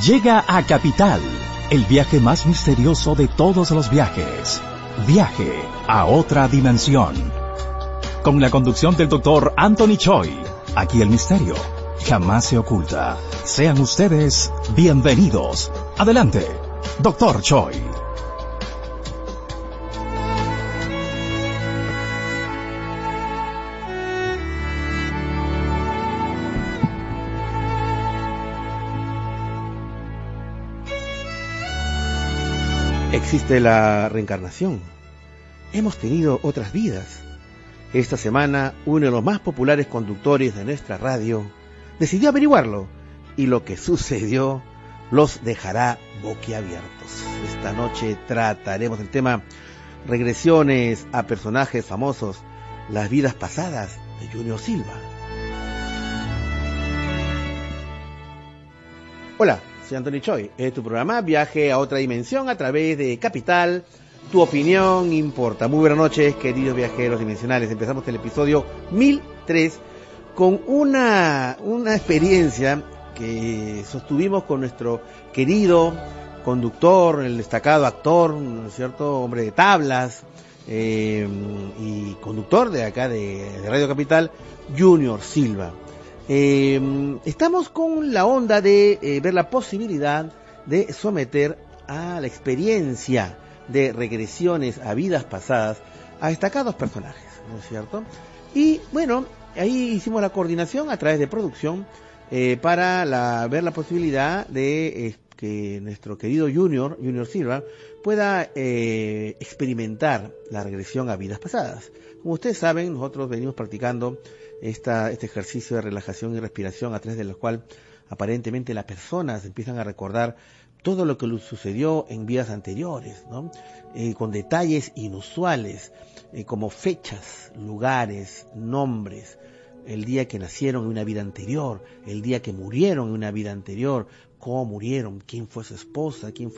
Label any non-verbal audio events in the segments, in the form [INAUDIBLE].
Llega a Capital, el viaje más misterioso de todos los viajes. Viaje a otra dimensión. Con la conducción del doctor Anthony Choi, aquí el misterio jamás se oculta. Sean ustedes bienvenidos. Adelante, doctor Choi. Existe la reencarnación. Hemos tenido otras vidas. Esta semana, uno de los más populares conductores de nuestra radio decidió averiguarlo y lo que sucedió los dejará boquiabiertos. Esta noche trataremos el tema regresiones a personajes famosos, las vidas pasadas de Junior Silva. Hola, soy Anthony Choi. Es tu programa Viaje a otra dimensión a través de Capital. Tu opinión importa. Muy buenas noches, queridos viajeros dimensionales. Empezamos el episodio 1003 con una, una experiencia que sostuvimos con nuestro querido conductor, el destacado actor, ¿no es cierto? Hombre de tablas eh, y conductor de acá de, de Radio Capital, Junior Silva. Eh, estamos con la onda de eh, ver la posibilidad de someter a la experiencia de regresiones a vidas pasadas a destacados personajes, ¿no es cierto? Y bueno, ahí hicimos la coordinación a través de producción eh, para la, ver la posibilidad de que nuestro querido Junior, Junior Silva, pueda eh, experimentar la regresión a vidas pasadas. Como ustedes saben, nosotros venimos practicando esta, este ejercicio de relajación y respiración a través de lo cual aparentemente las personas empiezan a recordar todo lo que les sucedió en vidas anteriores. Eh, con detalles inusuales, eh, como fechas, lugares, nombres, el día que nacieron en una vida anterior, el día que murieron en una vida anterior, cómo murieron, quién fue su esposa, quién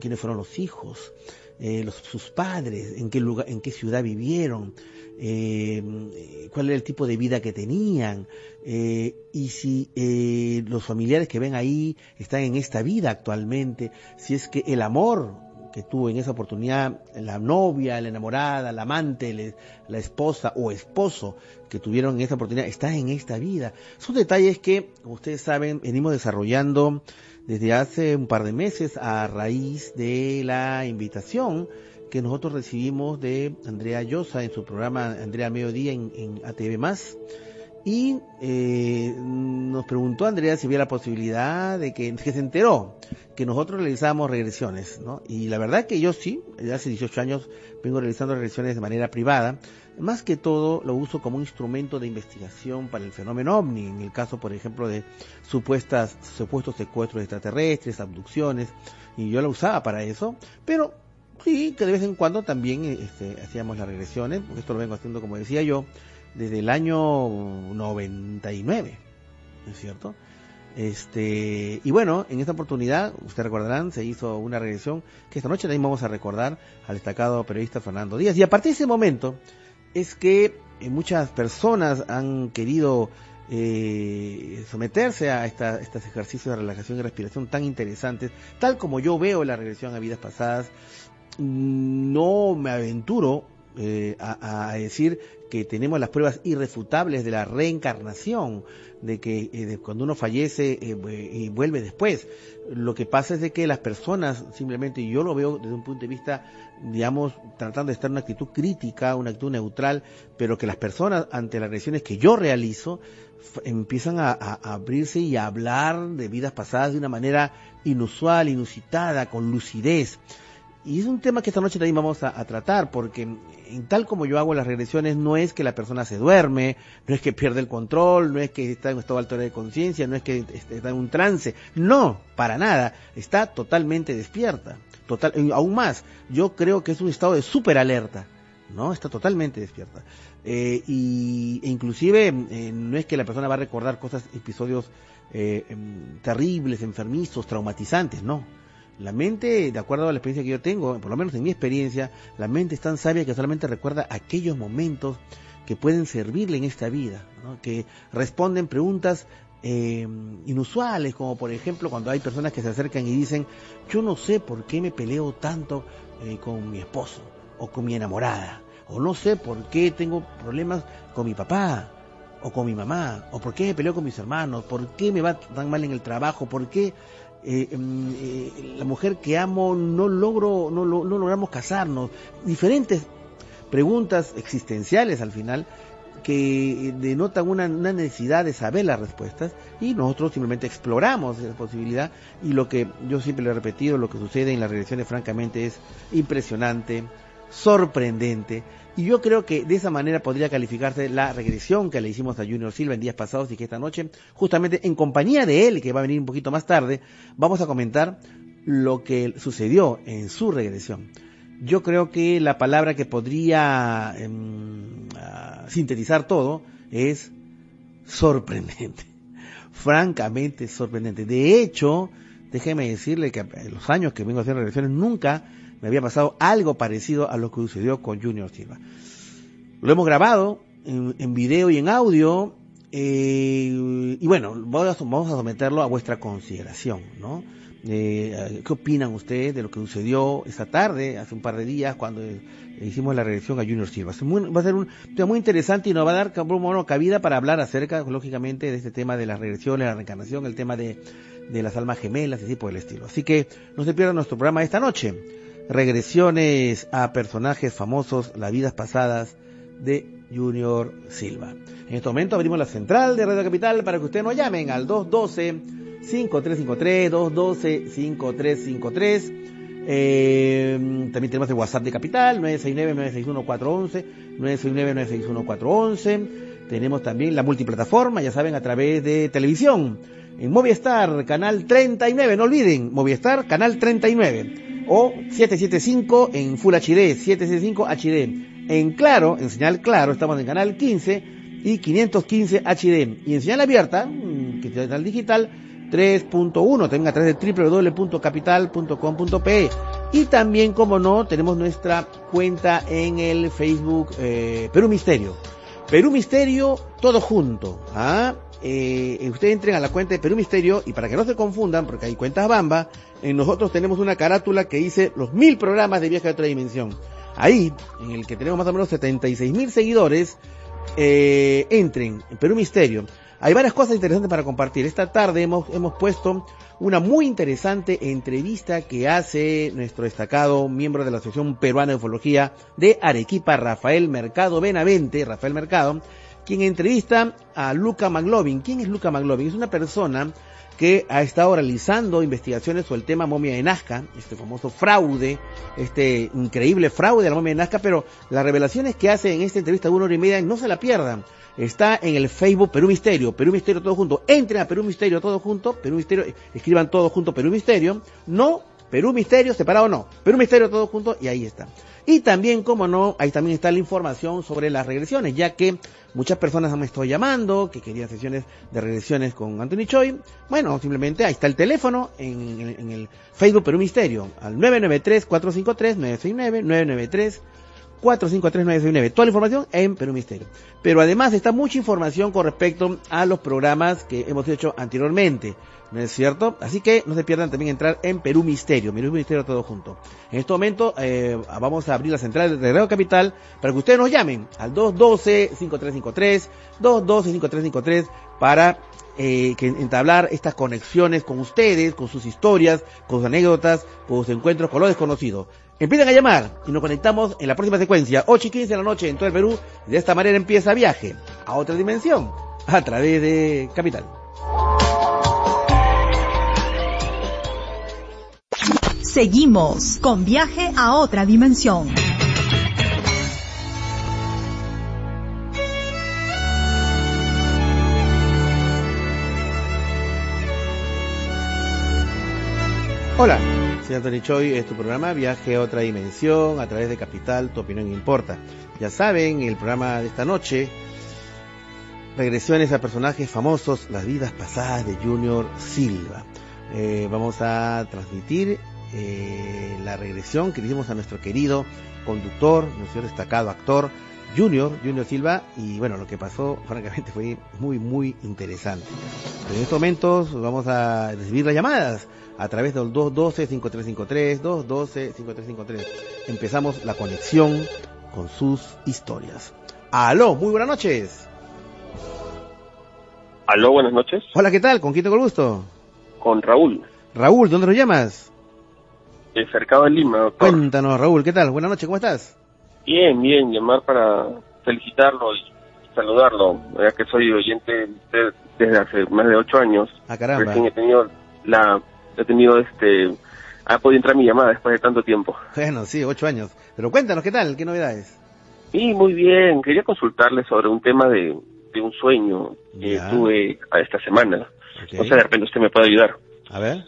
quiénes fueron los hijos, eh, los, sus padres, en qué lugar, en qué ciudad vivieron, eh, cuál era el tipo de vida que tenían eh, y si eh, los familiares que ven ahí están en esta vida actualmente, si es que el amor que tuvo en esa oportunidad la novia, la enamorada, la amante, la esposa o esposo que tuvieron en esa oportunidad está en esta vida. Son detalles que, como ustedes saben, venimos desarrollando desde hace un par de meses a raíz de la invitación que nosotros recibimos de Andrea Llosa en su programa Andrea Mediodía en, en ATV Más. Y eh, nos preguntó Andrea si había la posibilidad de que, se enteró que nosotros realizamos regresiones, ¿no? Y la verdad que yo sí, desde hace 18 años vengo realizando regresiones de manera privada. Más que todo lo uso como un instrumento de investigación para el fenómeno ovni, en el caso, por ejemplo, de supuestas, supuestos secuestros extraterrestres, abducciones, y yo la usaba para eso, pero Sí, que de vez en cuando también este, hacíamos las regresiones, porque esto lo vengo haciendo, como decía yo, desde el año 99, ¿no es cierto? Este, y bueno, en esta oportunidad, ustedes recordarán, se hizo una regresión que esta noche también vamos a recordar al destacado periodista Fernando Díaz. Y a partir de ese momento es que eh, muchas personas han querido eh, someterse a esta, estos ejercicios de relajación y respiración tan interesantes, tal como yo veo la regresión a vidas pasadas, no me aventuro eh, a, decir que tenemos las pruebas irrefutables de la reencarnación, de que eh, cuando uno fallece y vuelve después. Lo que pasa es de que las personas simplemente, yo lo veo desde un punto de vista, digamos, tratando de estar en una actitud crítica, una actitud neutral, pero que las personas ante las regresiones que yo realizo empiezan a abrirse y a hablar de vidas pasadas de una manera inusual, inusitada, con lucidez. Y es un tema que esta noche también vamos a, tratar, porque en tal como yo hago las regresiones, no es que la persona se duerme, no es que pierde el control, no es que está en estado alto de conciencia, no es que está en un trance, no, para nada, está totalmente despierta. Total, aún más, yo creo que es un estado de super alerta, ¿no? Está totalmente despierta. Eh, y, e inclusive eh, no es que la persona va a recordar cosas, episodios eh, terribles, enfermizos, traumatizantes, no la mente, de acuerdo a la experiencia que yo tengo, por lo menos en mi experiencia, la mente es tan sabia que solamente recuerda aquellos momentos que pueden servirle en esta vida, que responden preguntas eh, inusuales, como por ejemplo cuando hay personas que se acercan y dicen, yo no sé por qué me peleo tanto eh, con mi esposo o con mi enamorada, o no sé por qué tengo problemas con mi papá o con mi mamá, o por qué me peleo con mis hermanos, por qué me va tan mal en el trabajo, por qué eh, em, la mujer que amo no logro, no, no logramos casarnos, diferentes preguntas existenciales al final que denotan una, necesidad de saber las respuestas y nosotros simplemente exploramos esa posibilidad y lo que yo siempre le he repetido, lo que sucede en las regresiones francamente es impresionante, sorprendente y yo creo que de esa manera podría calificarse la regresión que le hicimos a Junior Silva en días pasados y que esta noche, justamente en compañía de él, que va a venir un poquito más tarde, vamos a comentar lo que sucedió en su regresión yo creo que la palabra que podría em, sintetizar todo es sorprendente. [LAUGHS] Francamente sorprendente. De hecho, déjeme decirle que los años que vengo haciendo regresiones nunca me había pasado algo parecido a lo que sucedió con Junior Silva. Lo hemos grabado en, video y en audio eh, y bueno, vamos a someterlo a vuestra consideración, ¿no? Eh, ¿Qué opinan ustedes de lo que sucedió esta tarde, hace un par de días, cuando hicimos la reelección a Junior Silva? va a ser un tema muy interesante y nos va a dar bueno, cabida para hablar acerca, lógicamente, de este tema de las regresiones, la reencarnación, el tema de, las almas gemelas y así por el estilo. Así que no se pierdan nuestro programa esta noche. Regresiones a personajes famosos, las vidas pasadas de Junior Silva. En este momento abrimos la central de Radio Capital para que ustedes nos llamen al 212 5353 212 5353 eh, también tenemos el WhatsApp de Capital, 969-961-411, 969-961-411. Tenemos también la multiplataforma, ya saben, a través de televisión. En Movistar, canal 39, no olviden, Movistar, canal 39. O 775 en Full HD, 775 HD. En Claro, en señal Claro, estamos en canal 15 y 515 HD. Y en señal abierta, mm, que es canal digital, 3.1, también a través de www.capital.com.pe. Y también, como no, tenemos nuestra cuenta en el Facebook eh, Perú Misterio. Perú Misterio, todo junto. ¿ah? Eh, ustedes entren a la cuenta de Perú Misterio y para que no se confundan, porque hay cuentas Bamba, nosotros tenemos una carátula que dice los mil programas de viaje a otra dimensión. Ahí, en el que tenemos más o menos 76 mil seguidores, eh, entren en Perú Misterio. Hay varias cosas interesantes para compartir. Esta tarde hemos, hemos puesto una muy interesante entrevista que hace nuestro destacado miembro de la Asociación Peruana de Ufología de Arequipa, Rafael Mercado Benavente, Rafael Mercado, quien entrevista a Luca Maglovin. ¿Quién es Luca Maglovin? Es una persona que ha estado realizando investigaciones sobre el tema momia de Nazca, este famoso fraude, este increíble fraude de la momia de Nazca, pero las revelaciones que hace en esta entrevista de una hora y media no se la pierdan está en el Facebook Perú Misterio, Perú Misterio todo junto. Entren a Perú Misterio todo junto, Perú Misterio, escriban todo junto Perú Misterio. No, Perú Misterio, separado no. Perú Misterio todo junto y ahí está. Y también, como no, ahí también está la información sobre las regresiones, ya que muchas personas me estado llamando que querían sesiones de regresiones con Anthony Choi. Bueno, simplemente ahí está el teléfono en, en el Facebook Perú Misterio, al 993-453-969, 993 453 Toda la información en Perú Misterio. Pero además está mucha información con respecto a los programas que hemos hecho anteriormente. ¿No es cierto? Así que no se pierdan también entrar en Perú Misterio, Perú Misterio todo junto. En este momento eh, vamos a abrir la central de Radio Capital para que ustedes nos llamen al 212-5353, 212-5353 para eh, que entablar estas conexiones con ustedes, con sus historias, con sus anécdotas, con sus encuentros con lo desconocido. Empiezan a llamar y nos conectamos en la próxima secuencia, 8 y 15 de la noche en todo el Perú. De esta manera empieza viaje a otra dimensión a través de Capital. Seguimos con viaje a otra dimensión. Soy Anthony Choi, es tu programa Viaje a otra dimensión a través de Capital, tu opinión importa. Ya saben, el programa de esta noche, regresiones a personajes famosos, las vidas pasadas de Junior Silva. Eh, vamos a transmitir eh, la regresión que hicimos a nuestro querido conductor, nuestro destacado actor, Junior, Junior Silva, y bueno, lo que pasó, [LAUGHS] francamente, fue muy, muy interesante. En estos momentos vamos a recibir las llamadas a través del 212-5353, 212-5353. Empezamos la conexión con sus historias. Aló, muy buenas noches. Aló, buenas noches. Hola, ¿qué tal? ¿Con quién tengo el gusto? Con Raúl. Raúl, ¿dónde lo llamas? El cercado de Lima, doctor. Cuéntanos, Raúl, ¿qué tal? Buenas noches, ¿cómo estás? Bien, bien, llamar para felicitarlo y saludarlo, ya que soy oyente de usted desde hace más de ocho años. Ah, caramba. Recién he tenido la, he tenido este, ha podido entrar mi llamada después de tanto tiempo. Bueno, sí, ocho años. Pero cuéntanos, ¿qué tal? ¿Qué novedades? Y muy bien, quería consultarle sobre un tema de, de un sueño que Ya. tuve a esta semana. Ok. No sé, de repente usted me puede ayudar. A ver.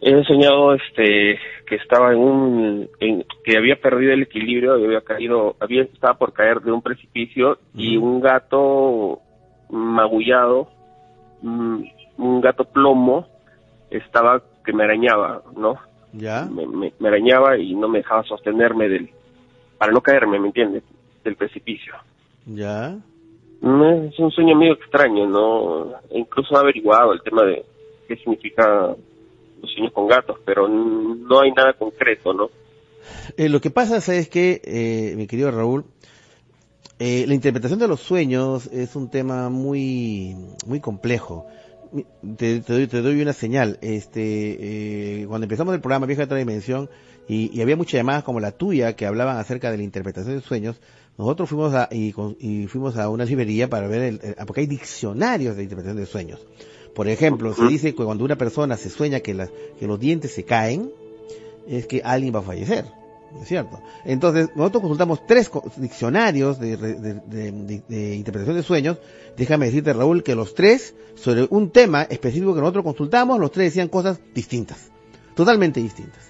He soñado este que estaba en un en, que había perdido el equilibrio y había caído había estaba por caer de un precipicio y un gato magullado mm, un gato plomo estaba que me arañaba no ¿Ya? me, me- me arañaba y no me dejaba sostenerme del para no caerme me entiendes del precipicio ¿Ya? No, es un sueño medio extraño no E incluso he averiguado el tema de qué significa los sueños con gatos pero no hay nada concreto no Eh, lo que pasa es que, eh, mi querido Raúl, eh, la interpretación de los sueños es un tema muy, muy complejo. Te, te doy, te doy una señal. Este, eh, cuando empezamos el programa Vieja de otra dimensión y, y había muchas llamadas como la tuya que hablaban acerca de la interpretación de sueños, nosotros fuimos a, y, fuimos a una librería para ver, el, el- porque hay diccionarios de interpretación de sueños. Por ejemplo, se dice que cuando una persona se sueña que, que los dientes se caen, es que alguien va a fallecer, ¿no es cierto? Entonces, nosotros consultamos tres diccionarios de, de- interpretación de sueños. Déjame decirte, Raúl, que los tres, sobre un tema específico que nosotros consultamos, los tres decían cosas distintas, totalmente distintas,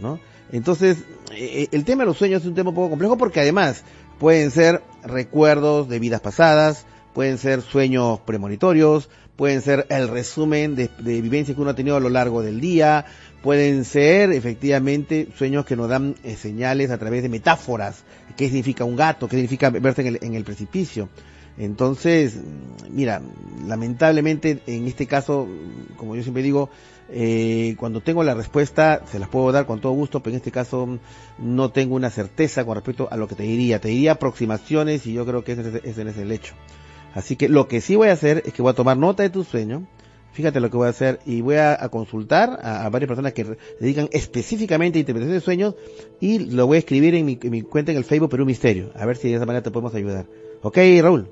¿no? Entonces, eh, el tema de los sueños es un tema un poco complejo porque además pueden ser recuerdos de vidas pasadas, pueden ser sueños premonitorios, pueden ser el resumen de, de vivencias que uno ha tenido a lo largo del día, pueden ser efectivamente sueños que nos dan eh, señales a través de metáforas, qué significa un gato, qué significa verse en el, en el precipicio. Entonces, mira, lamentablemente en este caso, como yo siempre digo, eh, cuando tengo la respuesta se las puedo dar con todo gusto, pero en este caso no tengo una certeza con respecto a lo que te diría. Te diría aproximaciones y yo creo que ese, es- ese es el hecho. Así que lo que sí voy a hacer es que voy a tomar nota de tu sueño, fíjate lo que voy a hacer y voy a, a consultar a, a varias personas que dedican específicamente a interpretación de sueños y lo voy a escribir en mi, en mi cuenta en el Facebook Perú Misterio, a ver si de esa manera te podemos ayudar. Ok, Raúl.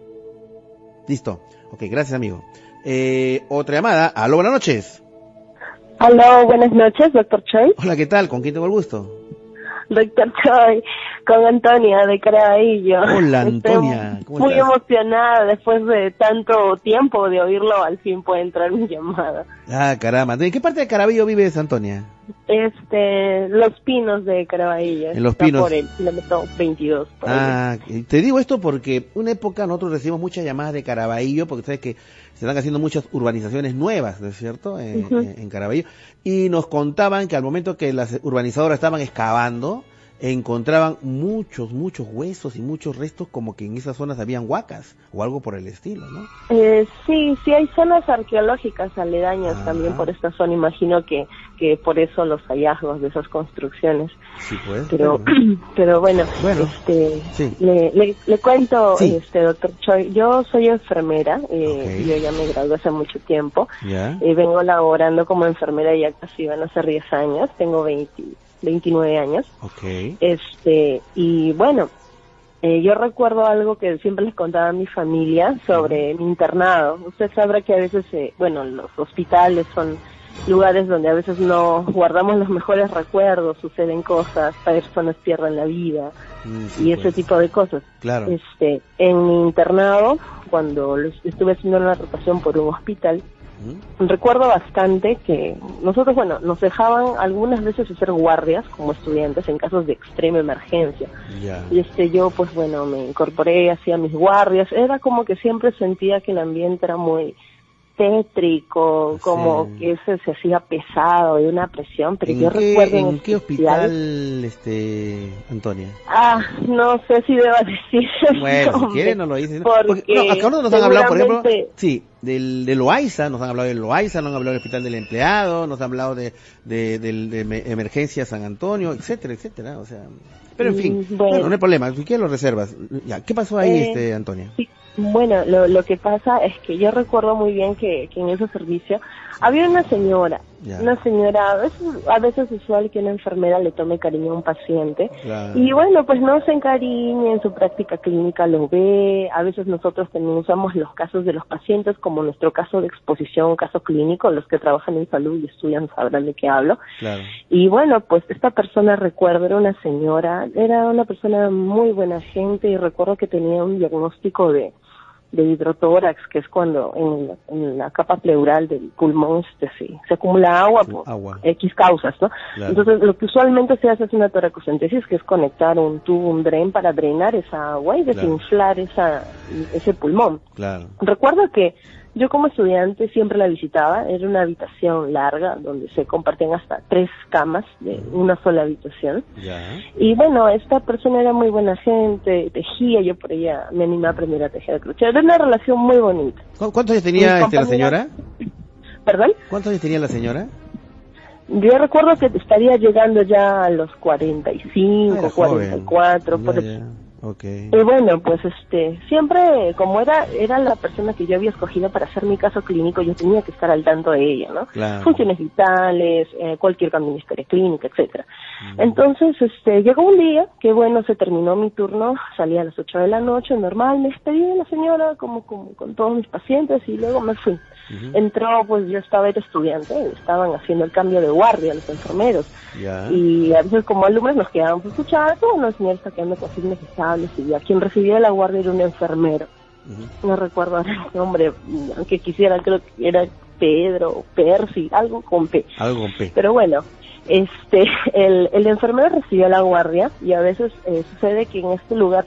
Listo. Ok, gracias amigo. Eh, otra llamada. Aló, buenas noches. Aló, buenas noches, doctor Choi. Hola, ¿qué tal? ¿Con quién tengo el gusto? Doctor Choi, con Antonia de Caraballo. Hola, Antonia, ¿cómo muy estás? emocionada después de tanto tiempo de oírlo, al fin puede entrar mi llamada. Ah, caramba. ¿De qué parte de Caraballo vives, Antonia? Este, Los Pinos de Caraballo. En Los Pinos. por el kilómetro 22. por. Ah, te digo esto porque una época nosotros recibimos muchas llamadas de Caraballo, porque sabes que se están haciendo muchas urbanizaciones nuevas, ¿no es cierto?, en, Ujú. en- en Caraballo. Y nos contaban que al momento que las urbanizadoras estaban excavando, encontraban muchos, muchos huesos y muchos restos como que en esas zonas habían huacas o algo por el estilo, ¿no? Eh, sí, sí hay zonas arqueológicas aledañas Ajá. también por esta zona. Imagino que, que por eso los hallazgos de esas construcciones. Sí, pues. pero bueno. [CLEARS THROAT] pero bueno, Bueno, este sí. le, le, le cuento Sí. este doctor Choi yo soy enfermera eh, yo ya me gradué hace mucho tiempo ¿Ya? eh, vengo laborando como enfermera ya casi van a ser 10 años tengo 20, 29 años Ok. este y bueno eh, yo recuerdo algo que siempre les contaba a mi familia sobre mi internado. Usted sabrá que a veces, eh, bueno, los hospitales son lugares donde a veces no guardamos los mejores recuerdos, suceden cosas, personas pierden la vida Mm, sí, y ese pues. tipo de cosas. Claro. Este, en mi internado, cuando estuve haciendo una rotación por un hospital. Recuerdo bastante que nosotros, bueno, nos dejaban algunas veces hacer guardias como estudiantes en casos de extrema emergencia. Y este, yo, pues bueno, me incorporé, hacía mis guardias. Era como que siempre sentía que el ambiente era muy, tétrico, como Sí. que ese se hacía pesado, de una presión, pero ¿En yo qué, recuerdo en qué hospital, este, Antonia? Ah, no sé si debo decir [LAUGHS] Bueno, si quieren no lo dicen. Porque, no, acá nosotros nos han hablado, por ejemplo, sí, del, de Loaiza, nos han hablado de Loaiza, nos han hablado del Hospital del Empleado, nos han hablado de, de, del- de Emer- Emergencia San Antonio, etcétera, etcétera, o sea, pero en fin, Mm, bueno, no hay problema, si quieres lo reservas. Ya, ¿qué pasó ahí, Eh, este, Antonia? Sí, bueno, lo, lo que pasa es que yo recuerdo muy bien que, que en ese servicio había una señora, una señora, es a veces usual que una enfermera le tome cariño a un paciente. Y bueno, pues no se encariña, en su práctica clínica lo ve, a veces nosotros también usamos los casos de los pacientes como nuestro caso de exposición, caso clínico, los que trabajan en salud y estudian sabrán de qué hablo. Claro. Y bueno, pues esta persona recuerdo era una señora, era una persona muy buena gente y recuerdo que tenía un diagnóstico de, de hidrotórax, que es cuando en, la- en la capa pleural del pulmón este, se, se acumula agua por Agua. X causas, ¿no? Claro. Entonces lo que usualmente se hace es una toracocentesis, que es conectar un tubo, un dren para drenar esa agua y Claro. desinflar esa, ese pulmón. Claro. Recuerdo que yo como estudiante siempre la visitaba, era una habitación larga donde se compartían hasta tres camas de una sola habitación. Ya. Y bueno, esta persona era muy buena gente, tejía, yo por ella me animé a aprender a tejer a crochet. Era una relación muy bonita. ¿Cu- ¿Cuántos años tenía este, la señora? ¿Perdón? ¿Cuántos años tenía la señora? Yo recuerdo que estaría llegando ya a los Ah, 45, era joven. 44, por Ya, ya. Ok. Y bueno, pues este, siempre como era era la persona que yo había escogido para hacer mi caso clínico, yo tenía que estar al tanto de ella, ¿no? Claro. Funciones vitales, eh, cualquier cambio en historia clínica, etcétera. Mm. Entonces, este, llegó un día que bueno, se terminó mi turno, salí a las 8 de la noche, normal, me despedí de la señora como, como con todos mis pacientes y luego me fui. Entró, pues yo estaba era estudiante, estaban haciendo el cambio de guardia los enfermeros. Y a veces como alumnos nos quedábamos a escuchar, bueno, el señor está quedando con signos estables y a quien recibía la guardia era un enfermero. No recuerdo el nombre, aunque quisiera, creo que era Pedro, Percy, algo con P. Algo con P. Pero bueno, este, [LAUGHS] el, el enfermero recibió la guardia y a veces eh, sucede que en este lugar,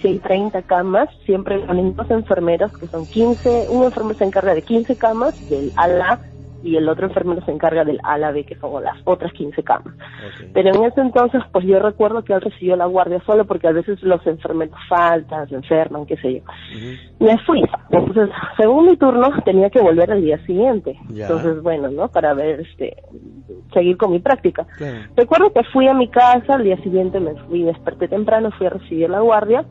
si hay 30 camas, siempre ponen dos enfermeros que son 15, un enfermero se encarga de 15 camas del ala y el otro enfermero se encarga del ala B, que son las otras 15 camas. Pero en ese entonces, pues yo recuerdo que él recibió la guardia solo porque a veces los enfermeros faltan, se enferman, qué sé yo. Me fui. Entonces, según mi turno, tenía que volver al día siguiente. Entonces, bueno, ¿no? Para ver, este, seguir con mi práctica. Claro. Recuerdo que fui a mi casa, al día siguiente me fui, desperté temprano, fui a recibir la guardia.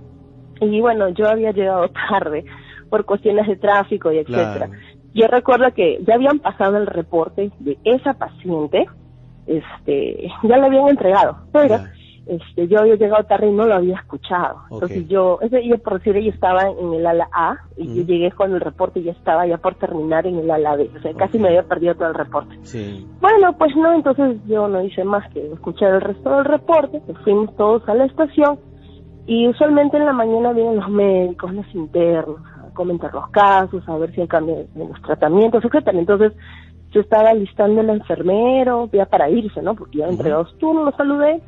Y bueno, yo había llegado [LAUGHS] tarde por cuestiones de tráfico y etcétera. Claro. Yo recuerdo que ya habían pasado el reporte de esa paciente, este, ya lo habían entregado, pero este, yo había llegado tarde y no lo había escuchado. Entonces yo, ese día por decir, ella estaba en el ala A y yo llegué con el reporte y ya estaba ya por terminar en el ala B. O sea, casi me había perdido todo el reporte. Sí. Bueno, pues no, entonces yo no hice más que escuchar el resto del reporte, fuimos todos a la estación y usualmente en la mañana vienen los médicos, los internos, comentar los casos, a ver si hay cambios en los tratamientos, etcétera. Entonces yo estaba listando el enfermero, ya para irse, ¿no? Porque ya entre dos turnos lo saludé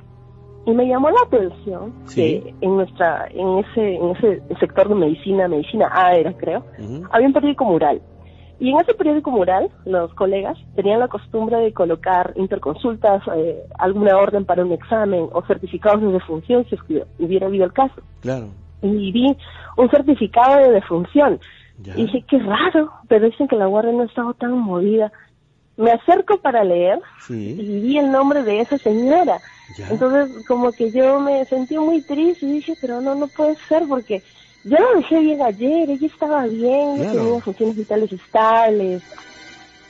y me llamó la atención Sí. que en nuestra, en ese, en ese sector de medicina, medicina A era creo, había un periódico mural. Y en ese periódico mural, los colegas tenían la costumbre de colocar interconsultas, eh, alguna orden para un examen o certificados de defunción si es que hubiera habido el caso. Claro. Y vi un certificado de defunción. Ya. Y dije, qué raro, pero dicen que la guardia no estaba tan movida. Me acerco para leer Sí. y vi el nombre de esa señora. Ya. Entonces, como que yo me sentí muy triste y dije, pero no, no puede ser porque yo la dejé bien ayer, ella estaba bien, Claro. tenía funciones vitales estables.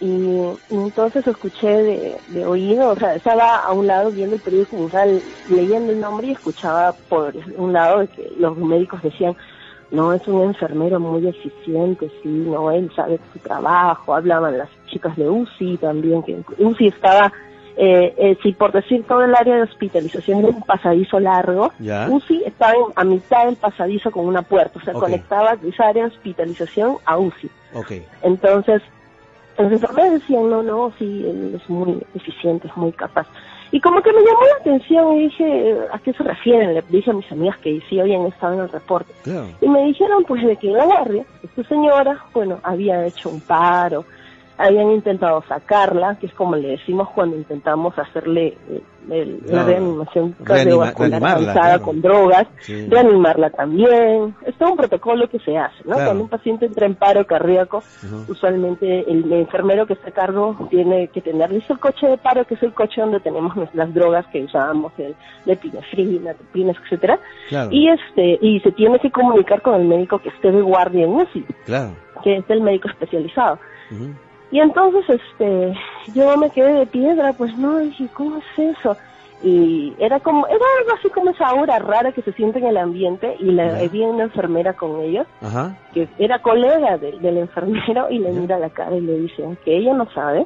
Y, entonces escuché de, de oído, o sea, estaba a un lado viendo el periódico mural, leyendo el nombre y escuchaba por un lado de que los médicos decían, no, es un enfermero muy eficiente, sí, no, él sabe su trabajo, hablaban las chicas de UCI también, que UCI estaba, eh, eh, si por decir todo el área de hospitalización era un pasadizo largo, Ya. UCI estaba en- a mitad del pasadizo con una puerta, o sea, Ok. conectaba esa área de hospitalización a UCI. Ok. Entonces, Los enfermeros decían, no, no, sí, él es muy eficiente, es muy capaz. Y como que me llamó la atención y dije, ¿a qué se refieren? Le dije a mis amigas que sí habían estado en el reporte. Y me dijeron, pues, de que en la guardia, esta señora, bueno, había hecho un paro, habían intentado sacarla, que es como le decimos cuando intentamos hacerle eh, el- la reanimación Reanima- cardiovascular claro. con drogas, Sí. reanimarla también. Es todo un protocolo que se hace, ¿no? Claro. Cuando un paciente entra en paro cardíaco, usualmente el enfermero que está a cargo tiene que tener listo el coche de paro, que es el coche donde tenemos las drogas que usábamos, el de epinefrina, tepinas, etcétera, Claro. y este y se tiene que comunicar con el médico que esté de guardia en UCI, Claro. que es el médico especializado. Y entonces, este, yo me quedé de piedra, pues no, dije, ¿cómo es eso? Y era como, era algo así como esa aura rara que se siente en el ambiente y la, Ya. había una enfermera con ellos, Ajá. que era colega de- del enfermero y le mira la cara y le dice que ella no sabe.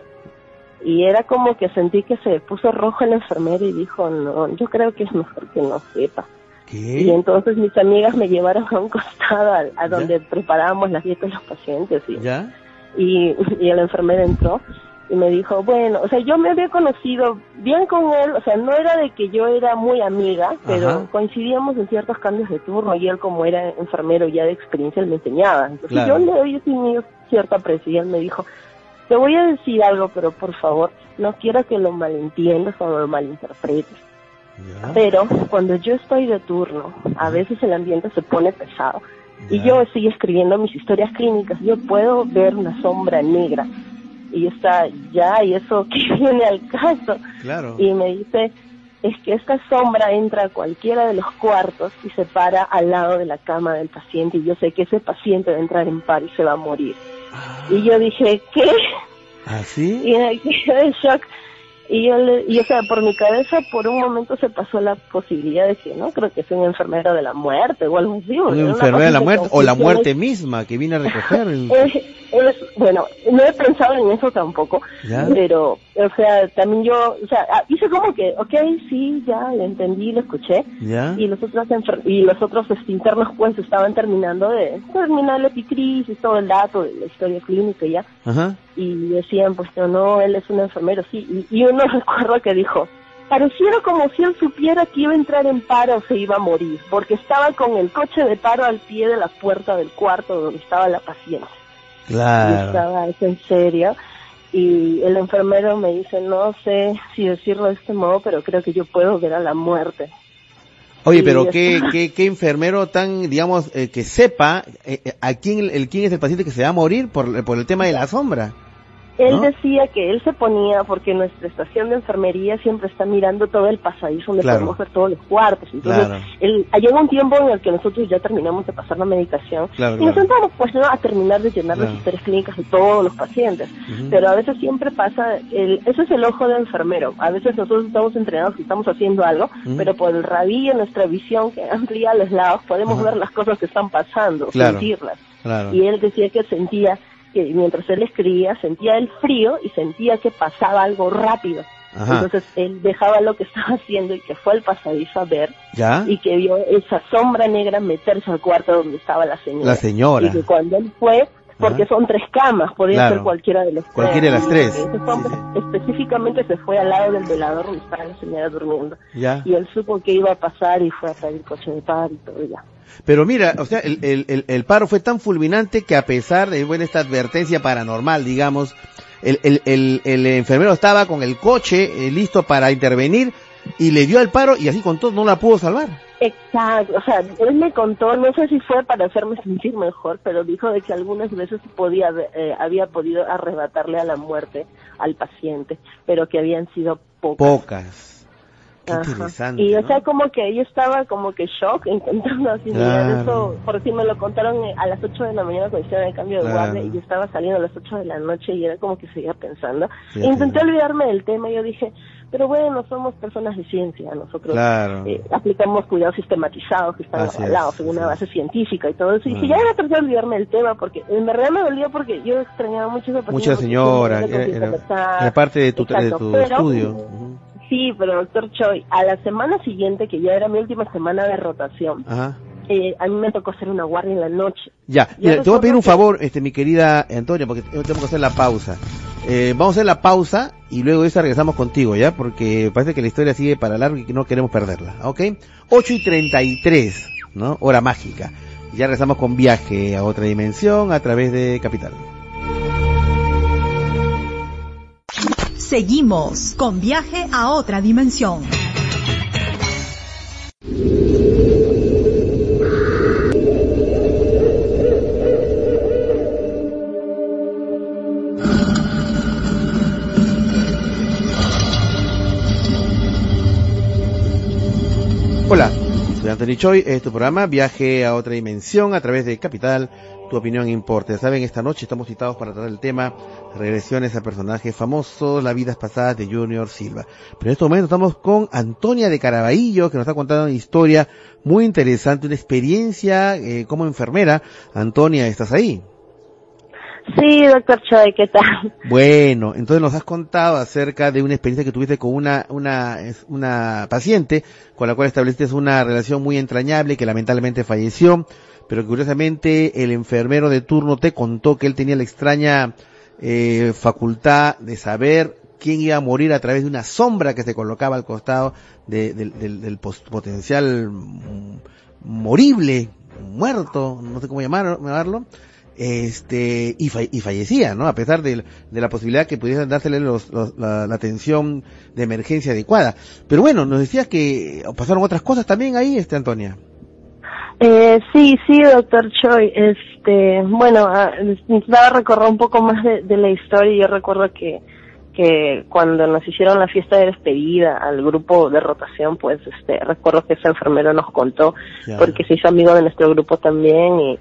Y era como que sentí que se puso rojo el enfermero y dijo, no, yo creo que es mejor que no sepa. Y entonces mis amigas me llevaron a un costado a, a donde preparábamos las dietas de los pacientes y ¿Ya? Y, y el enfermero entró y me dijo, bueno, o sea, yo me había conocido bien con él, o sea, no era de que yo era muy amiga, pero Ajá. coincidíamos en ciertos cambios de turno y él como era enfermero ya de experiencia, él me enseñaba. Entonces Claro. yo le había tenido cierta aprecio y él me dijo, te voy a decir algo, pero por favor, no quiero que lo malentiendas o lo malinterpretes. ¿Ya? Pero cuando yo estoy de turno, a veces el ambiente se pone pesado y yo estoy escribiendo mis historias clínicas, yo puedo ver una sombra negra y está ya, y eso [LAUGHS] que viene al caso. Claro. Y me dice, es que esta sombra entra a cualquiera de los cuartos y se para al lado de la cama del paciente y yo sé que ese paciente va a entrar en paro y se va a morir. Y yo dije, ¿qué? ¿Así? Y me quedé en shock. Y yo, le, y o sea, por mi cabeza por un momento se pasó la posibilidad de que, no, creo que es un enfermero de la muerte o algo así. ¿Un enfermera de la muerte o la muerte misma que viene a recoger? el- [LAUGHS] Es, es- bueno, no he pensado en eso tampoco, ¿Ya? pero, o sea, también yo, o sea, ah, hice como que, ok, sí, ya, lo entendí, lo escuché, ¿Ya? y los otros enfer- y los otros este, internos pues estaban terminando de terminar la epicrisis, todo el dato de la historia clínica ya, Ajá. y decían pues no, no, él es un enfermero, sí, y, y uno recuerdo que dijo, pareciera como si él supiera que iba a entrar en paro o se iba a morir, porque estaba con el coche de paro al pie de la puerta del cuarto donde estaba la paciente. Y Claro. estaba ¿es en serio. Y el enfermero me dice, no sé si decirlo de este modo, pero creo que yo puedo ver a la muerte. Oye, pero qué, [LAUGHS] qué, qué enfermero tan, digamos, eh, que sepa eh, eh, a quién, el quién es el paciente que se va a morir por, por el tema de la sombra. Él ¿No? decía que él se ponía, porque nuestra estación de enfermería siempre está mirando todo el pasadizo donde Claro. podemos ver todos los cuartos. Entonces, Claro. él, llegó un tiempo en el que nosotros ya terminamos de pasar la medicación Claro, y nos sentamos pues ¿no? a terminar de llenar las historias clínicas de todos los pacientes. Pero a veces siempre pasa, el, ese es el ojo del enfermero. A veces nosotros estamos entrenados y estamos haciendo algo, pero por el rabillo, nuestra visión que amplía los lados, podemos ver las cosas que están pasando, sentirlas. Claro. Y él decía que sentía que mientras él escribía, sentía el frío y sentía que pasaba algo rápido. Ajá. Entonces él dejaba lo que estaba [LAUGHS] haciendo y que fue al pasadizo a ver ¿Ya? y que vio esa sombra negra meterse al cuarto donde estaba la señora. La señora. Y que cuando él fue, porque Ajá. son tres camas, podía Claro. ser cualquiera de los tres. Cualquiera de las tres. Específicamente se fue al lado del velador donde estaba la señora durmiendo. ¿Ya? Y él supo que iba a pasar y fue a traer el coche de par y todo ya. Pero mira, o sea, el, el, el, el paro fue tan fulminante que a pesar de bueno, esta advertencia paranormal, digamos, el, el, el, el enfermero estaba con el coche eh, listo para intervenir y le dio al paro y así con todo no la pudo salvar. Exacto, o sea, él me contó, no sé si fue para hacerme sentir mejor, pero dijo de que algunas veces podía, eh, había podido arrebatarle a la muerte al paciente, pero que habían sido pocas. Pocas. Qué interesante. Y o ¿no? sea, como que ella estaba como que shock [LAUGHS] intentando asimilar Claro. eso, por si me lo contaron eh, a las 8 de la mañana cuando hicieron el cambio de Claro. guardia y yo estaba saliendo a las 8 de la noche y era como que seguía pensando. Sí, Intenté sí. olvidarme del tema y yo dije, pero bueno, somos personas de ciencia, nosotros Claro. eh, aplicamos cuidados sistematizados que están Así avalados es, según una base científica y todo eso. Y dije, ya voy a tratar de olvidarme del tema porque en verdad me dolió porque yo extrañaba mucho esa persona. Mucha porque señora, era, era- parte de tu, de tu pero- estudio. Sí, pero doctor Choi, a la semana siguiente, que ya era mi última semana de rotación, Ajá. eh, a mí me tocó hacer una guardia en la noche. Ya, mira, te voy a pedir un que- favor, este, mi querida Antonia, porque tengo que hacer la pausa. Eh, vamos a hacer la pausa y luego de esa regresamos contigo, ¿ya? Porque parece que la historia sigue para largo y que no queremos perderla, ¿ok? 8 y 33, ¿no? Hora mágica. Ya regresamos con viaje a otra dimensión a través de Capital. Seguimos con viaje a otra dimensión. Hola, soy Anthony Choi, este es tu programa Viaje a otra dimensión a través de Capital, tu opinión importa. Saben, esta noche estamos citados para tratar el tema regresiones a personajes famosos, las vidas pasadas de Junior Silva. Pero en este momento estamos con Antonia de Caraballo, que nos está contando una historia muy interesante, una experiencia eh, como enfermera. Antonia, ¿estás ahí? Sí, doctor Choi, ¿qué tal? Bueno, entonces nos has contado acerca de una experiencia que tuviste con una, una, una paciente con la cual estableciste una relación muy entrañable que lamentablemente falleció, pero curiosamente el enfermero de turno te contó que él tenía la extraña eh, facultad de saber quién iba a morir a través de una sombra que se colocaba al costado de- del, del- potencial mm, morible, muerto, no sé cómo llamar- llamarlo, este y, fa- y fallecía, ¿no? A pesar de, de la posibilidad que pudiesen dársele los- los- la, la atención de emergencia adecuada. Pero bueno, nos decías que pasaron otras cosas también ahí, este Antonia. Eh, sí, sí, doctor Choi. Este, bueno, ah, necesitaba recordar un poco más de, de la historia. Yo recuerdo que, que cuando nos hicieron la fiesta de despedida al grupo de rotación, pues, este, recuerdo que ese enfermero nos contó, porque se hizo amigo de nuestro grupo también y,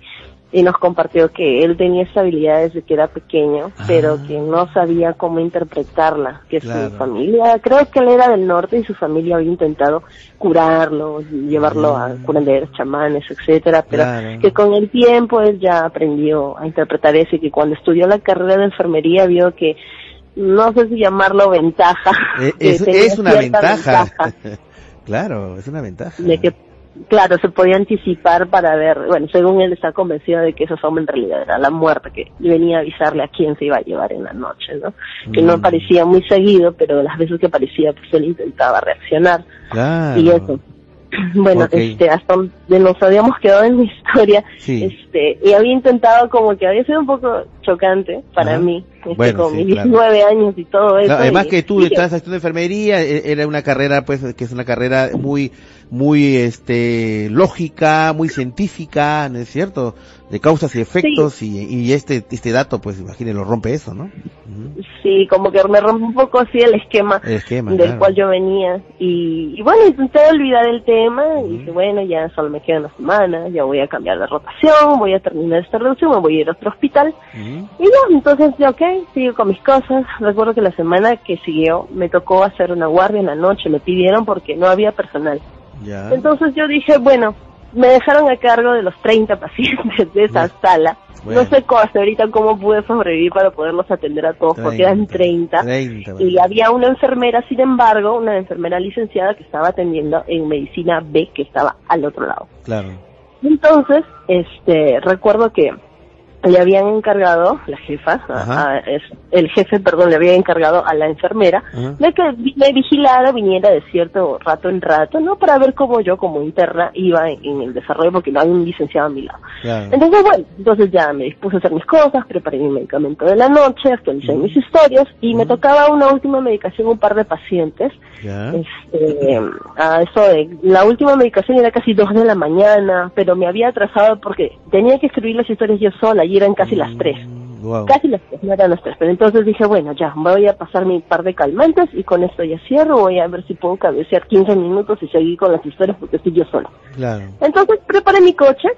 y nos compartió que él tenía esa habilidad desde que era pequeño, Ah. pero que no sabía cómo interpretarla, que Claro. su familia, creo que él era del norte y su familia había intentado curarlo, llevarlo a Mm. curanderos, chamanes, etcétera, pero Claro. que con el tiempo él ya aprendió a interpretar eso y que cuando estudió la carrera de enfermería vio que no sé si llamarlo ventaja, que es, una ventaja. ventaja [LAUGHS] claro, es una ventaja. de que claro se podía anticipar para ver bueno según él está convencido de que esa sombra en realidad era la muerte que venía a avisarle a quién se iba a llevar en la noche no que no Mm. parecía muy seguido pero las veces que parecía pues él intentaba reaccionar Claro. y eso [CLEARS THROAT] bueno este hasta donde nos habíamos quedado en la [LAUGHS] historia Sí. este y había intentado como que había sido un poco chocante para Ajá. mí este, Bueno, con sí, mis claro. 19 años y todo eso Claro, además y- que tú estás haciendo enfermería, e- era una carrera, pues, que es una carrera muy, muy, este, lógica, muy científica, ¿no es cierto? De causas y efectos, y, y este, este dato, pues, imagínate, lo rompe eso, ¿no? Sí como que me rompe un poco así el esquema El esquema, del claro. cual yo venía y, y bueno intenté olvidar el tema y dije bueno ya solo me queda una semana ya voy a cambiar de rotación voy a terminar esta rotación me voy a ir a otro hospital. Y ya entonces ya ok sigo con mis cosas. Recuerdo que la semana que siguió me tocó hacer una guardia en la noche me pidieron porque no había personal. Entonces yo dije bueno me dejaron a cargo de los 30 pacientes de esa Bueno. sala Bueno. no sé cómo, hasta ahorita cómo pude sobrevivir para poderlos atender a todos porque eran 30 30, y había una enfermera, sin embargo, una enfermera licenciada que estaba atendiendo en medicina B, que estaba al otro lado. Claro. Entonces, este, recuerdo que le habían encargado, la jefa, a- el jefe, perdón, le había encargado a la enfermera Ajá. de que me vigilara, viniera de cierto rato en rato, ¿no? Para ver cómo yo como interna iba en, en el desarrollo, porque no hay un licenciado a mi lado. Claro. Entonces, bueno, entonces ya me dispuse a hacer mis cosas, preparé mi medicamento de la noche, actualicé mis historias y me tocaba una última medicación, un par de pacientes. Este, a eso de, la última medicación era casi dos de la mañana, pero me había atrasado porque tenía que escribir las historias yo sola y eran casi las tres. Mm, Wow. Casi las tres, no eran las tres. Pero entonces dije, bueno, ya, voy a pasar mi par de calmantes y con esto ya cierro. Voy a ver si puedo cabecear 15 minutos y seguir con las historias porque estoy yo sola. Claro. Entonces preparé mi coche,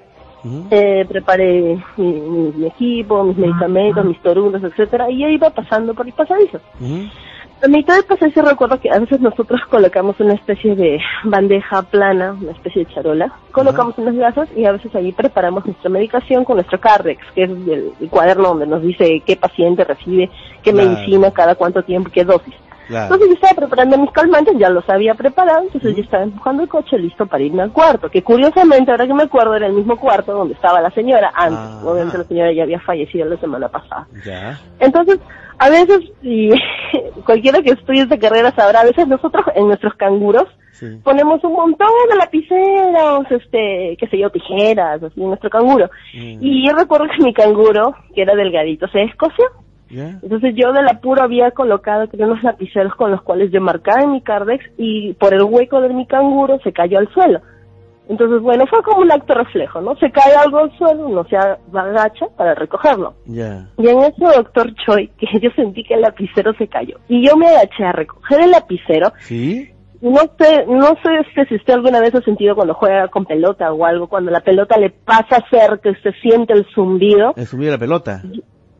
eh, preparé mi, mi- mi equipo, mis medicamentos, mis torunos, etcétera, y yo iba pasando por el pasadizo. Ujú. A mitad del pasadizo recuerdo que a veces nosotros colocamos una especie de bandeja plana, una especie de charola, colocamos unas gasas y a veces ahí preparamos nuestra medicación con nuestro Cardex, que es el, el cuaderno donde nos dice qué paciente recibe, qué Claro. medicina, cada cuánto tiempo, qué dosis. Entonces yo estaba preparando mis calmantes, ya los había preparado, entonces yo estaba empujando el coche listo para irme al cuarto, que curiosamente, ahora que me acuerdo, era el mismo cuarto donde estaba la señora antes. Ah. Obviamente la señora ya había fallecido la semana pasada. Ya. Entonces, a veces, y [LAUGHS] cualquiera que estudie esta carrera sabrá, a veces nosotros en nuestros canguros Sí. ponemos un montón de lapiceros, este, qué sé yo, tijeras, así en nuestro canguro. Mm. Y yo recuerdo que mi canguro, que era delgadito, se escoció. Entonces yo del apuro había colocado creo, unos lapiceros con los cuales yo marcaba en mi cardex y por el hueco de mi canguro se cayó al suelo. Entonces, bueno, fue como un acto reflejo, ¿no? Se cae algo al suelo, uno se agacha para recogerlo. Ya. Y en eso, doctor Choi, [LAUGHS] que yo sentí que el lapicero se cayó. Y yo me agaché a recoger el lapicero. ¿Sí? Y No sé, no sé este, si usted alguna vez ha sentido cuando juega con pelota o algo, cuando la pelota le pasa cerca y se siente el zumbido. He subido la pelota.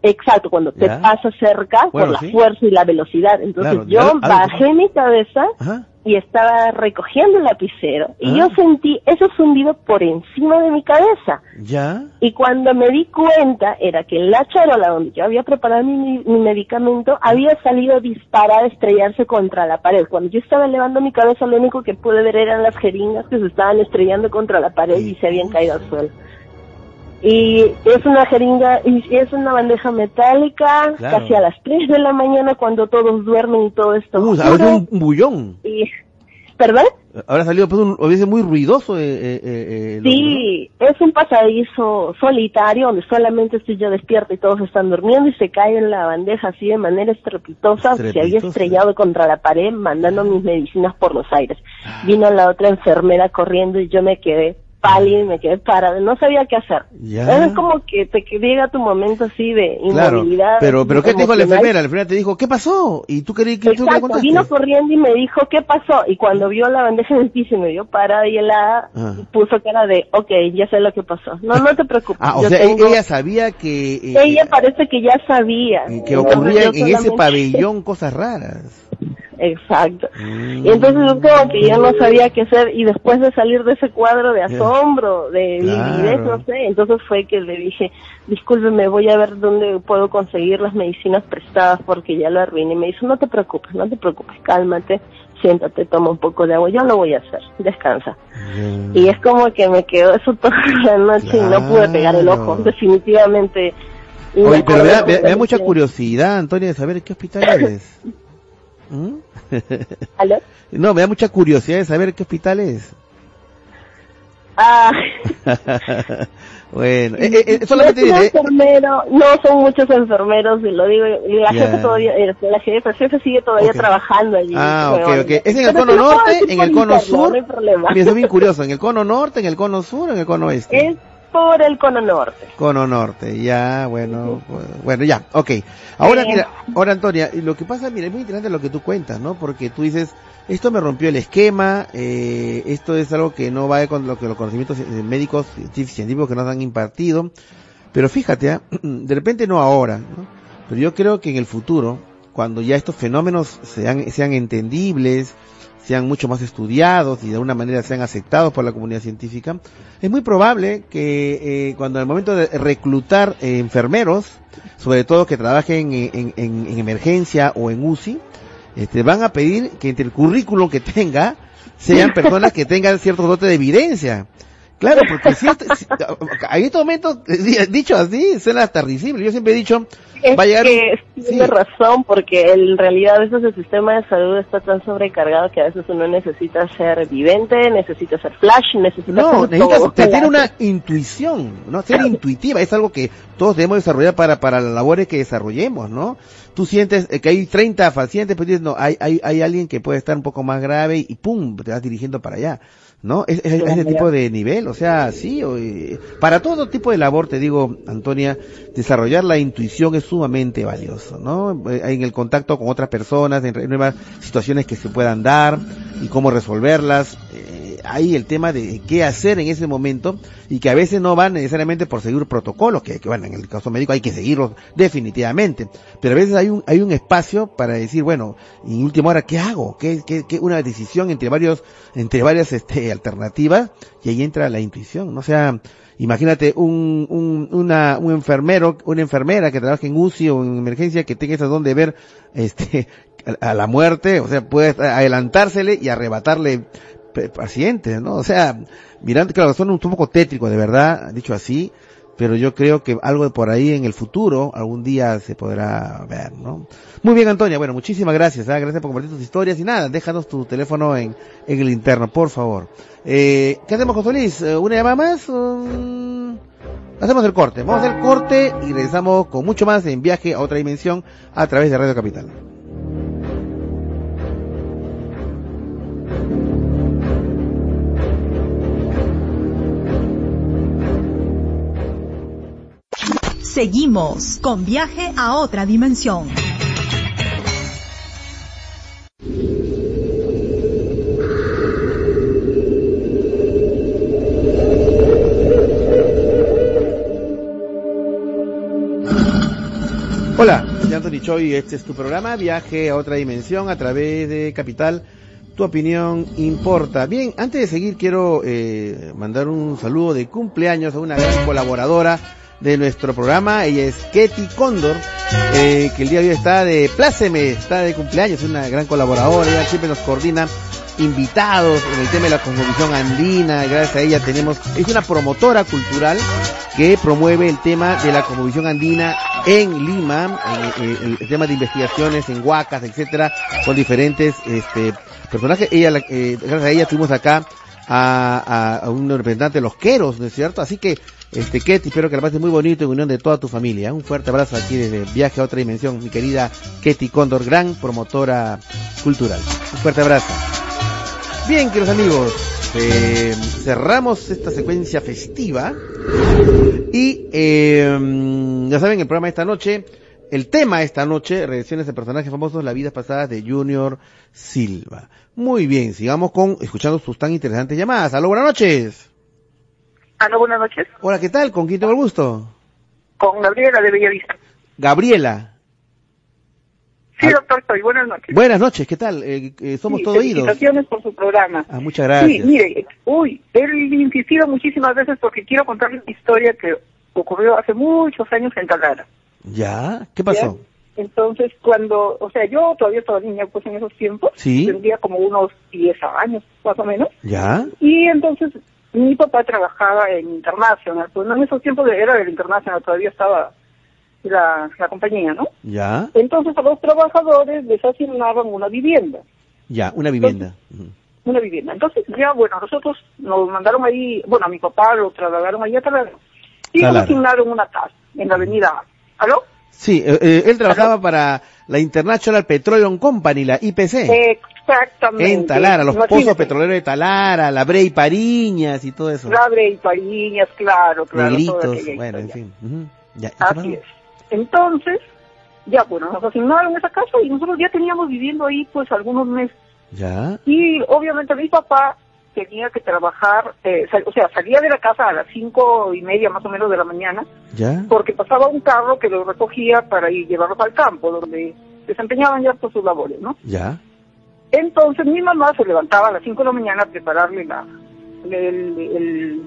Exacto, cuando te pasa cerca Bueno, por la sí. fuerza y la velocidad. Entonces Claro, yo algo bajé mi cabeza Ajá. y estaba recogiendo el lapicero y Ah. yo sentí ese zumbido por encima de mi cabeza. Ya. Y cuando me di cuenta era que la charola donde yo había preparado mi, mi medicamento había salido disparada a estrellarse contra la pared. Cuando yo estaba elevando mi cabeza lo único que pude ver eran las jeringas que se estaban estrellando contra la pared y se habían caído al suelo. Y es una jeringa, y es una bandeja metálica, Claro. casi a las 3 de la mañana cuando todos duermen y todo esto. Uh, ahora es un, bullón. Y, ¿Perdón? Ahora ha salido pues, un, veces muy ruidoso. Eh, eh, eh, lo- Sí, es un pasadizo solitario donde solamente estoy yo despierta y todos están durmiendo y se cae en la bandeja así de manera estrepitosa. Se había estrellado contra la pared mandando mis medicinas por los aires. Vino la otra enfermera corriendo y yo me quedé pálida y me quedé parada. No sabía qué hacer. Ya. Es como que te llega tu momento así de Claro, inmovilidad. pero, pero ¿qué te dijo la enfermera? La enfermera te dijo, ¿qué pasó? Y tú querías que Exacto, vino corriendo y me dijo, ¿qué pasó? Y cuando vio la bandeja en el piso y me vio parada y helada, Ah. puso cara de, ok, ya sé lo que pasó. No, no te preocupes. Ah, o yo sea, tengo- ella sabía que... eh, Ella parece que ya sabía. eh, que ocurría en ese pabellón cosas raras. Exacto. Mm. Y entonces yo como que ya no sabía qué hacer y después de salir de ese cuadro de asombro, de Claro. lividez, no sé, entonces fue que le dije, discúlpeme, voy a ver dónde puedo conseguir las medicinas prestadas porque ya lo arruiné. Y me dijo, no te preocupes, no te preocupes, cálmate, siéntate, toma un poco de agua, yo lo voy a hacer, descansa. Y es como que me quedó eso toda la noche y no pude pegar el ojo, definitivamente. Oye, pero me da, da- mucha curiosidad, Antonia, de saber qué hospital eres. [LAUGHS] ¿Mm? ¿Aló? [LAUGHS] No, me da mucha curiosidad de saber qué hospital es. Ah, [LAUGHS] bueno, eh, eh, eh, solamente no es diré, enfermero, no son muchos enfermeros, y lo digo, y la Ya. jefe todavía, eh, la jefe, jefe sigue todavía Ok. trabajando allí. Ah, ok, ok. ¿Es en el pero cono norte, en el cono interno, sur? No hay problema. Mira, soy bien [LAUGHS] curioso, ¿en el cono norte, en el cono sur, en el cono oeste? Es por el cono norte. Cono norte, ya, bueno, bueno, ya, ok. Ahora, Eh. mira, ahora Antonia, lo que pasa, mira, es muy interesante lo que tú cuentas, ¿no? Porque tú dices, esto me rompió el esquema, eh, esto es algo que no va con lo que los conocimientos médicos, científicos científicos que nos han impartido, pero fíjate, ¿ah? [CLEARS THROAT] de repente no ahora, ¿no? Pero yo creo que en el futuro, cuando ya estos fenómenos sean, sean entendibles, sean mucho más estudiados y de alguna manera sean aceptados por la comunidad científica, es muy probable que eh, cuando al momento de reclutar eh, enfermeros, sobre todo que trabajen en, en- en- en emergencia o en UCI, este, van a pedir que entre el currículum que tenga sean personas que tengan ciertos dotes de evidencia. Claro, porque si, esto- si- en estos momentos, dicho así, suena hasta risible. Yo siempre he dicho, Es va a llegar que un- tiene sí. razón, porque en realidad a veces el sistema de salud está tan sobrecargado que a veces uno necesita ser vidente, necesita ser flash, necesita No, necesitas tener una intuición, ¿no? Ser intuitiva es algo que todos debemos desarrollar para, para las labores que desarrollemos, ¿no? Tú sientes eh, que hay 30 pacientes, pero dices, no, hay, hay, hay alguien que puede estar un poco más grave y pum, te vas dirigiendo para allá, ¿no? Es, es, es ese tipo de nivel, o sea, sí, o, eh, para todo tipo de labor, te digo, Antonia, desarrollar la intuición es sumamente valioso, ¿no? Eh, En el contacto con otras personas, en nuevas situaciones que se puedan dar y cómo resolverlas, eh, ahí el tema de qué hacer en ese momento y que a veces no van necesariamente por seguir protocolos, que, bueno, en el caso médico hay que seguirlos definitivamente, pero a veces hay un, hay un espacio para decir, bueno, en última hora, ¿qué hago? ¿Qué, qué, qué? Una decisión entre varios, entre varias, este, alternativas y ahí entra la intuición, ¿no? O sea, imagínate un, un, una, un enfermero, una enfermera que trabaja en UCI o en emergencia que tenga esa don de ver, este, [LAUGHS] a la muerte, o sea, puede adelantársele y arrebatarle pacientes, ¿no? O sea, mirando, claro, son un poco tétricos, de verdad, dicho así, pero yo creo que algo de por ahí en el futuro, algún día se podrá ver, ¿no? Muy bien, Antonia, bueno, muchísimas gracias, ¿eh? gracias por compartir tus historias y nada, déjanos tu teléfono en, el interno, por favor. Eh, ¿Qué hacemos, José Luis? Eh, ¿Una llamada más? Hacemos el corte, vamos a hacer el corte y regresamos con mucho más en viaje a otra dimensión a través de Radio Capital. Seguimos con viaje a otra dimensión. Hola, soy Anthony Choi este es tu programa Viaje a otra dimensión a través de Capital. Tu opinión importa. Bien, antes de seguir quiero eh, mandar un saludo de cumpleaños a una gran colaboradora de nuestro programa. Ella es Ketty Cóndor, eh, que el día de hoy está de pláceme, está de cumpleaños, es una gran colaboradora, ella siempre nos coordina invitados en el tema de la cosmovisión andina, gracias a ella tenemos, es una promotora cultural que promueve el tema de la cosmovisión andina en Lima, en, el tema de investigaciones en Huacas, etcétera, con diferentes este personajes. Ella, eh, gracias a ella tuvimos acá a, a, un representante de los queros, ¿no es cierto? Así que este, Ketty, espero que la pases muy bonito en unión de toda tu familia. Un fuerte abrazo aquí desde Viaje a otra dimensión, mi querida Ketty Cóndor, gran promotora cultural. Un fuerte abrazo. Bien, queridos amigos, eh, cerramos esta secuencia festiva y eh, ya saben, el programa de esta noche, el tema esta noche, reacciones de personajes famosos, la vida pasada de Junior Silva. Muy bien, sigamos con escuchando sus tan interesantes llamadas. Aló, buenas noches. Aló, buenas noches. Hola, ¿qué tal? ¿Con quién tengo el gusto? Con Gabriela de Bellavista. Gabriela. Sí, doctor, soy. Buenas noches. Buenas noches, ¿qué tal? Eh, eh, somos todos oídos. Felicitaciones por su programa. Ah, muchas gracias. Sí, mire, uy, he insistido muchísimas veces porque quiero contarles una historia que ocurrió hace muchos años en Talara. ¿Ya? ¿Qué pasó? Entonces, cuando, o sea, yo todavía estaba niña, pues en esos tiempos, ¿Sí? tendría como unos 10 años, más o menos. ¿Ya? Y entonces mi papá trabajaba en International, pues no en esos tiempos era del International, todavía estaba la, la compañía, ¿no? Ya. Entonces a los trabajadores les asignaban una vivienda. Ya, una vivienda. Entonces, una vivienda. Entonces ya, bueno, nosotros nos mandaron ahí, bueno, a mi papá lo trasladaron ahí a Talara y nos asignaron una casa en la avenida ¿Aló? Sí, eh, eh, él trabajaba ¿Aló? para la International Petroleum Company, la IPC. Exactamente. En Talara, los Imagínate. pozos petroleros de Talara, la Brey Pariñas y todo eso. La Brey Pariñas, claro, claro. Negritos, bueno, en fin. Uh -huh. ya, Así es. Entonces, ya, bueno, nos asignaron esa casa y nosotros ya teníamos viviendo ahí pues algunos meses. Ya. Y obviamente mi papá tenía que trabajar, eh, o sea, salía de la casa a las cinco y media más o menos de la mañana, ¿Ya? porque pasaba un carro que lo recogía para ir llevarlos al campo, donde desempeñaban ya por sus labores, ¿no? Ya. Entonces mi mamá se levantaba a las cinco de la mañana a prepararle la, el, el,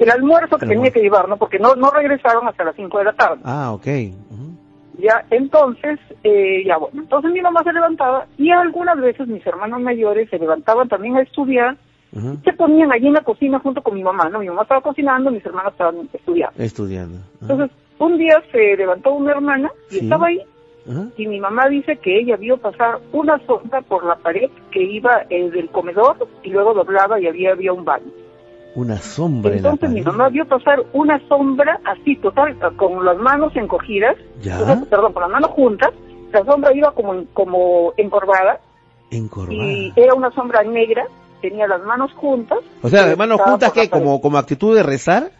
el almuerzo que tenía que llevar, ¿no? Porque no, no regresaron hasta las cinco de la tarde. Ah, ok. Uh -huh. Ya, entonces, eh, ya bueno, entonces mi mamá se levantaba y algunas veces mis hermanos mayores se levantaban también a estudiar Uh -huh. se ponían allí en la cocina junto con mi mamá, ¿no? Mi mamá estaba cocinando, mis hermanos estaban estudiando. Estudiando. Uh -huh. Entonces, un día se levantó una hermana y sí. estaba ahí. Uh -huh. Y mi mamá dice que ella vio pasar una sombra por la pared que iba eh, del comedor y luego doblaba y había, había un baño. Una sombra Entonces mi mamá vio pasar una sombra así, total, con las manos encogidas, ¿Ya? Entonces, perdón, con las manos juntas, la sombra iba como, como encorvada. Encorvada. Y era una sombra negra tenía las manos juntas. O sea, las manos juntas que como como actitud de rezar.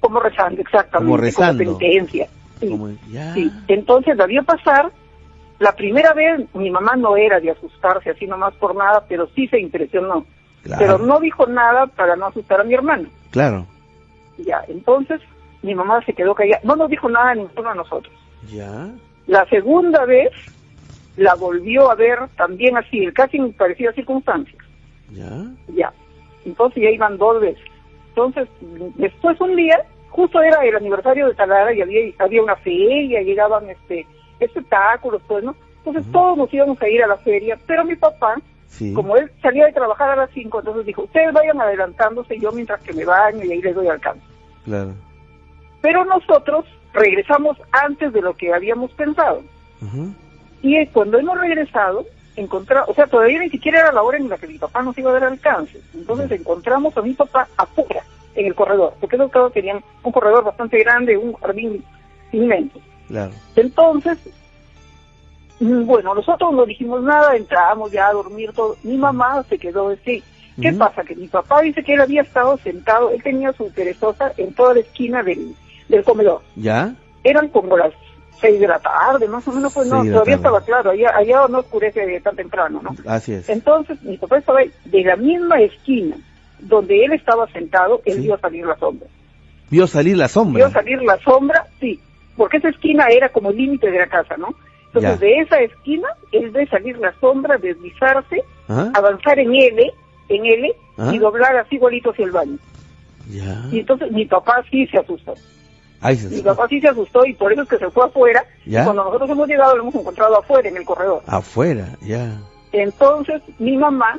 Como rezando, exactamente. Como rezando. Como penitencia. Sí. Como, ya. sí. Entonces la vio pasar. La primera vez mi mamá no era de asustarse así nomás por nada, pero sí se impresionó. Claro. Pero no dijo nada para no asustar a mi hermano. Claro. Ya, entonces mi mamá se quedó callada. No nos dijo nada a ninguno de nosotros. Ya. La segunda vez la volvió a ver también así, casi en parecidas circunstancias. Ya. Ya. Entonces ya iban dos veces. Entonces, después un día, justo era el aniversario de Talara y había, había una feria, llegaban este espectáculos, pues, ¿no? Entonces todos nos íbamos a ir a la feria, pero mi papá, como él salía de trabajar a las 5, entonces dijo, ustedes vayan adelantándose yo mientras que me baño y ahí les doy alcance. Claro. Pero nosotros regresamos antes de lo que habíamos pensado. Y cuando hemos regresado, encontramos, o sea, todavía ni siquiera era la hora en la que mi papá nos iba a dar alcance. Entonces encontramos a mi papá afuera, en el corredor, porque esos todos tenían un corredor bastante grande, un jardín inmenso. Claro. Entonces, bueno, nosotros no dijimos nada, entramos ya a dormir todo. Mi mamá se quedó así. ¿Qué pasa? Que mi papá dice que él había estado sentado, él tenía su perezosa en toda la esquina del, del comedor. ¿Ya? Eran como las seis de la tarde, más o menos, pues no, todavía estaba claro, allá, allá no oscurece tan temprano, ¿no? Así es. Entonces, mi papá estaba de la misma esquina donde él estaba sentado, él vio salir la sombra. ¿Vio salir la sombra? Vio salir la sombra, sí, porque esa esquina era como el límite de la casa, ¿no? Entonces, de esa esquina, él ve salir la sombra, deslizarse, avanzar en L, en L, y doblar así igualito hacia el baño. Y entonces mi papá sí se asustó. Mi papá sí se asustó y por eso es que se fue afuera. Y cuando nosotros hemos llegado lo hemos encontrado afuera, en el corredor. Afuera, ya. Entonces mi mamá,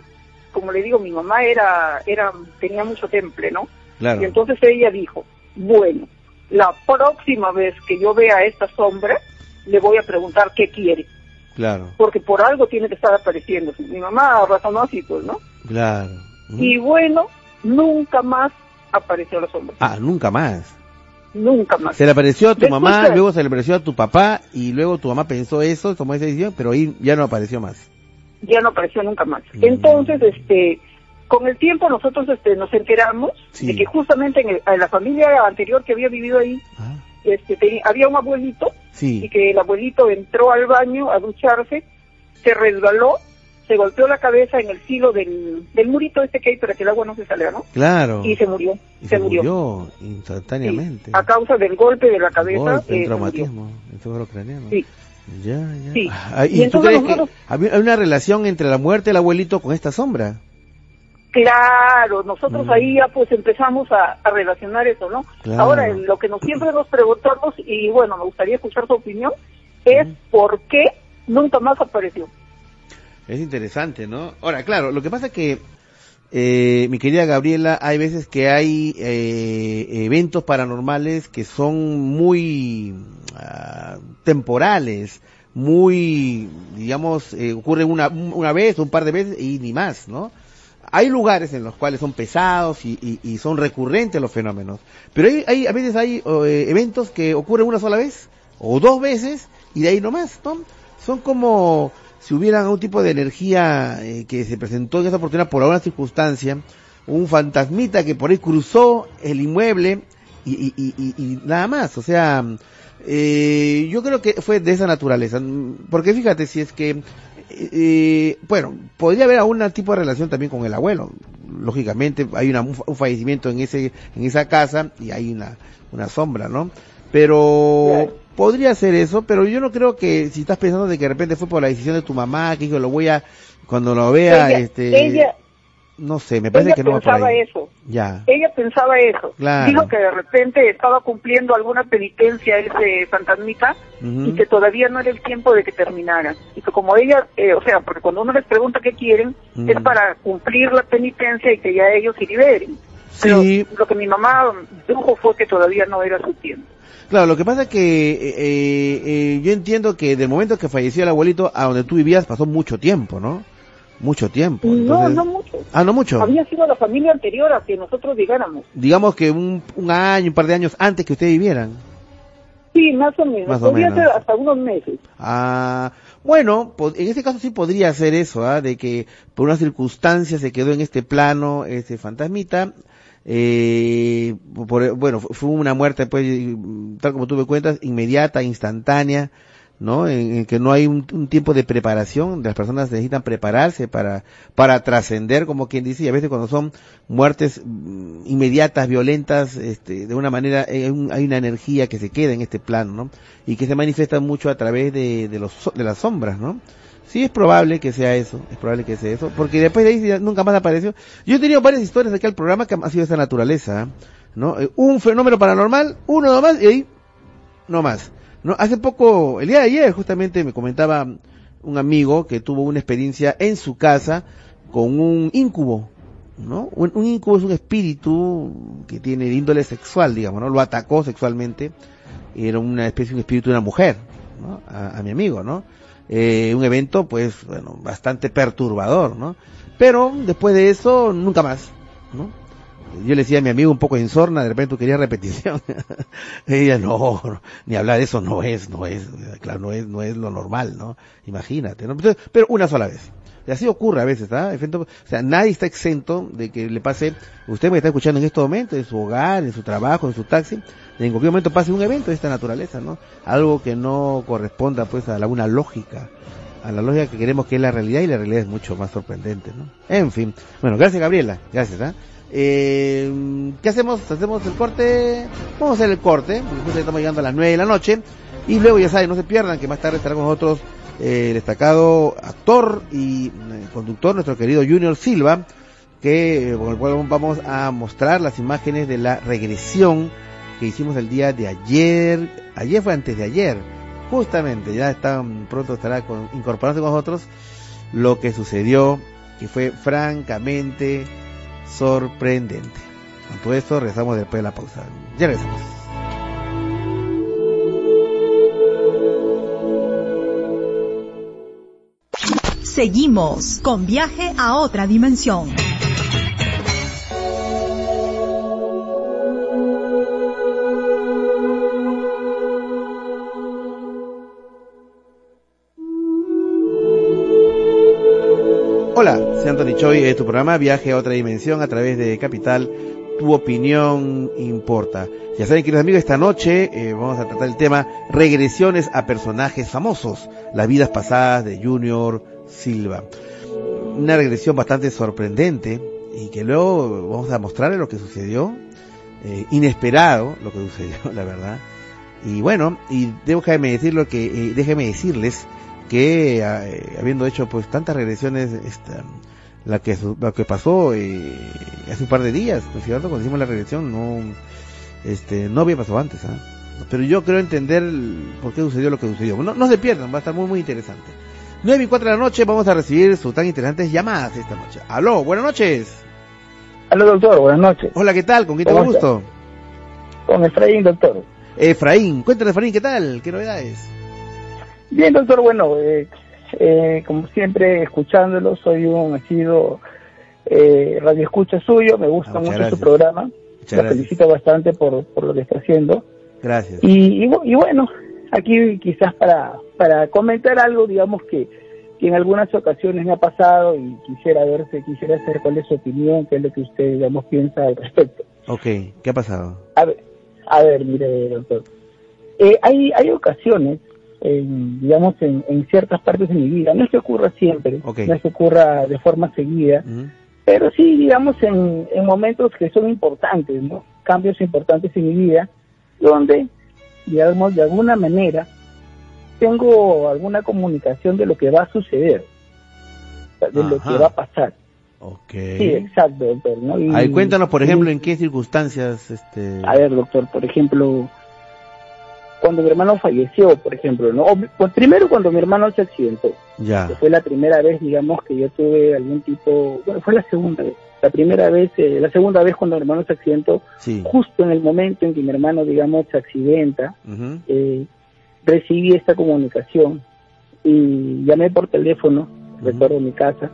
como le digo, mi mamá era, era, tenía mucho temple, ¿no? Claro. Y entonces ella dijo, bueno, la próxima vez que yo vea esta sombra, le voy a preguntar qué quiere. Claro. Porque por algo tiene que estar apareciendo. Mi mamá razonó así, pues, ¿no? Claro. Y bueno, nunca más apareció la sombra. Ah, nunca más. Nunca más. Se le apareció a tu mamá, luego se le apareció a tu papá y luego tu mamá pensó eso, tomó esa decisión, pero ahí ya no apareció más. Ya no apareció nunca más. Mm. Entonces, este, con el tiempo nosotros este, nos enteramos de que justamente en, la familia anterior que había vivido ahí, ah. este, había un abuelito y que el abuelito entró al baño a ducharse, se resbaló se golpeó la cabeza en el filo del, del murito este que hay para que el agua no se salga, ¿no? Claro. Y se murió. se, murió. instantáneamente. a causa del golpe de la cabeza. Golpe, eh, traumatismo, el craneano. Sí. Ya, ya. Sí. Ah, ¿Y, tú crees que había una relación entre la muerte del abuelito con esta sombra? Claro, nosotros mm. ahí ya pues empezamos a, relacionar eso, ¿no? Ahora, lo que nos siempre nos preguntamos, y bueno, me gustaría escuchar tu opinión, es por qué nunca más apareció. Es interesante, ¿no? Ahora, claro, lo que pasa es que, eh, mi querida Gabriela, hay veces que hay eh, eventos paranormales que son muy uh, temporales, muy, digamos, eh, ocurren una, una vez, un par de veces y ni más, ¿no? Hay lugares en los cuales son pesados y, y, son recurrentes los fenómenos, pero hay, hay a veces hay eh, eventos que ocurren una sola vez o dos veces y de ahí nomás, ¿no? Son como si hubiera algún tipo de energía eh, que se presentó en esa oportunidad por alguna circunstancia, un fantasmita que por ahí cruzó el inmueble y, nada más, o sea, eh, yo creo que fue de esa naturaleza, porque fíjate, si es que, eh, bueno, podría haber algún tipo de relación también con el abuelo, lógicamente hay un fallecimiento en ese en esa casa y hay una, una sombra, ¿no? Pero Podría ser eso, pero yo no creo que si estás pensando de que de repente fue por la decisión de tu mamá, que yo lo voy a, cuando lo vea, este... Ella, no sé, me parece que no pensaba eso. Ya. Ella pensaba eso. Dijo que de repente estaba cumpliendo alguna penitencia ese fantasmita y que todavía no era el tiempo de que terminara. Y que como ella, eh, o sea, porque cuando uno les pregunta qué quieren, es para cumplir la penitencia y que ya ellos se liberen. Pero lo que mi mamá dijo fue que todavía no era su tiempo. Claro, lo que pasa es que eh, eh, yo entiendo que del momento que falleció el abuelito a donde tú vivías pasó mucho tiempo, ¿no? Mucho tiempo. No, no mucho. Ah, no mucho. Había sido la familia anterior a que nosotros llegáramos. Digamos que un, año, un par de años antes que ustedes vivieran. Sí, más o menos. Podría ser hasta unos meses. Ah, bueno, en este caso sí podría ser eso, ¿ah? de que por una circunstancia se quedó en este plano ese fantasmita eh, bueno, fue una muerte, pues, tal como tú me cuentas, inmediata, instantánea, ¿no? En, que no hay un, tiempo de preparación, las personas necesitan prepararse para, para trascender, como quien dice, y a veces cuando son muertes mm, inmediatas, violentas, este, de una manera, hay, una energía que se queda en este plano, ¿no? Y que se manifiesta mucho a través de, de, los, de las sombras, ¿no? Sí, es probable que sea eso, es probable que sea eso, porque después de ahí nunca más apareció. Yo he tenido varias historias de acá al programa que han sido de esa naturaleza, ¿no? Eh, un fenómeno paranormal, uno nomás, y ahí, no más. ¿no? Hace poco, el día de ayer, justamente me comentaba un amigo que tuvo una experiencia en su casa con un incubo, ¿no? Un, incubo es un espíritu que tiene índole sexual, digamos, ¿no? Lo atacó sexualmente, era una especie, un espíritu de una mujer, ¿no? A mi amigo, ¿no? Eh, un evento, pues, bueno, bastante perturbador, ¿no? Pero después de eso, nunca más, ¿no? Yo le decía a mi amigo un poco insorna, de repente tú querías repetición. [LAUGHS] Ella, no, ni hablar de eso no es, no es, claro, no es, no es lo normal, ¿no? Imagínate, ¿no? Pero una sola vez. Y así ocurre a veces, ¿ah? O sea, nadie está exento de que le pase, usted me está escuchando en este momento, en su hogar, en su trabajo, en su taxi, en cualquier momento pase un evento de esta naturaleza, ¿no? Algo que no corresponda, pues, a alguna lógica, a la lógica que queremos que es la realidad y la realidad es mucho más sorprendente, ¿no? En fin. Bueno, gracias Gabriela, gracias, ¿ah? Eh, ¿Qué hacemos? ¿Hacemos el corte? Vamos a hacer el corte, porque estamos llegando a las 9 de la noche. Y luego, ya saben, no se pierdan que más tarde estará con nosotros eh, el destacado actor y eh, conductor, nuestro querido Junior Silva, que con el cual vamos a mostrar las imágenes de la regresión que hicimos el día de ayer. Ayer fue antes de ayer, justamente, ya está pronto estará con, incorporándose con nosotros lo que sucedió, que fue francamente sorprendente. Con todo esto regresamos después de la pausa. Ya regresamos. Seguimos con viaje a otra dimensión. Hola, soy Anthony Choi, es tu programa Viaje a otra dimensión a través de Capital. Tu opinión importa. Ya saben, queridos amigos, esta noche eh, vamos a tratar el tema regresiones a personajes famosos, las vidas pasadas de Junior Silva. Una regresión bastante sorprendente y que luego vamos a mostrarle lo que sucedió, eh, inesperado lo que [LAUGHS] sucedió, la verdad. Y bueno, y déjeme decirlo que, eh, déjeme decirles que eh, habiendo hecho pues tantas regresiones, esta, la que lo que pasó hace un par de días, ¿no es cierto? Cuando hicimos la regresión no, este, no había pasado antes, ¿ah? Pero yo creo entender por qué sucedió lo que sucedió. No, no se pierdan, va a estar muy muy interesante. 9 y 4 de la noche vamos a recibir sus tan interesantes llamadas esta noche. Aló, buenas noches. Aló, doctor, buenas noches. Hola, ¿qué tal? ¿Con quién tengo gusto? Con Efraín, doctor. Efraín, cuéntame, Efraín, ¿qué tal? ¿Qué novedades? Bien, doctor, bueno, eh, eh, como siempre, escuchándolo, soy un sido eh, radio escucha suyo, me gusta ah, mucho su programa, lo felicito bastante por, por lo que está haciendo. Gracias. Y, y, bueno, aquí quizás para, para comentar algo, digamos que, que en algunas ocasiones me ha pasado y quisiera verse, quisiera saber cuál es su opinión, qué es lo que usted, digamos, piensa al respecto. Ok, ¿qué ha pasado? A ver, a ver mire, doctor. Eh, hay, hay ocasiones en, digamos, en, en, ciertas partes de mi vida. No es que ocurra siempre, no es que ocurra de forma seguida, pero sí, digamos, en, en momentos que son importantes, ¿no? Cambios importantes en mi vida, donde, digamos, de alguna manera, tengo alguna comunicación de lo que va a suceder, de lo que va a pasar. Okay. Sí, exacto, doctor. ¿no? Y, cuéntanos, por ejemplo, en qué circunstancias. Este... A ver, doctor, por ejemplo, cuando mi hermano falleció, por ejemplo, ¿no? pues primero cuando mi hermano se accidentó. Ya. fue la primera vez, digamos, que yo tuve algún tipo, bueno, fue la segunda vez. La primera vez, eh, la segunda vez cuando mi hermano se accidentó, justo en el momento en que mi hermano, digamos, se accidenta, eh, recibí esta comunicación y llamé por teléfono, recuerdo mi casa.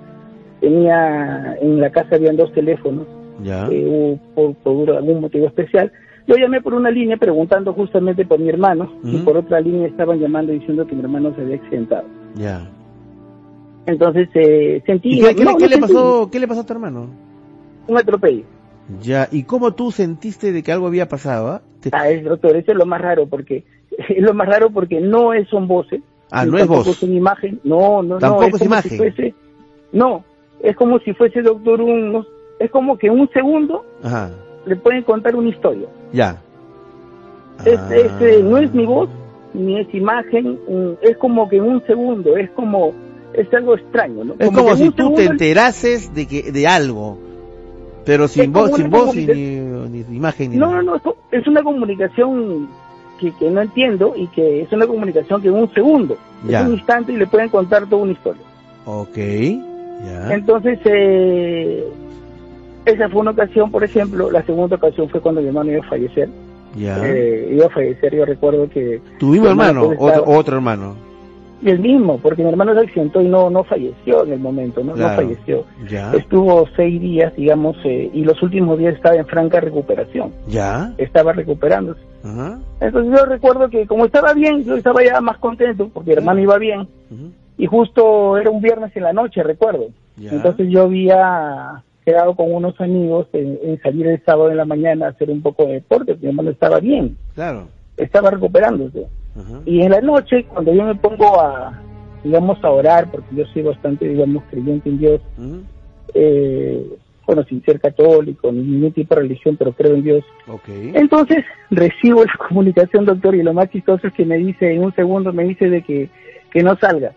Tenía, en la casa habían dos teléfonos, ya. Eh, por, por algún motivo especial yo llamé por una línea preguntando justamente por mi hermano y por otra línea estaban llamando diciendo que mi hermano se había accidentado. Ya. Entonces eh, sentí... qué, le pasó, ¿Qué le pasó a tu hermano? Un atropello. Ya, ¿y cómo tú sentiste de que algo había pasado? Ah, ah es, doctor, eso es lo más raro porque [LAUGHS] es lo más raro porque no es son voces. Ah, no es voz. es una imagen. No, no, tampoco no. es, imagen. no, es como si fuese doctor un es como que un segundo Ajá le pueden contar una historia. Ya. Es, eh, no es mi voz, ni es imagen, es como que en un segundo, es como, es algo extraño, ¿no? Es como, si tú te enterases de que de algo, pero sin voz, sin voz ni, ni, imagen. Ni no, no, no, es una comunicación que, que, no entiendo y que es una comunicación que en un segundo, en un instante y le pueden contar toda una historia. Ok, ya. Entonces, eh, esa fue una ocasión, por ejemplo, la segunda ocasión fue cuando mi hermano iba a fallecer. Ya. Eh, iba a fallecer, yo recuerdo que... ¿Tu mismo hermano? otro hermano? El mismo, porque mi hermano se accidentó y no, no falleció en el momento, no, no falleció. Estuvo seis días, digamos, eh, y los últimos días estaba en franca recuperación. Ya. Estaba recuperándose. Entonces yo recuerdo que como estaba bien, yo estaba ya más contento, porque mi hermano iba bien. Y justo era un viernes en la noche, recuerdo. Entonces yo había quedado con unos amigos en, en, salir el sábado en la mañana a hacer un poco de deporte, porque mi hermano estaba bien. Claro. Estaba recuperándose. Y en la noche, cuando yo me pongo a, digamos, a orar, porque yo soy bastante, digamos, creyente en Dios, eh, bueno, sin ser católico, ni ningún tipo de religión, pero creo en Dios. Entonces [LAUGHS] recibo la comunicación, doctor, y lo más chistoso es que me dice, en un segundo me dice de que, que no salga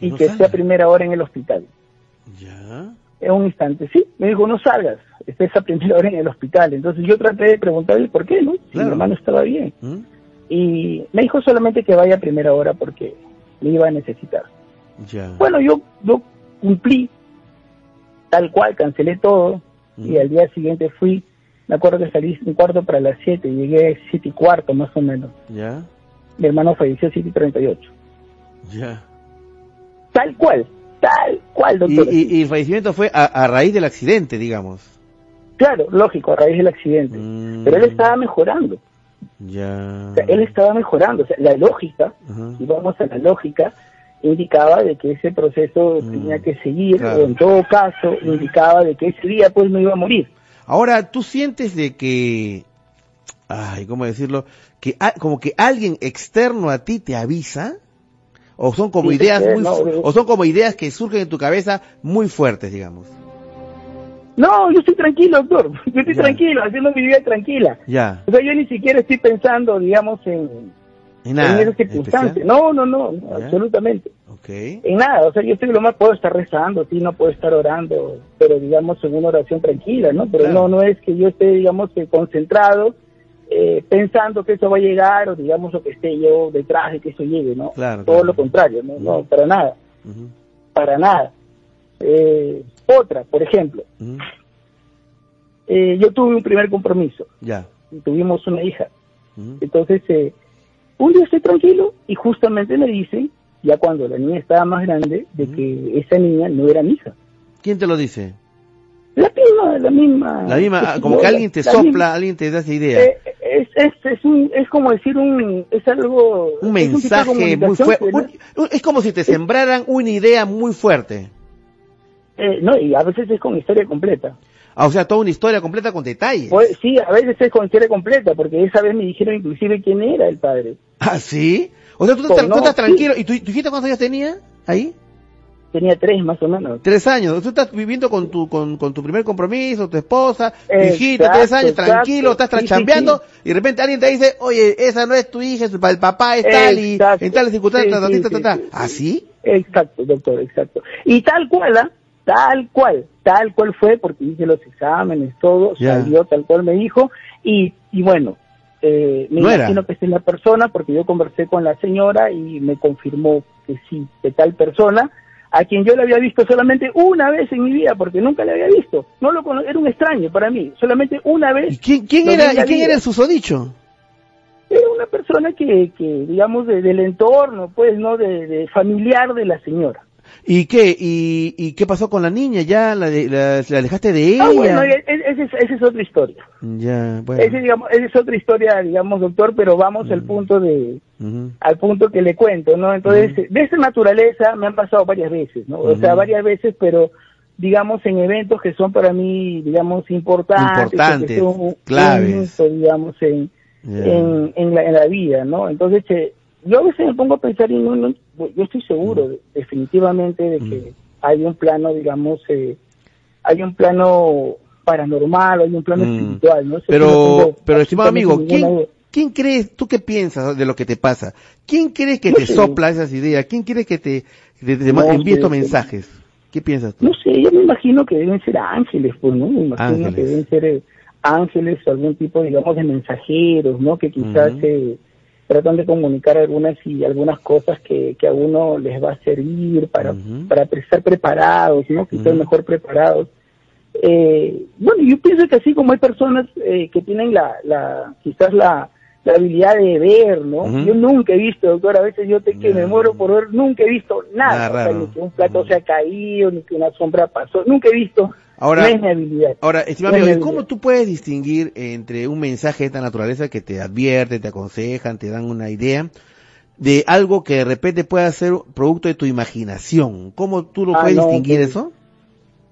y que esté a primera hora en el hospital. Ya. En un instante, sí, me dijo, no salgas, estés [LAUGHS] a primera hora en el hospital. Entonces yo traté de preguntarle por qué, ¿no? Si mi hermano estaba bien. Y me dijo solamente que vaya a primera hora porque me iba a necesitar. Bueno, yo, yo cumplí tal cual, cancelé todo y al día siguiente fui, me acuerdo que salí un cuarto para las 7, llegué siete y cuarto más o menos. Ya. Mi hermano falleció a 7 y 38. Ya. Tal cual, tal cual, doctor. Y, el fallecimiento fue a, raíz del accidente, digamos. Claro, lógico, a raíz del accidente. Mm. Pero él estaba mejorando. Ya. él estaba mejorando. O sea, la lógica, si vamos a la lógica, indicaba de que ese proceso mm, tenía que seguir, o en todo caso, indicaba de que ese día pues no iba a morir. Ahora, ¿tú sientes de que, ay, ¿cómo decirlo? Que como que alguien externo a ti te avisa? ¿O son como ideas muy, o son como ideas que surgen en tu cabeza muy fuertes, digamos? No, yo estoy tranquilo, doctor. [LAUGHS] Yo estoy tranquilo, haciendo mi vida tranquila. Ya. O sea, yo ni siquiera estoy pensando, digamos, en, en, nada, en esas circunstancias. No, no, no, absolutamente. Okay. En nada, o sea, yo estoy lo más, puedo estar rezando, sí, no puedo estar orando, pero digamos en una oración tranquila, ¿no? Pero no, no es que yo esté, digamos, concentrado, eh, pensando que eso va a llegar, o digamos, o que esté yo detrás de que eso llegue, ¿no? Claro, Todo lo contrario, ¿no? No, para nada. Para nada. Eh, otra, por ejemplo, eh, yo tuve un primer compromiso. Ya. Tuvimos una hija. Entonces, eh, un día estoy tranquilo y justamente me dicen, ya cuando la niña estaba más grande, de que esa niña no era mi hija. ¿Quién te lo dice? La misma, la misma. La misma, como que alguien te sopla, alguien te da esa idea. Eh, es, es, es, un, es como decir un, es algo... Un mensaje muy fuerte. Es como si te sembraran una idea muy fuerte. Eh, no, y a veces es con historia completa. Ah, o sea, toda una historia completa con detalles. Pues, sí, a veces es con historia completa, porque esa vez me dijeron inclusive quién era el padre. ¿Ah, sí? O sea, tú, pues estás tranquilo. ¿Y tu, tu hijita cuántos años tenía ahí? Tenía tres más o menos. Tres años. Tú estás viviendo con tu, con, con tu primer compromiso, tu esposa, tu hijita, tres años, tranquilo, estás trachambeando, y de repente alguien te dice, oye, esa no es tu hija, el papá es tal, y en tal circunstancias, ¿Ah, sí? Exacto, doctor, exacto. Y tal cual, ¿ah? Tal cual, tal cual fue, porque hice los exámenes, todo, salió tal cual me dijo, y, y bueno, eh, me imagino que es la persona, porque yo conversé con la señora y me confirmó que sí, de tal persona, a quien yo le había visto solamente una vez en mi vida, porque nunca le había visto, no lo era un extraño para mí, solamente una vez. ¿Y quién, era, ¿y quién era el susodicho? Era una persona que, que digamos, del entorno, pues, ¿no? de familiar de la señora. ¿Y qué? ¿Y, y qué pasó con la niña? ¿Ya la, la, la alejaste de ah, ella? Ah, bueno, esa es, es, otra historia. Ya, bueno. Esa, digamos, es otra historia, digamos, doctor, pero vamos al punto de, al punto que le cuento, ¿no? Entonces, de esa naturaleza me han pasado varias veces, ¿no? O sea, varias veces, pero digamos en eventos que son para mí, digamos, importantes. Importantes, claves. digamos, en, en, en, la, en la vida, ¿no? Entonces, eh, yo a veces me pongo a pensar y no, no yo estoy seguro mm. definitivamente de que mm. hay un plano, digamos, eh, hay un plano paranormal, hay un plano mm. espiritual, ¿no? pero, pero estimado amigo, ¿quién, ¿quién crees, tú qué piensas de lo que te pasa? ¿Quién crees que te sopla esas ideas? ¿Quién crees que te, te, envíe estos mensajes? ¿Qué piensas tú? No sé, yo me imagino que deben ser ángeles, pues, ¿no? Me imagino que deben ser... Eh, ángeles o algún tipo, digamos, de mensajeros, ¿no? Que quizás se tratan de comunicar algunas y algunas cosas que, que a uno les va a servir para, para estar preparados, ¿no? Que estén mejor preparados. Eh, bueno, yo pienso que así como hay personas eh, que tienen la, la, quizás la, la habilidad de ver, ¿no? Yo nunca he visto, doctor, a veces yo te que me muero por ver, nunca he visto nada, ni que un plato se ha caído, ni que una sombra pasó, nunca he visto. Ahora, no es habilidad. Ahora, estimado amigo, ¿cómo tú puedes distinguir entre un mensaje de esta naturaleza que te advierte, te aconsejan, te dan una idea, de algo que de repente pueda ser producto de tu imaginación? ¿Cómo tú lo ah, puedes distinguir pues, eso?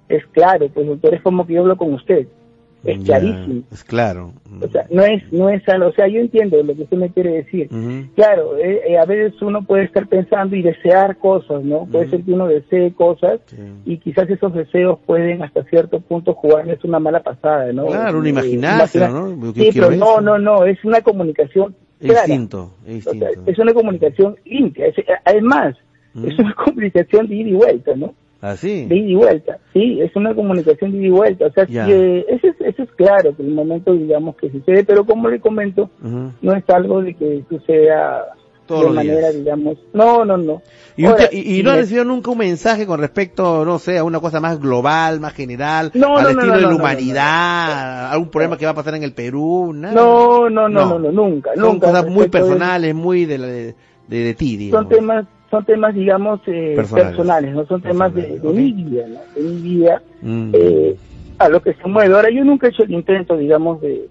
Es claro, pues doctor, es como que yo hablo con usted es clarísimo. Es claro. O sea, no es, no es algo, o sea, yo entiendo lo que usted me quiere decir. Claro, eh, eh, a veces uno puede estar pensando y desear cosas, ¿no? Puede ser que uno desee cosas y quizás esos deseos pueden hasta cierto punto jugarles una mala pasada, ¿no? Claro, un imaginario, ¿no? Sí, pero no, no, no, es una comunicación Distinto, es una comunicación limpia. además, es una [LAUGHS] comunicación de ida y vuelta, ¿no? Así. ¿Ah, de ida y vuelta, sí, es una comunicación de ida y vuelta. O sea, que eso, es, eso es claro, que el momento, digamos, que sucede, pero como le comento, no es algo de que suceda de manera, digamos, no, no, no. ¿Y, y, no ha recibido nunca un mensaje con respecto, no sé, a una cosa más global, más general, no, al estilo de la humanidad, algún problema que va a pasar en el Perú? Nada. No, no, no, no, nunca. Son cosas muy personales, muy de, de, de, ti, digamos. Son temas son temas, digamos, eh, personales. no son temas de, mi vida, ¿no? de mi vida, mm. eh, a lo que se mueve. Ahora, yo nunca he hecho el intento, digamos, de...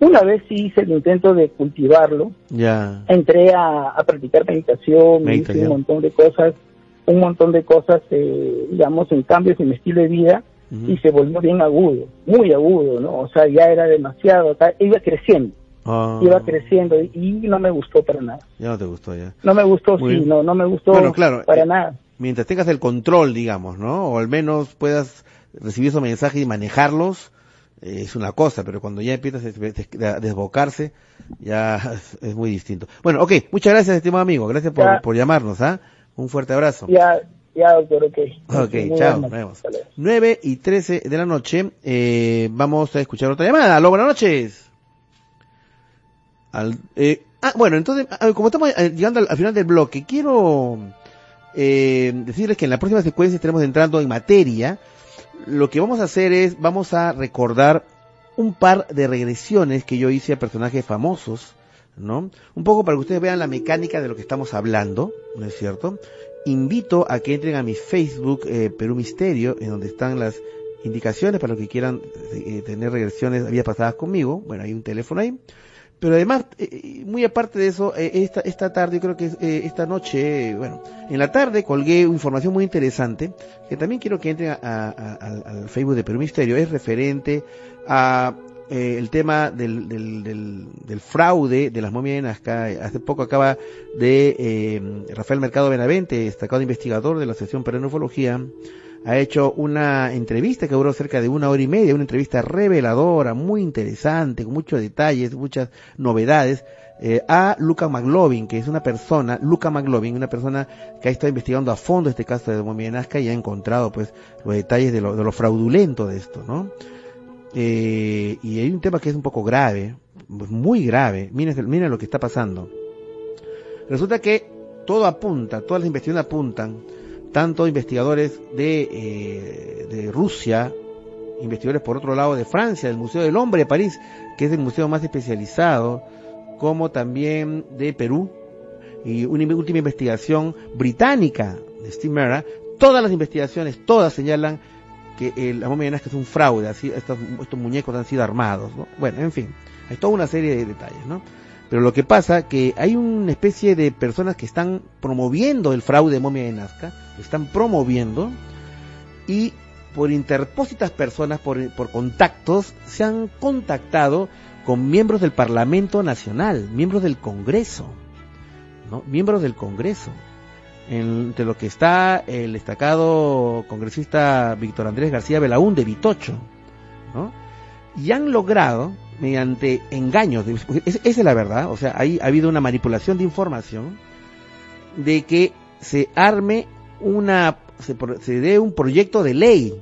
Una vez sí hice el intento de cultivarlo. Ya. Entré a, practicar meditación, hice un montón de cosas, un montón de cosas, eh, digamos, en cambios en mi estilo de vida, y se volvió bien agudo, muy agudo, ¿no? O sea, ya era demasiado, iba creciendo. Ah. Iba creciendo y, no me gustó para nada. Ya no te gustó ya. No me gustó, sí, no, no me gustó para eh, nada. Mientras tengas el control, digamos, ¿no? O al menos puedas recibir esos mensajes y manejarlos, eh, es una cosa, pero cuando ya empiezas a desbocarse, ya [LAUGHS] es, muy distinto. Bueno, ok, muchas gracias, estimado amigo, gracias por, llamarnos, ¿ah? Un fuerte abrazo. Ya, ya, doctor, ok. Ok, chao, nos vemos. 9 y 13 de la noche, eh, vamos a escuchar otra llamada. Aló, buenas noches. Eh, ah, bueno, entonces, ah, como estamos eh, llegando al, final del bloque, quiero eh, decirles que en la próxima secuencia estaremos entrando en materia. Lo que vamos a hacer es, vamos a recordar un par de regresiones que yo hice a personajes famosos, ¿no? Un poco para que ustedes vean la mecánica de lo que estamos hablando, ¿no es cierto? Invito a que entren a mi Facebook Perú Misterio, en donde están las indicaciones para los que quieran tener regresiones había pasadas conmigo. Bueno, hay un teléfono ahí. Pero además, eh, eh, muy aparte de eso, eh, esta, esta tarde, creo que esta noche, bueno, en la tarde colgué información muy interesante, que también quiero que entren al Facebook de Perú Misterio, es referente a el tema del, del, fraude de las momias de Nazca. Hace poco acaba de Rafael Mercado Benavente, destacado investigador de la sección para Ufología, ha hecho una entrevista que duró cerca de una hora y media, una entrevista reveladora, muy interesante, con muchos detalles, muchas novedades, eh, a Luca McLovin, que es una persona, Luca McLovin, una persona que ha estado investigando a fondo este caso de Momia Nazca y ha encontrado pues los detalles de lo, fraudulento de esto, ¿no? Eh, y hay un tema que es un poco grave, muy grave, miren, miren lo que está pasando. Resulta que todo apunta, todas las investigaciones apuntan tanto investigadores de, eh, de Rusia, investigadores por otro lado de Francia, del Museo del Hombre de París, que es el museo más especializado, como también de Perú, y una última investigación británica de Steve Mera, todas las investigaciones, todas señalan que el, la momia es un fraude, así, estos, muñecos han sido armados, ¿no? Bueno, en fin, hay toda una serie de detalles, ¿no? Pero lo que pasa que hay una especie de personas que están promoviendo el fraude de momia de Nazca, están promoviendo y por interpósitas personas, por, por contactos, se han contactado con miembros del Parlamento Nacional, miembros del Congreso, ¿no? Miembros del Congreso. Entre lo que está el destacado congresista Víctor Andrés García Belaún de Vitocho, ¿no? Y han logrado mediante engaños, esa es la verdad, o sea, ahí ha habido una manipulación de información de que se arme una, se, dé un proyecto de ley,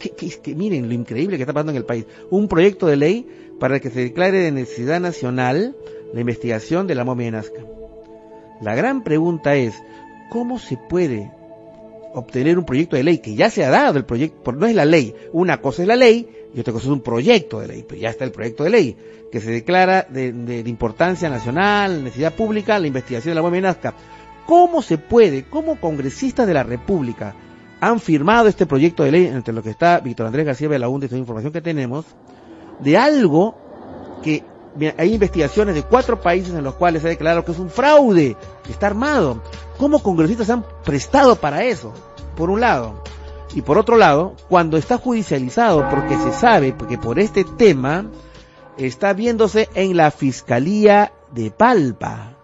que, miren lo increíble que está pasando en el país, un proyecto de ley para que se declare de necesidad nacional la investigación de la momia de Nazca. La gran pregunta es, ¿cómo se puede obtener un proyecto de ley que ya se ha dado el proyecto, no es la ley, una cosa es la ley y otra cosa es un proyecto de ley, pero ya está el proyecto de ley, que se declara de, importancia nacional, necesidad pública, la investigación de la de Nazca. ¿Cómo se puede, cómo congresistas de la República han firmado este proyecto de ley, entre lo que está Víctor Andrés García Belaúnde, esta información que tenemos, de algo que hay investigaciones de cuatro países en los cuales se ha declarado que es un fraude, que está armado. ¿Cómo congresistas han prestado para eso? Por un lado. Y por otro lado, cuando está judicializado, porque se sabe que por este tema está viéndose en la Fiscalía de Palpa,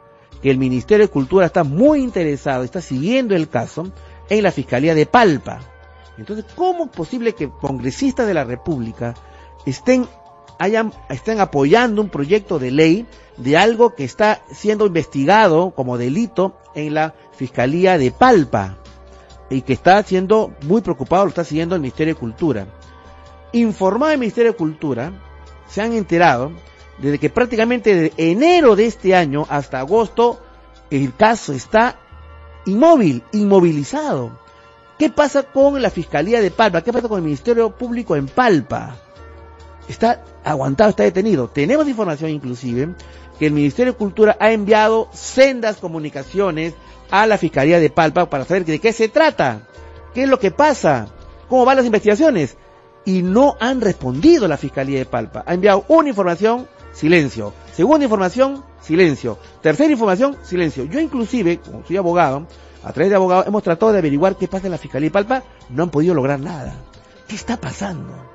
que el Ministerio de Cultura está muy interesado, está siguiendo el caso en la Fiscalía de Palpa. Entonces, ¿cómo es posible que congresistas de la República estén hayan, estén apoyando un proyecto de ley de algo que está siendo investigado como delito en la Fiscalía de Palpa y que está siendo muy preocupado, lo está siguiendo el Ministerio de Cultura. Informado el Ministerio de Cultura, se han enterado desde que prácticamente de enero de este año hasta agosto el caso está inmóvil, inmovilizado. ¿Qué pasa con la Fiscalía de Palpa? ¿Qué pasa con el Ministerio Público en Palpa? está aguantado, está detenido. Tenemos información inclusive que el Ministerio de Cultura ha enviado sendas comunicaciones a la Fiscalía de Palpa para saber de qué se trata, qué es lo que pasa, cómo van las investigaciones. Y no han respondido la Fiscalía de Palpa. Ha enviado una información, silencio. Segunda información, silencio. Tercera información, silencio. Yo inclusive, como soy abogado, a través de abogados hemos tratado de averiguar qué pasa en la Fiscalía de Palpa, no han podido lograr nada. ¿Qué está pasando?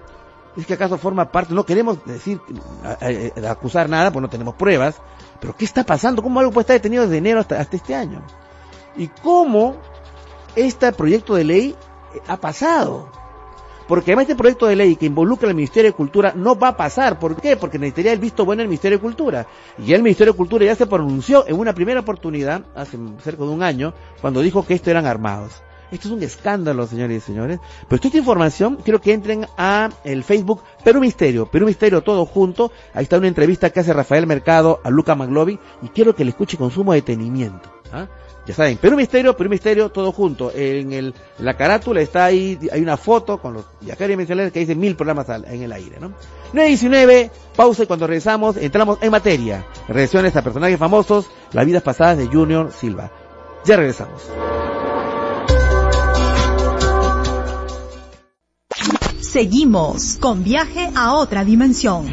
¿Es que acaso forma parte? No queremos decir, acusar nada, pues no tenemos pruebas. Pero ¿qué está pasando? ¿Cómo algo puede estar detenido desde enero hasta, este año? ¿Y cómo este proyecto de ley eh, ha pasado? Porque además este proyecto de ley que involucra al Ministerio de Cultura no va a pasar. ¿Por qué? Porque necesitaría el visto bueno del Ministerio de Cultura. Y el Ministerio de Cultura ya se pronunció en una primera oportunidad, hace cerca de un año, cuando dijo que esto eran armados. Esto es un escándalo, señores y señores. Pero esta información, quiero que entren a el Facebook Perú Misterio, Perú Misterio todo junto. Ahí está una entrevista que hace Rafael Mercado a Luca Maglovi y quiero que le escuche con sumo detenimiento. ¿ah? Ya saben, Perú Misterio, Perú Misterio, todo junto. En el, la carátula está ahí, hay una foto con los viajeros dimensionales que dice mil programas en el aire, ¿no? 9.19, pausa y cuando regresamos entramos en materia. Reacciones a personajes famosos, las vidas pasadas de Junior Silva. Ya regresamos. Seguimos con viaje a otra dimensión.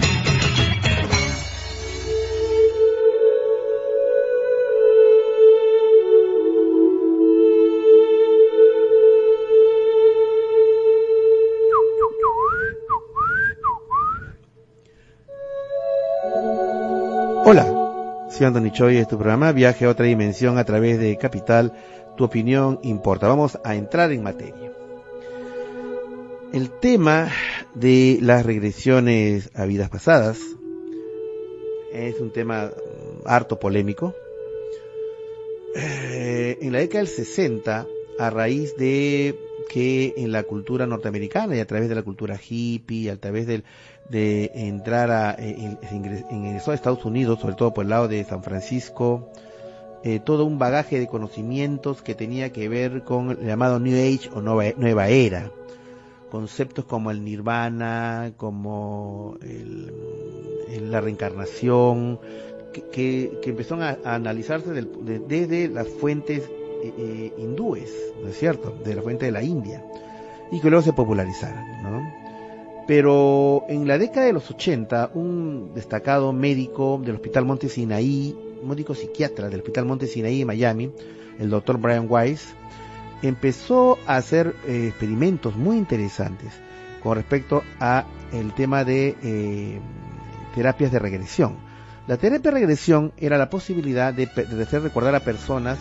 Hola, soy Anthony Choi, es tu programa Viaje a otra dimensión a través de Capital. Tu opinión importa. Vamos a entrar en materia. El tema de las regresiones a vidas pasadas es un tema harto polémico. Eh, en la década del 60, a raíz de que en la cultura norteamericana y a través de la cultura hippie, a través de, entrar a, eh, en, Estados Unidos, sobre todo por el lado de San Francisco, eh, todo un bagaje de conocimientos que tenía que ver con el llamado New Age o nueva era conceptos como el nirvana, como la reencarnación, que, que, empezaron a, analizarse desde las fuentes eh, eh, hindúes, ¿no es cierto? De la fuente de la India, y que luego se popularizaron, ¿no? Pero en la década de los 80, un destacado médico del Hospital Monte Sinaí, médico psiquiatra del Hospital Monte Sinaí de Miami, el doctor Brian Weiss, empezó a hacer eh, experimentos muy interesantes con respecto a el tema de eh, terapias de regresión. La terapia de regresión era la posibilidad de, hacer recordar a personas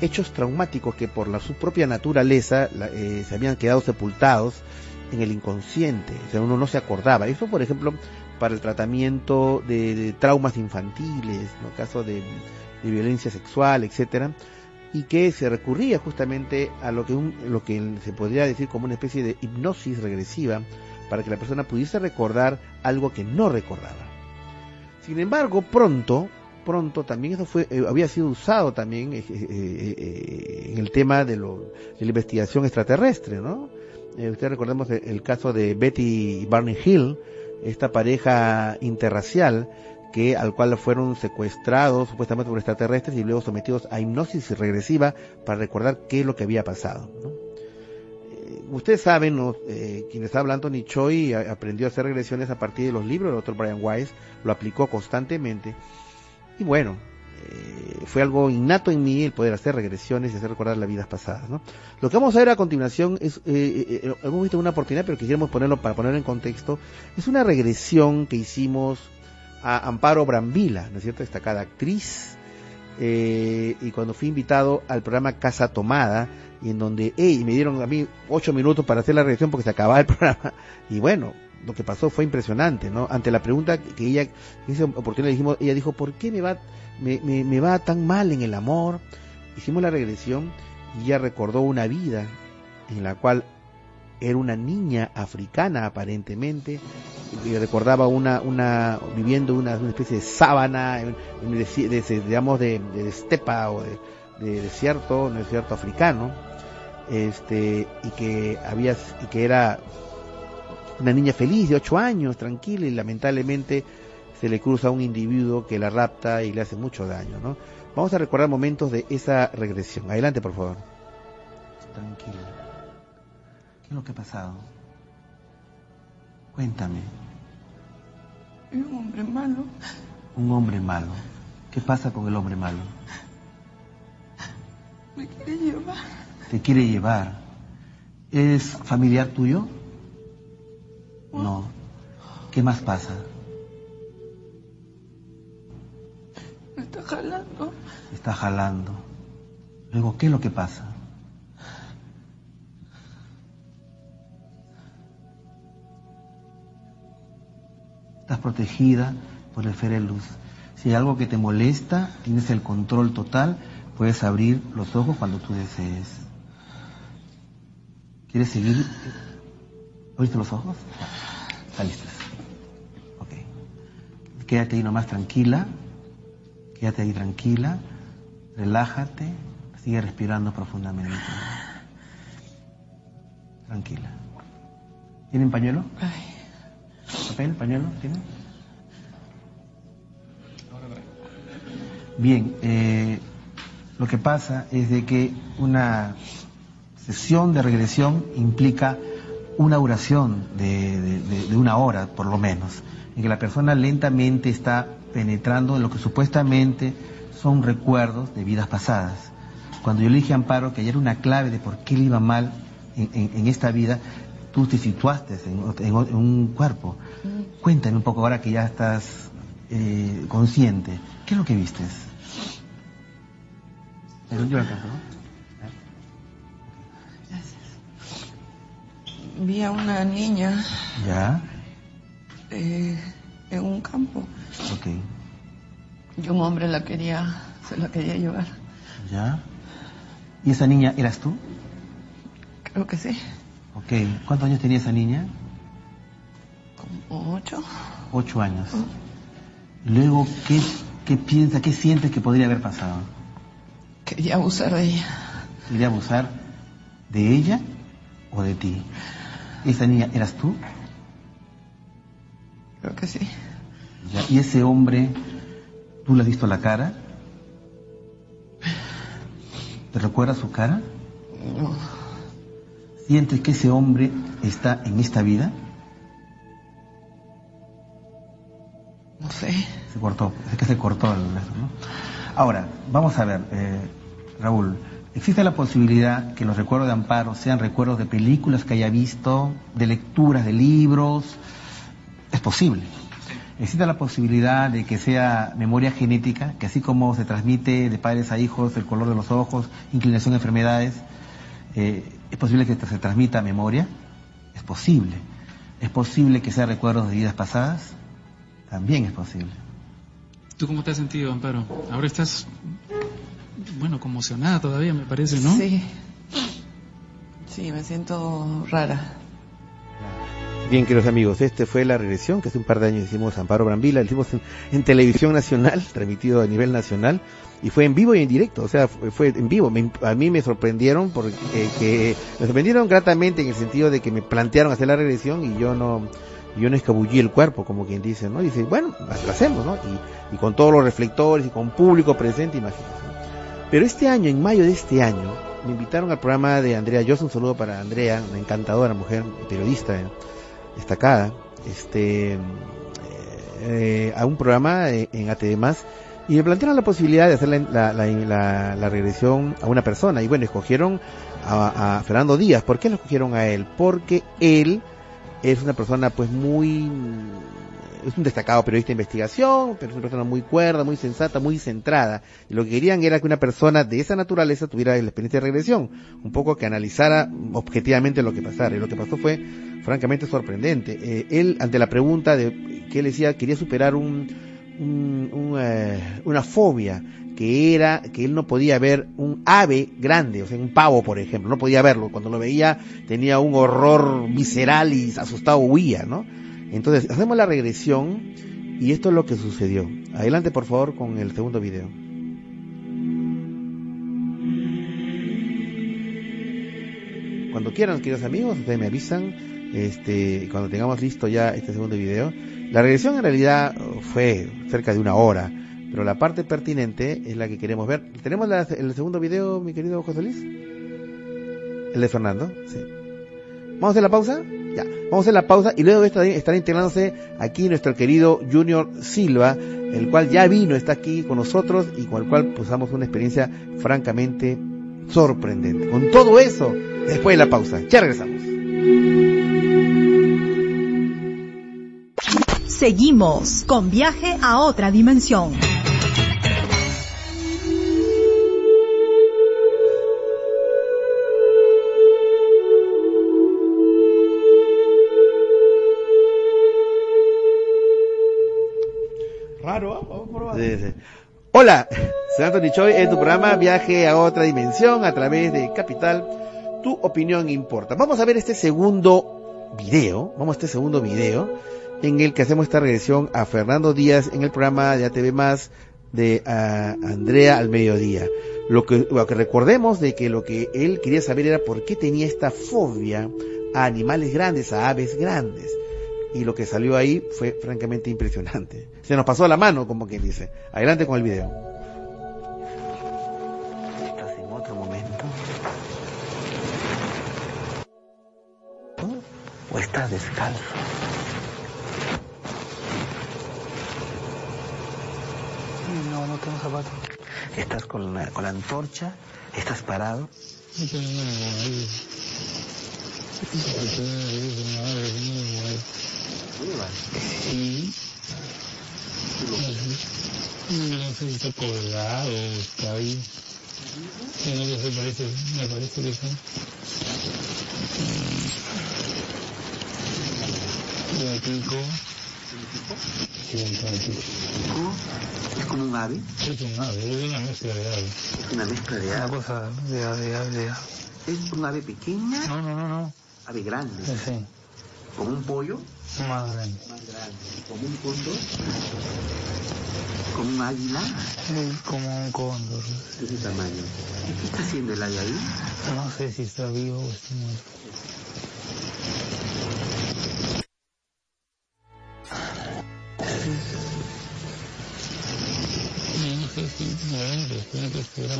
hechos traumáticos que por la, su propia naturaleza eh, se habían quedado sepultados en el inconsciente, o sea, uno no se acordaba. Eso, por ejemplo, para el tratamiento de, traumas infantiles, ¿no? caso de, de violencia sexual, etcétera y que se recurría justamente a lo que, lo que se podría decir como una especie de hipnosis regresiva para que la persona pudiese recordar algo que no recordaba. Sin embargo, pronto, pronto también eso fue eh, había sido usado también eh, eh, en el tema de, lo, de, la investigación extraterrestre, ¿no? ustedes recordemos el, caso de Betty y Barney Hill, esta pareja interracial que al cual fueron secuestrados supuestamente por extraterrestres y luego sometidos a hipnosis regresiva para recordar qué es lo que había pasado. ¿no? ustedes saben, ¿no? eh, quien está hablando, Choi aprendió a hacer regresiones a partir de los libros del doctor Brian Weiss, lo aplicó constantemente. Y bueno, eh, fue algo innato en mí el poder hacer regresiones y hacer recordar las vidas pasadas. ¿no? Lo que vamos a ver a continuación es, eh, eh, hemos visto una oportunidad, pero quisiéramos ponerlo para ponerlo en contexto, es una regresión que hicimos a Amparo Brambila, ¿no es cierto? Destacada actriz, y cuando fui invitado al programa Casa Tomada, y en donde, hey, me dieron a mí ocho minutos para hacer la reacción porque se acababa el [LAUGHS] programa. Y bueno, lo que pasó fue impresionante, ¿no? Ante la pregunta que ella, en esa oportunidad dijimos, ella dijo, ¿por qué me va, me, me, va tan mal en el amor? Hicimos la regresión y ella recordó una vida en la cual era una niña africana aparentemente y recordaba una una viviendo una, especie de sábana de, digamos de, de, estepa o de, de desierto un desierto africano este y que había y que era una niña feliz de ocho años, tranquila y lamentablemente se le cruza a un individuo que la rapta y le hace mucho daño, ¿no? Vamos a recordar momentos de esa regresión. Adelante, por favor. Tranquila. ¿Qué es lo que ha pasado? Cuéntame. un hombre malo. Un hombre malo. ¿Qué pasa con el hombre malo? Me quiere llevar te quiere llevar. ¿Es familiar tuyo? No. ¿Qué más pasa? Me está jalando. está jalando. Luego, ¿qué es lo que pasa? Estás protegida por el Fereluz. Si hay algo que te molesta, tienes el control total, puedes abrir los ojos cuando tú desees. ¿Quieres seguir? ¿Oíste los ojos? Está listo. Ok. Quédate ahí nomás tranquila. Quédate ahí tranquila. Relájate. Sigue respirando profundamente. Tranquila. ¿Tienen pañuelo? ¿Papel? ¿Pañuelo? ¿Tienen? Bien, eh, lo que pasa es de que una sesión de regresión implica una duración de, una hora, por lo menos, en que la persona lentamente está penetrando en lo que supuestamente son recuerdos de vidas pasadas. Cuando yo le dije a Amparo que ayer una clave de por qué le iba mal en, esta vida, tú te situaste en, un cuerpo. Cuéntame un poco ahora que ya estás eh, consciente. ¿Qué es lo que vistes? Yo vi a una niña. ¿Ya? Eh, en un campo. Ok. Y un hombre la quería, se la quería llevar. ¿Ya? ¿Y esa niña eras tú? Creo que sí. Ok. ¿Cuántos años tenía esa niña? Como ocho. Ocho años. Luego, ¿qué, qué piensa, qué sientes que podría haber pasado? Quería abusar de ella. ¿Quería abusar de ella o de ti? ¿Esa niña eras tú? Creo que sí. ¿Y ese hombre, tú le has visto la cara? ¿Te recuerdas su cara? No. ¿Sientes que ese hombre está en esta vida? No sé. Se cortó, es que se cortó el ¿no? Ahora, vamos a ver, eh, Raúl. ¿Existe la posibilidad que los recuerdos de Amparo sean recuerdos de películas que haya visto, de lecturas de libros? Es posible. ¿Existe la posibilidad de que sea memoria genética, que así como se transmite de padres a hijos el color de los ojos, inclinación a enfermedades, eh, es posible que se transmita memoria? Es posible. ¿Es posible que sea recuerdos de vidas pasadas? También es posible. ¿Tú cómo te has sentido, Amparo? Ahora estás bueno, conmocionada todavía, me parece, ¿no? Sí. Sí, me siento rara. Bien, queridos amigos, este fue la regresión que hace un par de años hicimos Amparo Brambila, hicimos en, televisión nacional, transmitido a nivel nacional, y fue en vivo y en directo, o sea, fue, en vivo. a mí me sorprendieron porque que, me sorprendieron gratamente en el sentido de que me plantearon hacer la regresión y yo no, yo no escabullí el cuerpo, como quien dice, ¿no? Y dice, bueno, lo hacemos, ¿no? Y, con todos los reflectores y con público presente, imagínense. Pero este año, en mayo de este año, me invitaron al programa de Andrea Yo un saludo para Andrea, una encantadora mujer, periodista destacada, este, eh, a un programa en ATD más y me plantearon la posibilidad de hacer la, regresión a una persona y bueno, escogieron a, a, Fernando Díaz. ¿Por qué lo escogieron a él? Porque él es una persona pues muy es un destacado periodista de investigación, pero es una persona muy cuerda, muy sensata, muy centrada. Y lo que querían era que una persona de esa naturaleza tuviera la experiencia de regresión, un poco que analizara objetivamente lo que pasara. Y lo que pasó fue francamente sorprendente. Eh, él, ante la pregunta de que él decía, quería superar un, eh, una fobia que era que él no podía ver un ave grande, o sea, un pavo, por ejemplo, no podía verlo. Cuando lo veía tenía un horror visceral y asustado huía, ¿no? Entonces, hacemos la regresión y esto es lo que sucedió. Adelante, por favor, con el segundo video. Cuando quieran, queridos amigos, ustedes me avisan, este, cuando tengamos listo ya este segundo video. La regresión en realidad fue cerca de una hora, pero la parte pertinente es la que queremos ver. ¿Tenemos el segundo video, mi querido José Luis? ¿El de Fernando? Sí. ¿Vamos a hacer la pausa? Ya, vamos a hacer la pausa y luego estará integrándose aquí nuestro querido Junior Silva, el cual ya vino, está aquí con nosotros y con el cual pasamos una experiencia francamente sorprendente. Con todo eso, después de la pausa, ya regresamos. Seguimos con viaje a otra dimensión. Hola, soy Anthony Choi en tu programa Viaje a otra dimensión a través de Capital. Tu opinión importa. Vamos a ver este segundo video, vamos a este segundo video en el que hacemos esta regresión a Fernando Díaz en el programa de ATV más de Andrea al mediodía. Lo que, que recordemos de que lo que él quería saber era por qué tenía esta fobia a animales grandes, a aves grandes y lo que salió ahí fue francamente impresionante. Se nos pasó la mano, como quien dice. Adelante con el video. ¿Estás en otro momento? ¿O estás descalzo? No, no tengo zapatos. ¿Estás con la, con la antorcha? ¿Estás parado? Sí. No sé si está colgado o está ahí. Sí, no sé, parece, me parece que está. Y ¿Es como un ave? Es un ave, es una mezcla de ave. Es una mezcla de ave. Una cosa de ave, de ave, de ave. ¿Es un ave pequeña? No, no, no, no. Ave grande. Sí. ¿Como un pollo? Más grande. Más grande. ¿Como un cóndor? ¿Como un águila? Sí, como un cóndor. ¿De ese tamaño? ¿Qué está haciendo el ave ahí? No sé si está vivo o está muerto. No sé que esperar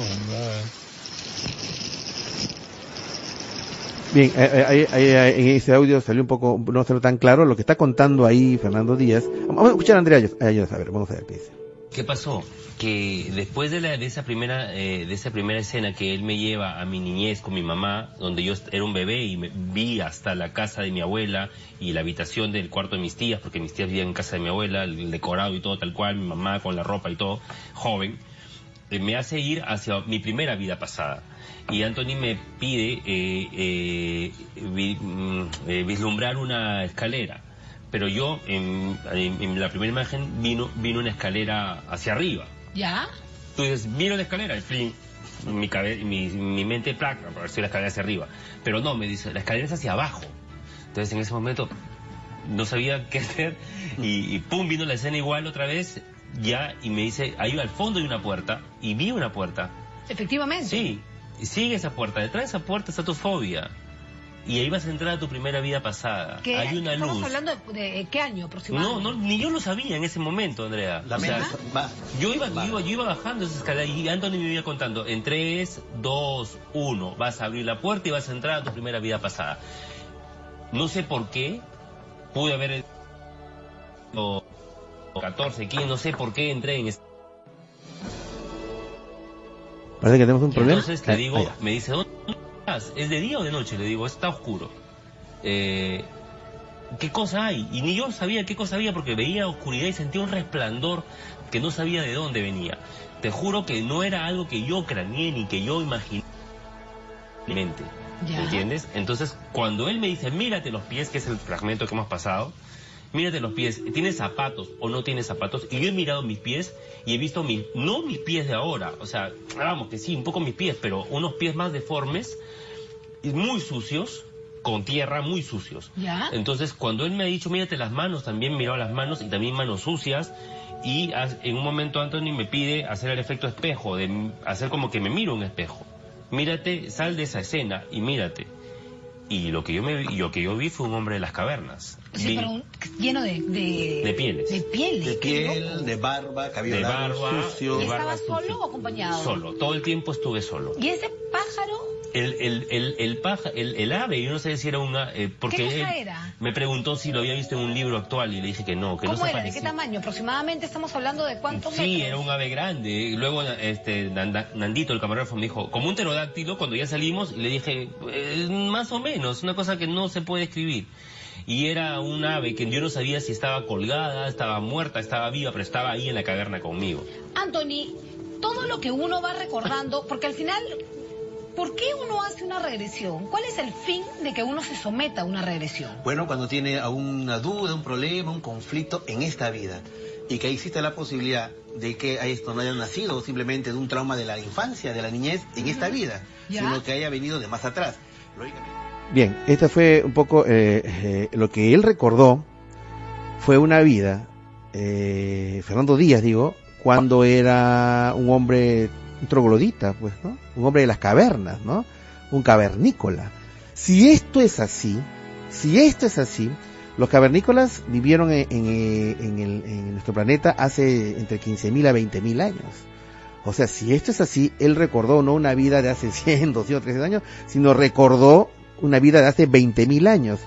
Bien, eh, eh, en ese audio salió un poco, no salió tan claro lo que está contando ahí Fernando Díaz. Vamos a escuchar a Andrea a ver, vamos a ver qué dice. ¿Qué pasó? Que después de, la, esa primera eh, de esa primera escena que él me lleva a mi niñez con mi mamá, donde yo era un bebé y vi hasta la casa de mi abuela y la habitación del cuarto de mis tías, porque mis tías vivían en casa de mi abuela, el decorado y todo tal cual, mi mamá con la ropa y todo, joven, me hace ir hacia mi primera vida pasada y Anthony me pide eh, eh, mm, eh, vislumbrar una escalera. Pero yo, en, la primera imagen, vino, vino una escalera hacia arriba. ¿Ya? Entonces, vino la escalera, el fin, mi, mi, mi mente, placa, para ver si la escalera hacia arriba. Pero no, me dice, la escalera es hacia abajo. Entonces, en ese momento, no sabía [LAUGHS] qué hacer y, y pum, vino la escena igual otra vez, ya, y me dice, ahí al fondo hay una puerta, y vi una puerta. Efectivamente. Sí, sigue esa puerta, detrás de esa puerta está tu fobia. Y ahí vas a entrar a tu primera vida pasada. ¿Qué- Hay una Estamos luz. hablando de, de qué año aproximadamente. No, no, ni yo lo sabía en ese momento, Andrea. La O sea, va- yo iba, yo iba, yo iba bajando esa escalera y Anthony me iba contando, en 3, 2, 1, vas a abrir la puerta y vas a entrar a tu primera vida pasada. No sé por qué, pude haber o, o 14, 15, no sé por qué entré en ese... Parece que tenemos un problema. Entonces Ah, digo, ah, me dice, ¿dónde estás? ¿Es de día o de noche? Le digo, está oscuro. Eh, ¿Qué cosa hay? Y ni yo sabía qué cosa había porque veía oscuridad y sentía un resplandor que no sabía de dónde venía. Te juro que no era algo que yo craneé ni que yo imaginé. Ya. ¿Entiendes? Entonces, cuando él me dice, mírate los pies, que es el fragmento que hemos pasado, mírate los pies, ¿tienes zapatos o no tienes zapatos? Y yo he mirado mis pies y he visto mis, no mis pies de ahora, o sea, vamos que sí, un poco mis pies, pero unos pies más deformes y muy sucios, con tierra, muy sucios. ¿Ya? Entonces, cuando él me ha dicho, mírate las manos, también miraba las manos y también manos sucias. Y en un momento Anthony me pide hacer el efecto espejo, de hacer como que me miro un espejo. Mírate, sal de esa escena y mírate. Y lo que yo me vi, lo que yo vi fue un hombre de las cavernas. Sí, Vi- pero un- lleno de, de, De pieles. De pieles. De piel, de barba, cabello de largo, barba, sucio. ¿Y barba estaba sucia. solo o acompañado? Solo, todo el tiempo estuve solo. ¿Y ese pájaro? El, el, el, el, paja, el, el ave, yo no sé si era una... eh, porque ¿Qué cosa era? Me preguntó si lo había visto en un libro actual y le dije que no, que no ¿Cómo se era? ¿De qué parecía. tamaño? Aproximadamente estamos hablando de cuántos Sí, metros. era un ave grande. Y Luego este, Nandito, el camarógrafo, me dijo, como un pterodáctilo, cuando ya salimos, le dije, "Eh, más o menos, una cosa que no se puede escribir. Y era un ave que yo no sabía si estaba colgada, estaba muerta, estaba viva, pero estaba ahí en la caverna conmigo. Anthony, todo lo que uno va recordando, porque al final, ¿por qué uno hace una regresión? ¿Cuál es el fin de que uno se someta a una regresión? Bueno, cuando tiene una duda, un problema, un conflicto en esta vida y que existe la posibilidad de que a esto no haya nacido simplemente de un trauma de la infancia, de la niñez en esta vida, Ya. sino que haya venido de más atrás. Lógicamente. Bien, esta fue un poco eh, eh, lo que él recordó fue una vida, eh, Fernando Díaz digo, cuando era un hombre, un troglodita, pues, ¿no? Un hombre de las cavernas, ¿no? Un cavernícola. Si esto es así, si esto es así, los cavernícolas vivieron en, en, eh, en nuestro planeta hace entre 15.000 a 20.000 años. O sea, si esto es así, él recordó no una vida de hace 100, 200, 300 años, sino recordó una vida de hace 20.000 años.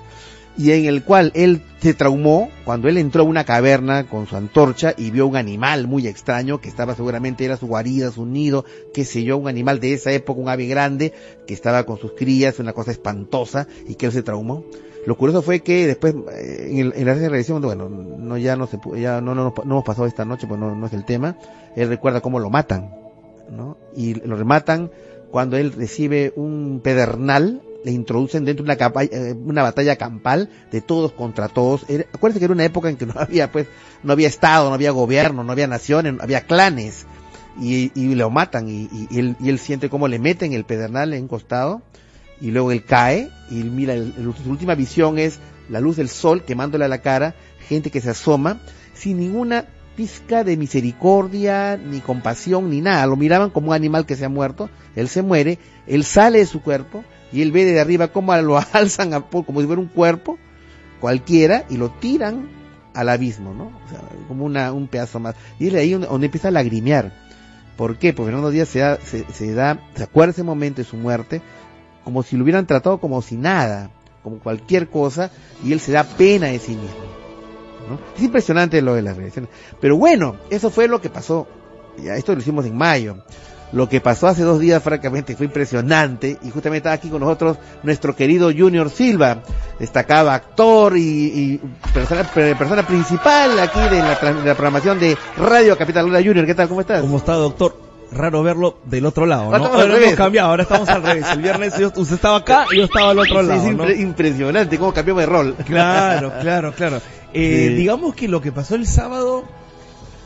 Y en el cual él se traumó cuando él entró a una caverna con su antorcha y vio un animal muy extraño que estaba seguramente era su guarida, su nido, qué sé yo, un animal de esa época, un ave grande que estaba con sus crías, una cosa espantosa y que él se traumó. Lo curioso fue que después, eh, en, el- en la regresión, bueno, no, ya no se, ya no, no, no, no hemos pasado esta noche, pues no, no es el tema. Él recuerda cómo lo matan, ¿no? Y lo rematan cuando él recibe un pedernal, le introducen dentro de eh, una batalla campal de todos contra todos. Era- acuérdense que era una época en que no [LAUGHS] había, pues, no había estado, no había gobierno, no había naciones, había clanes. Y, y lo matan y, él, y él siente cómo le meten el pedernal en un costado y luego él cae y mira, su última visión es la luz del sol quemándole a la cara, gente que se asoma sin ninguna pizca de misericordia, ni compasión, ni nada. Lo miraban como un animal que se ha muerto, él se muere, él sale de su cuerpo y él ve de arriba cómo lo [LAUGHS] alzan a como si fuera un cuerpo cualquiera y lo tiran al abismo, ¿no? O sea, como una, un pedazo más. Y es ahí donde, empieza a lagrimear. ¿Por qué? Porque Fernando Díaz se da, se, da, se acuerda ese momento de su muerte, como si lo hubieran tratado como si nada, como cualquier cosa, y él se da pena de sí mismo. Es impresionante lo de las reacciones. Pero bueno, eso fue lo que pasó. Ya, esto lo hicimos en mayo. Lo que pasó hace dos días, francamente, fue impresionante. Y justamente está aquí con nosotros nuestro querido Junior Silva, destacado actor y, y persona, per- persona principal aquí de la, tran- de la programación de Radio Capital. Hola Junior, ¿qué tal? ¿Cómo estás? ¿Cómo está, doctor? Raro verlo del otro lado, ¿no? Ahora revés. hemos cambiado, ahora estamos al revés. El viernes yo- usted estaba acá y yo estaba al otro Sí, lado, es ¿no? impre- impresionante cómo cambiamos de rol. Claro, claro, claro. Eh, Sí. Digamos que lo que pasó el sábado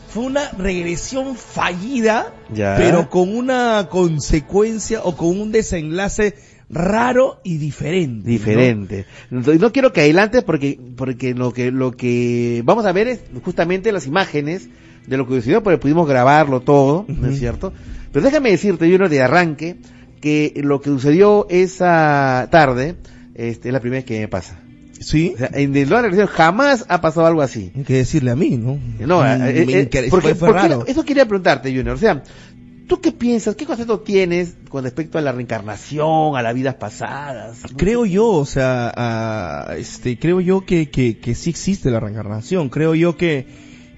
fue una regresión fallida, Ya. pero con una consecuencia o con un desenlace raro y diferente. Diferente. ¿no? no quiero que adelantes porque, porque lo que, lo que vamos a ver es justamente las imágenes de lo que sucedió, porque pudimos grabarlo todo, ¿no es cierto? Pero déjame decirte, yo de arranque, que lo que sucedió esa tarde, este, es la primera vez que me pasa. Sí. O sea, en el jamás ha pasado algo así. Hay que decirle a mí, ¿no? No, Mm, eh, eh, porque, fue- porque raro. eso quería preguntarte, Junior. O sea, ¿tú qué piensas? ¿Qué concepto tienes con respecto a la reencarnación, a las vidas pasadas? Creo yo, o sea, este, creo yo que, que, que sí existe la reencarnación. Creo yo que,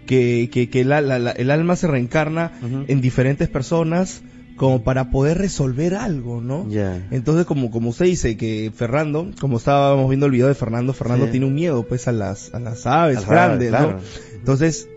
que, que, que la- la- la- el alma se reencarna en diferentes personas como para poder resolver algo, ¿no? Ya. Entonces, como, como usted dice que Fernando, como estábamos viendo el video de Fernando, Fernando Sí. tiene un miedo pues a las, a las aves A grandes, aves, ¿no? Entonces,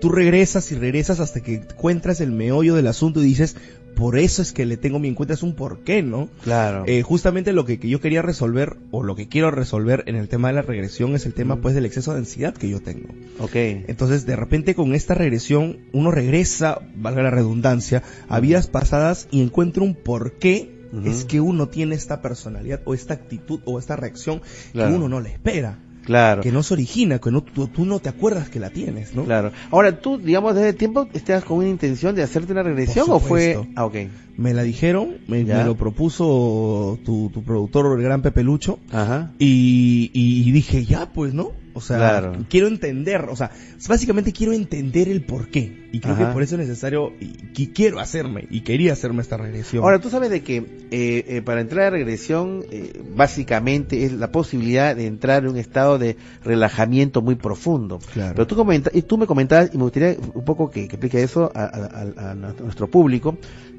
tú regresas y regresas hasta que encuentras el meollo del asunto y dices, por eso es que le tengo mi encuentro, es un porqué, ¿no? Claro. Eh, justamente lo que, que yo quería resolver, o lo que quiero resolver en el tema de la regresión, es el tema pues del exceso de ansiedad que yo tengo. ok. Entonces, de repente con esta regresión, uno regresa, valga la redundancia, a vidas pasadas y encuentra un porqué Ujú. es que uno tiene esta personalidad o esta actitud o esta reacción Claro. que uno no le espera. Claro. Que no se origina, que no, tú, tú no te acuerdas que la tienes, ¿no? Claro. Ahora, tú, digamos, desde tiempo, ¿estás con una intención de hacerte una regresión o fue...? Ah, ok. Me la dijeron, me, lo propuso tu, tu productor, el gran Pepe Lucho, Ajá. y, y dije, ya, pues, ¿no? O sea, Claro. quiero entender, o sea, básicamente quiero entender el por qué. Y creo Ajá. que por eso es necesario, y, y quiero hacerme, y quería hacerme esta regresión. Ahora, tú sabes de que eh, eh, para entrar a regresión, eh, básicamente es la posibilidad de entrar en un estado de relajamiento muy profundo. Claro. Pero tú, comenta- y tú me comentabas, y me gustaría un poco que, que explique eso a, a- a- a nuestro público,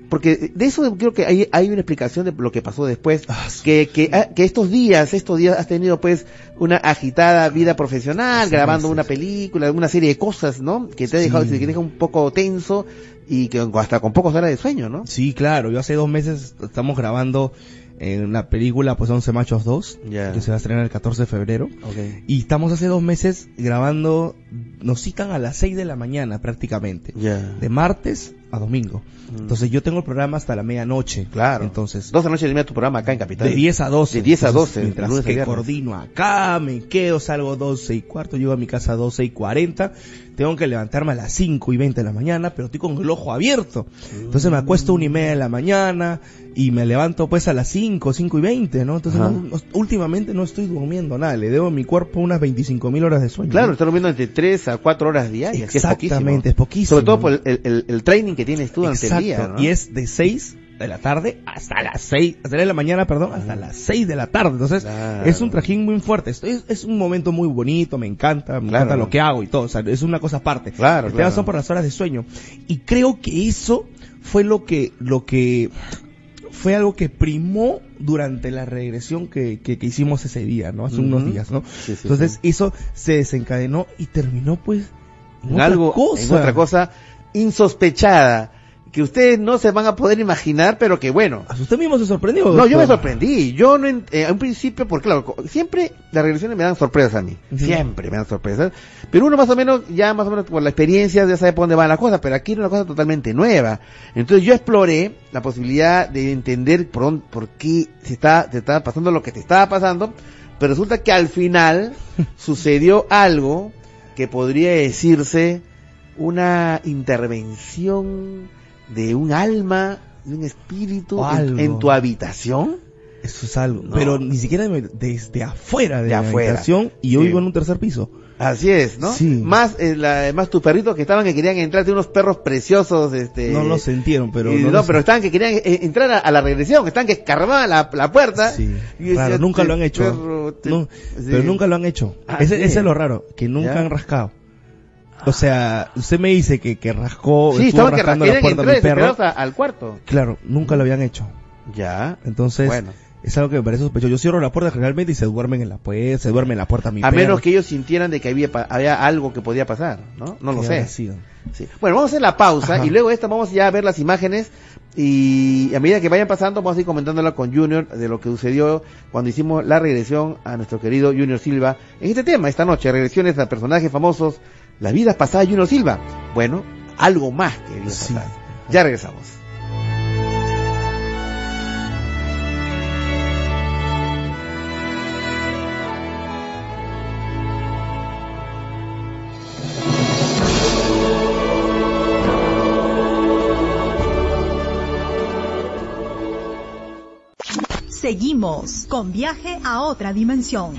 porque de eso creo que hay, hay una explicación de lo que pasó después, Ah, que, que, ah, que estos días, estos días has tenido pues una agitada vida profesional, Sí, grabando sí, una sí. película, una serie de cosas, ¿no? Que te ha dejado, que te deja un poco tenso y que hasta con pocas horas de sueño, ¿no? Sí, claro, yo hace dos meses estamos grabando en una película, pues 11 Machos 2, Ya. que se va a estrenar el 14 de febrero. Ok. Y estamos hace dos meses grabando, nos citan a las 6 de la mañana prácticamente, Ya. de martes a domingo. Entonces yo tengo el programa hasta la medianoche. Claro. Entonces, 12 de la noche termina tu programa acá en Capital. de 10 a 12. De 10 a Entonces, 12. Mientras lunes a que coordino acá, me quedo, salgo 12 y cuarto, llego a mi casa 12 y 40. Tengo que levantarme a las 5 y 20 de la mañana, pero estoy con el ojo abierto. Entonces me acuesto una y media de la mañana y me levanto pues a las 5, 5 y 20, ¿no? Entonces no- últimamente no estoy durmiendo nada, le debo a mi cuerpo unas 25 mil horas de sueño. Claro, ¿no? estás durmiendo entre 3 a 4 horas diarias. que es poquísimo. Exactamente, es poquísimo. Sobre todo por el, el- el- el training que tienes tú durante el día. ¿no? y es de 6 de la tarde hasta las 6, hasta de la mañana, perdón, hasta las 6 de la tarde. Entonces, Claro. es un trajín muy fuerte. Esto es, es un momento muy bonito, me encanta, me Claro. encanta lo que hago y todo. O sea, es una cosa aparte. Claro, El tema son por las horas de sueño. Y creo que eso fue lo que, lo que, fue algo que primó durante la regresión que, que, que hicimos ese día, ¿no? Hace unos Ujú. días, ¿no? Sí, sí, Entonces, sí. eso se desencadenó y terminó, pues, en En otra algo, cosa. en otra cosa insospechada que ustedes no se van a poder imaginar, pero que bueno. ¿A usted mismo se sorprendió? No, yo me doctor? sorprendí. Yo no, en, eh, a un principio, porque claro, siempre las regresiones me dan sorpresas a mí. Siempre me dan sorpresas. Pero uno más o menos, ya más o menos por la experiencia ya sabe por dónde van las cosas, pero aquí era una cosa totalmente nueva. Entonces yo exploré la posibilidad de entender por, qué se está, te estaba pasando lo que te estaba pasando, pero resulta que al final [LAUGHS] sucedió algo que podría decirse una intervención de un alma, de un espíritu en, tu habitación. Eso es algo. No. Pero ni siquiera de- desde afuera de, De la afuera. habitación y yo Sí. vivo en un tercer piso. Así es, ¿no? Sí. Más, eh, la- más tus perritos que estaban que querían entrar, unos perros preciosos, este. no lo sintieron, pero no, pero estaban que querían eh, entrar a, a la regresión, estaban que escarbaban la, la puerta. Sí. Y yo Raro, decía, nunca "Este lo han hecho. perro, te- No, sí". Pero nunca lo han hecho. Ese, es lo raro, que nunca Ya. han rascado. O sea, usted me dice que, que rascó, Sí, estuvo que rascando la puerta de mi perro. a- al cuarto. Claro, nunca lo habían hecho. Ya. Entonces, Bueno. es algo que me parece sospechoso. Yo cierro la puerta generalmente y se duermen en la puerta, se duerme en la puerta mi A perro. menos que ellos sintieran de que había, había algo que podía pasar, ¿no? No lo sé. Sí. Bueno, vamos a hacer la pausa Ajá. y luego esta vamos ya a ver las imágenes y a medida que vayan pasando vamos a ir comentándola con Junior de lo que sucedió cuando hicimos la regresión a nuestro querido Junior Silva en este tema esta noche, regresiones a personajes famosos, la vida pasada de Junior Silva. Bueno, algo más que vida sí. Ya regresamos. Seguimos con viaje a otra dimensión.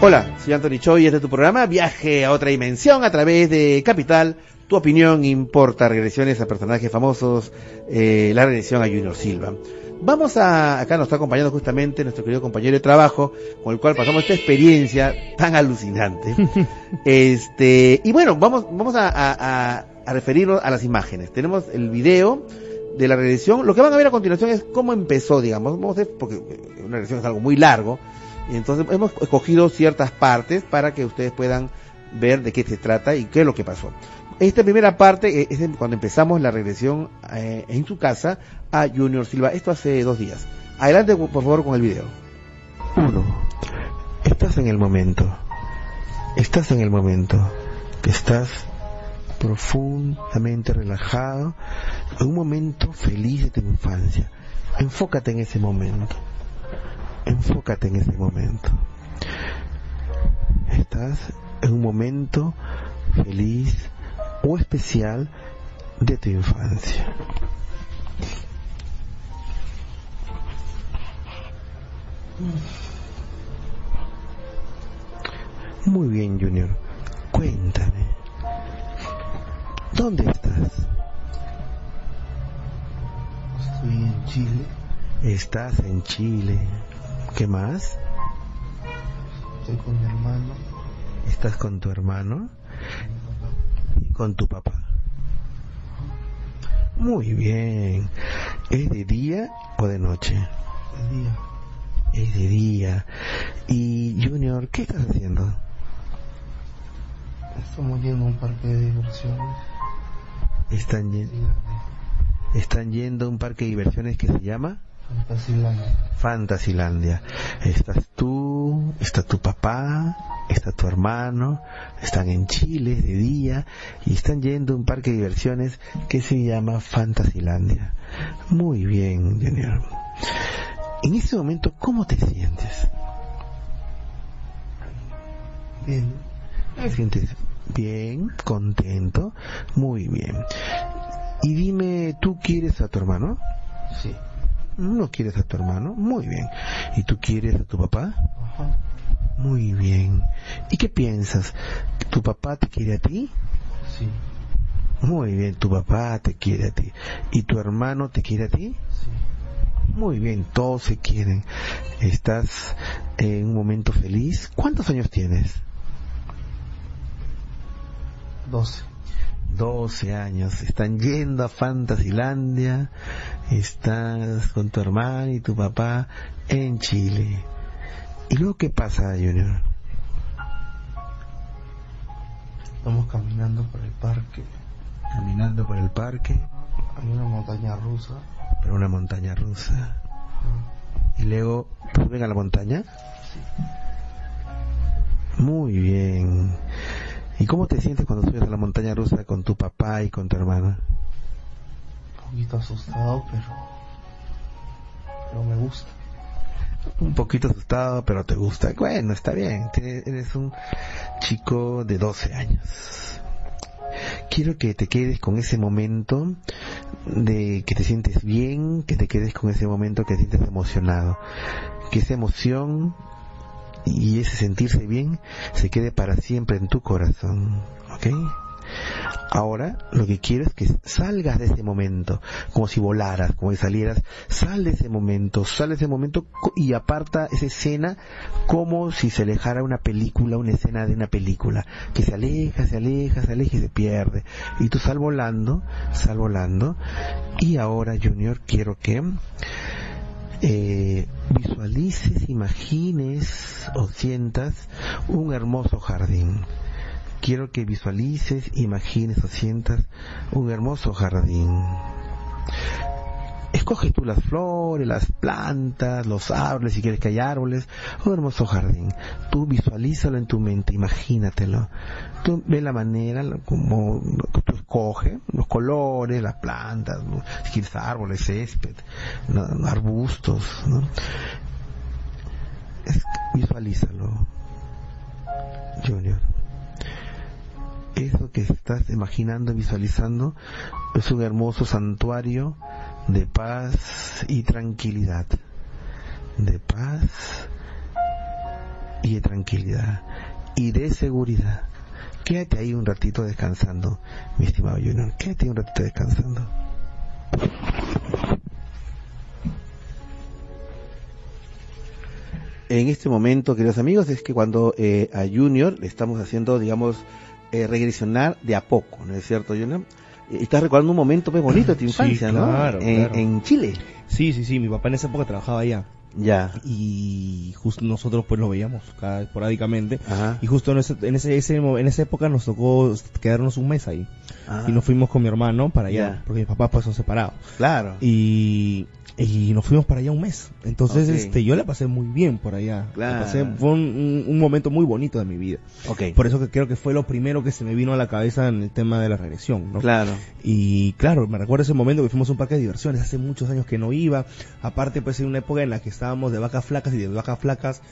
Hola, soy Anthony Choi y este es tu programa Viaje a otra dimensión a través de Capital. Tu opinión importa, regresiones a personajes famosos, eh, la regresión a Junior Silva. Vamos a, acá nos está acompañando justamente nuestro querido compañero de trabajo, con el cual pasamos esta experiencia tan alucinante. [LAUGHS] este, y bueno, vamos, vamos a, a, a referirnos a las imágenes. Tenemos el video de la regresión. Lo que van a ver a continuación es cómo empezó, digamos. Vamos a ver, porque una regresión es algo muy largo. Entonces hemos escogido ciertas partes para que ustedes puedan ver de qué se trata y qué es lo que pasó. Esta primera parte es cuando empezamos la regresión eh, en su casa a Junior Silva. Esto hace dos días. Adelante, por favor, con el video. Uno. Estás en el momento. Estás en el momento. Que estás profundamente relajado. En un momento feliz de tu infancia. Enfócate en ese momento. Enfócate en ese momento. Estás en un momento feliz o especial de tu infancia. Muy bien, Junior. Cuéntame. ¿Dónde estás? Estoy en Chile. Estás en Chile. ¿Qué más? Estoy con mi hermano. ¿Estás con tu hermano? Y con tu papá. Muy bien. ¿Es de día o de noche? De día. Es de día. Y Junior, ¿qué estás haciendo? Estamos yendo a un parque de diversiones. Están, yendo, están yendo a un parque de diversiones que se llama Fantasilandia. Fantasilandia. Estás tú, está tu papá, está tu hermano, están en Chile de día y están yendo a un parque de diversiones que se llama Fantasilandia. Muy bien, Junior. En ese momento, ¿cómo te sientes? Bien. ¿Te sientes bien, contento? Muy bien. Y dime, ¿tú quieres a tu hermano? Sí. ¿No quieres a tu hermano? Muy bien. ¿Y tú quieres a tu papá? Ajá. Muy bien. ¿Y qué piensas? ¿Tu papá te quiere a ti? Sí. Muy bien, tu papá te quiere a ti. ¿Y tu hermano te quiere a ti? Sí. Muy bien, todos se quieren. ¿Estás en un momento feliz? ¿Cuántos años tienes? Doce. 12 años, están yendo a Fantasilandia, estás con tu hermano y tu papá en Chile. ¿Y luego qué pasa, Junior? Estamos caminando por el parque. Caminando por el parque. Hay una montaña rusa. Por una montaña rusa. Y luego suben a la montaña. Sí. Muy bien. ¿Y cómo te sientes cuando subes a la montaña rusa con tu papá y con tu hermana? Un poquito asustado, pero. pero me gusta. Un poquito asustado, pero te gusta. Bueno, está bien. Eres un chico de 12 años. Quiero que te quedes con ese momento de que te sientes bien, que te quedes con ese momento que te sientes emocionado. Que esa emoción y ese sentirse bien se quede para siempre en tu corazón. ¿Ok? Ahora lo que quiero es que salgas de ese momento, como si volaras, como si salieras, sal de ese momento, sal de ese momento y aparta esa escena como si se alejara una película, una escena de una película, que se aleja, se aleja, se aleja y se pierde. Y tú sal volando, sal volando. Y ahora, Junior, quiero que eh, visualices, imagines o sientas un hermoso jardín. Quiero que visualices, imagines o sientas un hermoso jardín. Escoge tú las flores, las plantas, los árboles, si quieres que hay árboles, un hermoso jardín. Tú visualízalo en tu mente, imagínatelo. Tú ve la manera como escoge los colores, las plantas, si quieres árboles, césped, arbustos, ¿no? visualízalo, Junior. Eso que estás imaginando, visualizando, es un hermoso santuario de paz y tranquilidad. De paz y de tranquilidad. Y de seguridad. Quédate ahí un ratito descansando, mi estimado Junior. Quédate ahí un ratito descansando. En este momento, queridos amigos, es que cuando eh, a Junior le estamos haciendo, digamos, eh, regresionar de a poco, ¿no es cierto, Junior? Estás recordando un momento muy bonito de tu infancia, ¿no? En, en, Chile. Sí, sí, sí, mi papá en esa época trabajaba allá. Ya. Y justo nosotros pues lo veíamos cada esporádicamente. Y justo en, ese, en, ese, en esa época nos tocó quedarnos un mes ahí. Ah. Y nos fuimos con mi hermano para allá, porque mis papás pues son separados. Claro. Y y nos fuimos para allá un mes. Entonces, este, yo la pasé muy bien por allá. Claro. Pasé, fue un, momento muy bonito de mi vida. Okay. Por eso que creo que fue lo primero que se me vino a la cabeza en el tema de la regresión, ¿no? Claro. Y claro, me recuerdo ese momento que fuimos a un parque de diversiones, hace muchos años que no iba. Aparte, pues en una época en la que estábamos de vacas flacas y de vacas flacas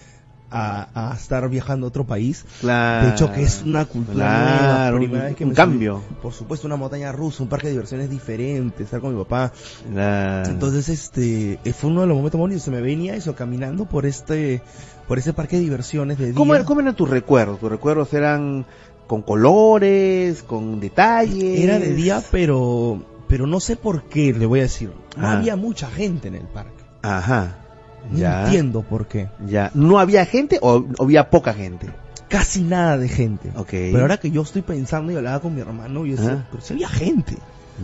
a, estar viajando a otro país. Claro, de hecho, que es una cultura nueva, primera vez que un cambio. por supuesto, una montaña rusa, un parque de diversiones diferente, estar con mi papá. Claro. Entonces, este, eh, fue uno de los momentos bonitos. Se me venía eso caminando por este, por ese parque de diversiones de día. ¿Cómo, ¿Cómo eran tus recuerdos? ¿Tus recuerdos eran con colores, con detalles? Era de día, pero, pero no sé por qué, le voy a decir. No ah. había mucha gente en el parque. Ajá. No entiendo por qué. Ya. ¿No había gente o, había poca gente? Casi nada de gente. Ok. Pero ahora que yo estoy pensando y hablaba con mi hermano, yo decía, pero si había gente.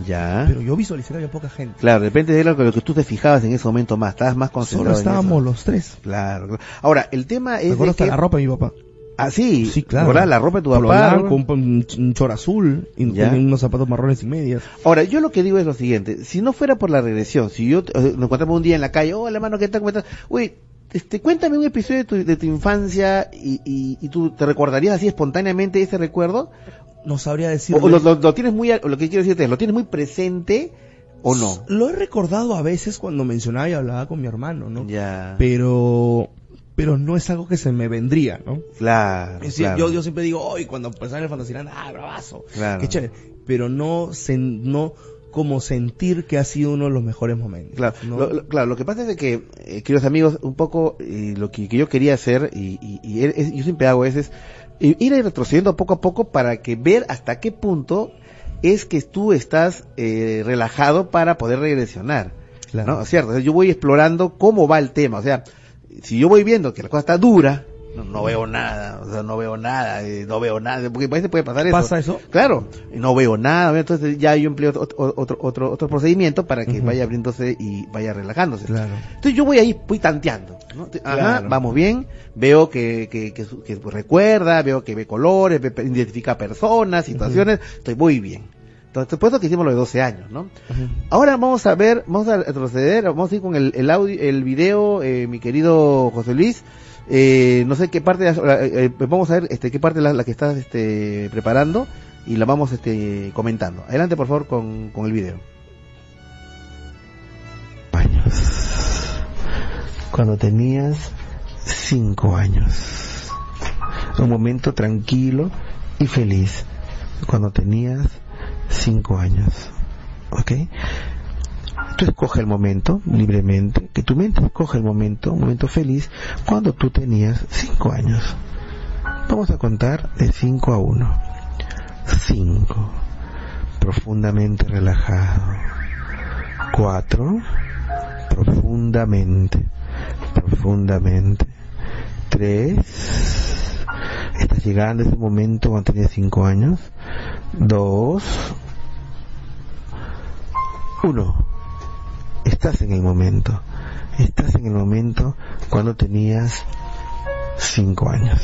Ya. Pero yo visualicé que había poca gente. Claro, de repente era lo que tú te fijabas en ese momento más, estabas más concentrado. Solo estábamos los tres. Claro. Ahora, el tema es. Recuerdo hasta la ropa de mi papá. Ah, sí. Claro. La ropa de tu papá. con un, chor azul y unos zapatos marrones y medias. Ahora, yo lo que digo es lo siguiente. Si no fuera por la regresión, si yo eh, nos encontramos un día en la calle, oh, hermano, ¿qué tal? ¿Cómo estás? Uy, este, cuéntame un episodio de tu, de tu infancia y, y, tú te recordarías así espontáneamente ese recuerdo. No sabría decir. O, lo, tienes muy, lo que quiero decirte es, ¿lo tienes muy presente o no? Lo he recordado a veces cuando mencionaba y hablaba con mi hermano, ¿no? Ya. Pero pero no es algo que se me vendría, ¿no? Claro. Yo, yo siempre digo, hoy cuando empezaba en el Fantasyland, ah, bravazo. Claro. Qué chévere. Pero no, se, no como sentir que ha sido uno de los mejores momentos. Claro, lo, claro, lo que pasa es que, eh, queridos amigos, un poco eh, lo que, yo quería hacer, y, y, yo siempre hago es, es ir retrocediendo poco a poco para que ver hasta qué punto es que tú estás eh, relajado para poder regresionar. Claro. ¿no? ¿Cierto? yo voy explorando cómo va el tema. O sea, si yo voy viendo que la cosa está dura, no, veo nada, o sea, no veo nada, eh, no veo nada, porque a veces puede pasar eso. ¿Pasa eso? Claro, no veo nada, entonces ya yo empleo otro, otro, otro, otro procedimiento para que vaya abriéndose y vaya relajándose. Claro. Entonces yo voy ahí, voy tanteando, ¿no? Ajá, vamos bien, veo que, que, que, recuerda, veo que ve colores, identifica personas, situaciones, estoy muy bien. Entonces, puesto que hicimos lo de 12 años, ¿no? Ahora vamos a ver, vamos a retroceder, vamos a ir con el, el audio, el video, eh, mi querido José Luis, eh, no sé qué parte, eh, vamos a ver este, qué parte la, la que estás este, preparando y la vamos este, comentando. Adelante, por favor, con, con el video. Años. Cuando tenías cinco años. Un momento tranquilo y feliz. Cuando tenías cinco años. ¿Ok? Tú escoge el momento libremente, que tu mente escoge el momento, un momento feliz, cuando tú tenías 5 años. Vamos a contar de 5 a 1. 5. Profundamente relajado. 4. Profundamente. Profundamente. 3. Estás llegando a ese momento cuando tenías 5 años. 2. 1 estás en el momento. Estás en el momento cuando tenías cinco años.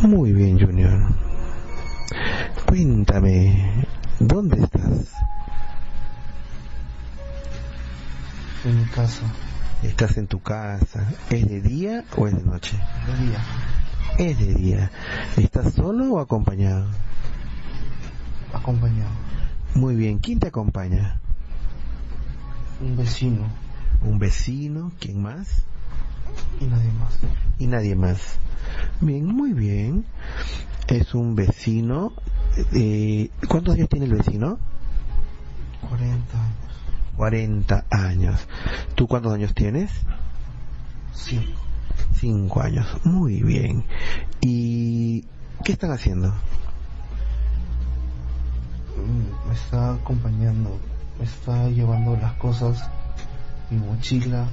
Muy bien, Junior. Cuéntame, ¿dónde estás? En mi casa. Estás en tu casa. ¿Es de día o es de noche? De día. Es de día. ¿Estás solo o acompañado? Acompañado. Muy bien. ¿Quién te acompaña? Un vecino. ¿Un vecino? ¿Quién más? Y nadie más. Y nadie más. Bien, muy bien. Es un vecino. Eh, ¿Cuántos años tiene el vecino? 40 años. 40 años. ¿Tú cuántos años tienes? Cinco. Cinco años. Muy bien. ¿Y qué están haciendo? Mm, me está acompañando, me está llevando las cosas, mi mochila,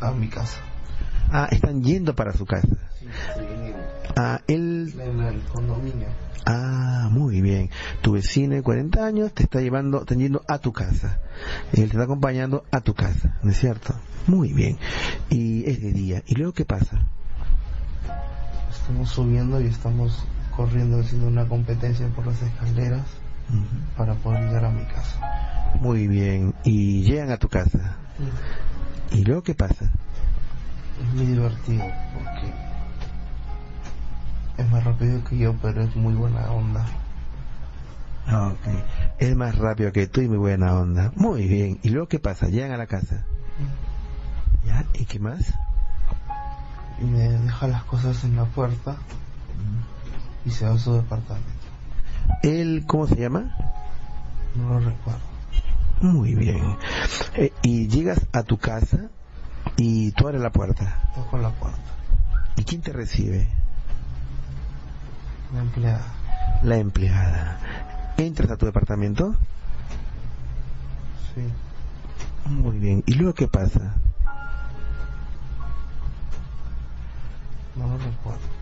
a mi casa. Ah, están yendo para su casa. Sí, ah, él... En el condominio. Ah, muy bien. Tu vecino de 40 años te está llevando, yendo a tu casa. Él te está acompañando a tu casa, ¿no es cierto? Muy bien. Y es de día. ¿Y luego qué pasa? Estamos subiendo y estamos corriendo haciendo una competencia por las escaleras para poder llegar a mi casa. Muy bien. ¿Y llegan a tu casa? ¿Y luego qué pasa? Es muy divertido porque es más rápido que yo, pero es muy buena onda. Ok. Es más rápido que tú y muy buena onda. Muy bien. ¿Y luego qué pasa? Llegan a la casa. ¿Ya? ¿Y qué más? Y me deja las cosas en la puerta y se va a su departamento. ¿Él cómo se llama? No lo recuerdo. Muy bien. Eh, y llegas a tu casa y tú abres la puerta. Toco la puerta. ¿Y quién te recibe? La empleada. La empleada. ¿Entras a tu departamento? Sí. Muy bien. ¿Y luego qué pasa? No lo recuerdo.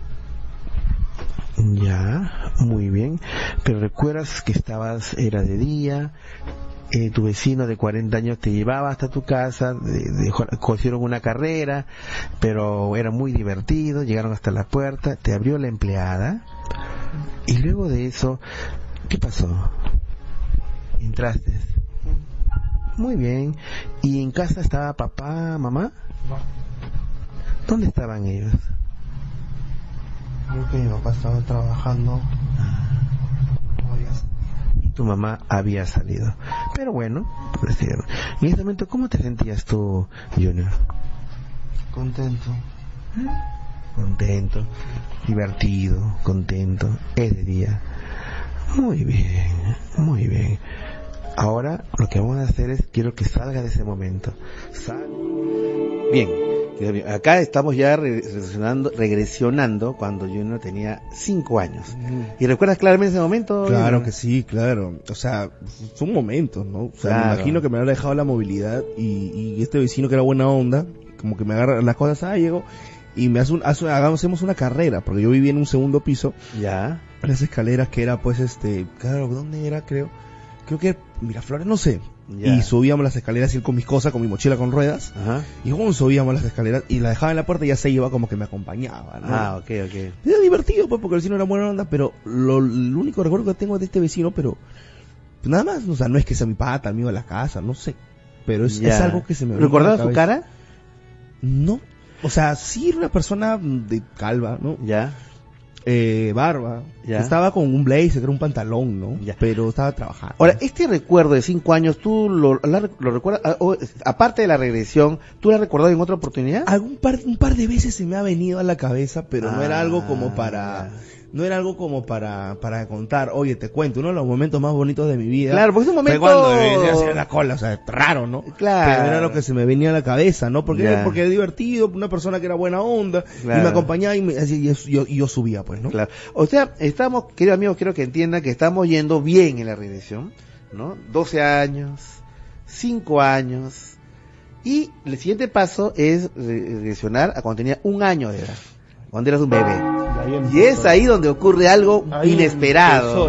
Ya, muy bien. Pero recuerdas que estabas, era de día, eh, tu vecino de 40 años te llevaba hasta tu casa, cogieron una carrera, pero era muy divertido, llegaron hasta la puerta, te abrió la empleada, y luego de eso, ¿qué pasó? Entraste. Muy bien. ¿Y en casa estaba papá, mamá? ¿Dónde estaban ellos? Creo que mi papá estaba trabajando. Y tu mamá había salido. Pero bueno, pues, en ese momento, ¿cómo te sentías tú, Junior? Contento. Contento, divertido, contento, es de día. Muy bien, muy bien. Ahora lo que vamos a hacer es, quiero que salga de ese momento. Sal. Bien, acá estamos ya regresionando, regresionando cuando Junior tenía 5 años. ¿Y recuerdas claramente ese momento? Claro que sí, claro. O sea, fue un momento, ¿no? O sea, me imagino que me había dejado la movilidad y, y, este vecino que era buena onda, como que me agarra las cosas, ah, llegó y me hace un, hagamos, hacemos una carrera, porque yo vivía en un segundo piso. Ya. Las escaleras que era pues este, claro, ¿dónde era? Creo, creo que Miraflores, no sé. Y subíamos las escaleras y con mis cosas, con mi mochila con ruedas. Ajá. Y como subíamos las escaleras y la dejaba en la puerta y ya se iba como que me acompañaba, ¿no? Ah, ok, ok. Era divertido pues porque el vecino era buena onda, pero lo, el único recuerdo que tengo de este vecino, pero pues nada más, o sea, no es que sea mi pata, amigo de la casa, no sé. Pero es, es algo que se me ¿Recordaba su cara? No, o sea, sí era una persona de calva, ¿no? Ya. Eh, barba. Ya. Estaba con un blazer, era un pantalón, ¿no? Ya. Pero estaba trabajando. Ahora, este recuerdo de cinco años, ¿tú lo, lo recuerdas? Ah, aparte de la regresión, ¿tú lo has recordado en otra oportunidad? Algún par, un par de veces se me ha venido a la cabeza, pero no era algo como para... No era algo como para, para contar, oye, te cuento, uno de los momentos más bonitos de mi vida. Claro, porque es un momento... Fue cuando venía hacer la cola, o sea, raro, ¿no? Claro. Pero era lo que se me venía a la cabeza, ¿no? Porque, porque era divertido, una persona que era buena onda, y me acompañaba y, me, y yo, yo, subía, pues, ¿no? Claro. O sea, estamos, queridos amigos, quiero que entiendan que estamos yendo bien en la regresión, ¿no? 12 años, 5 años, y el siguiente paso es regresionar a cuando tenía un año de edad, cuando eras un bebé. Y es ahí donde ocurre algo inesperado.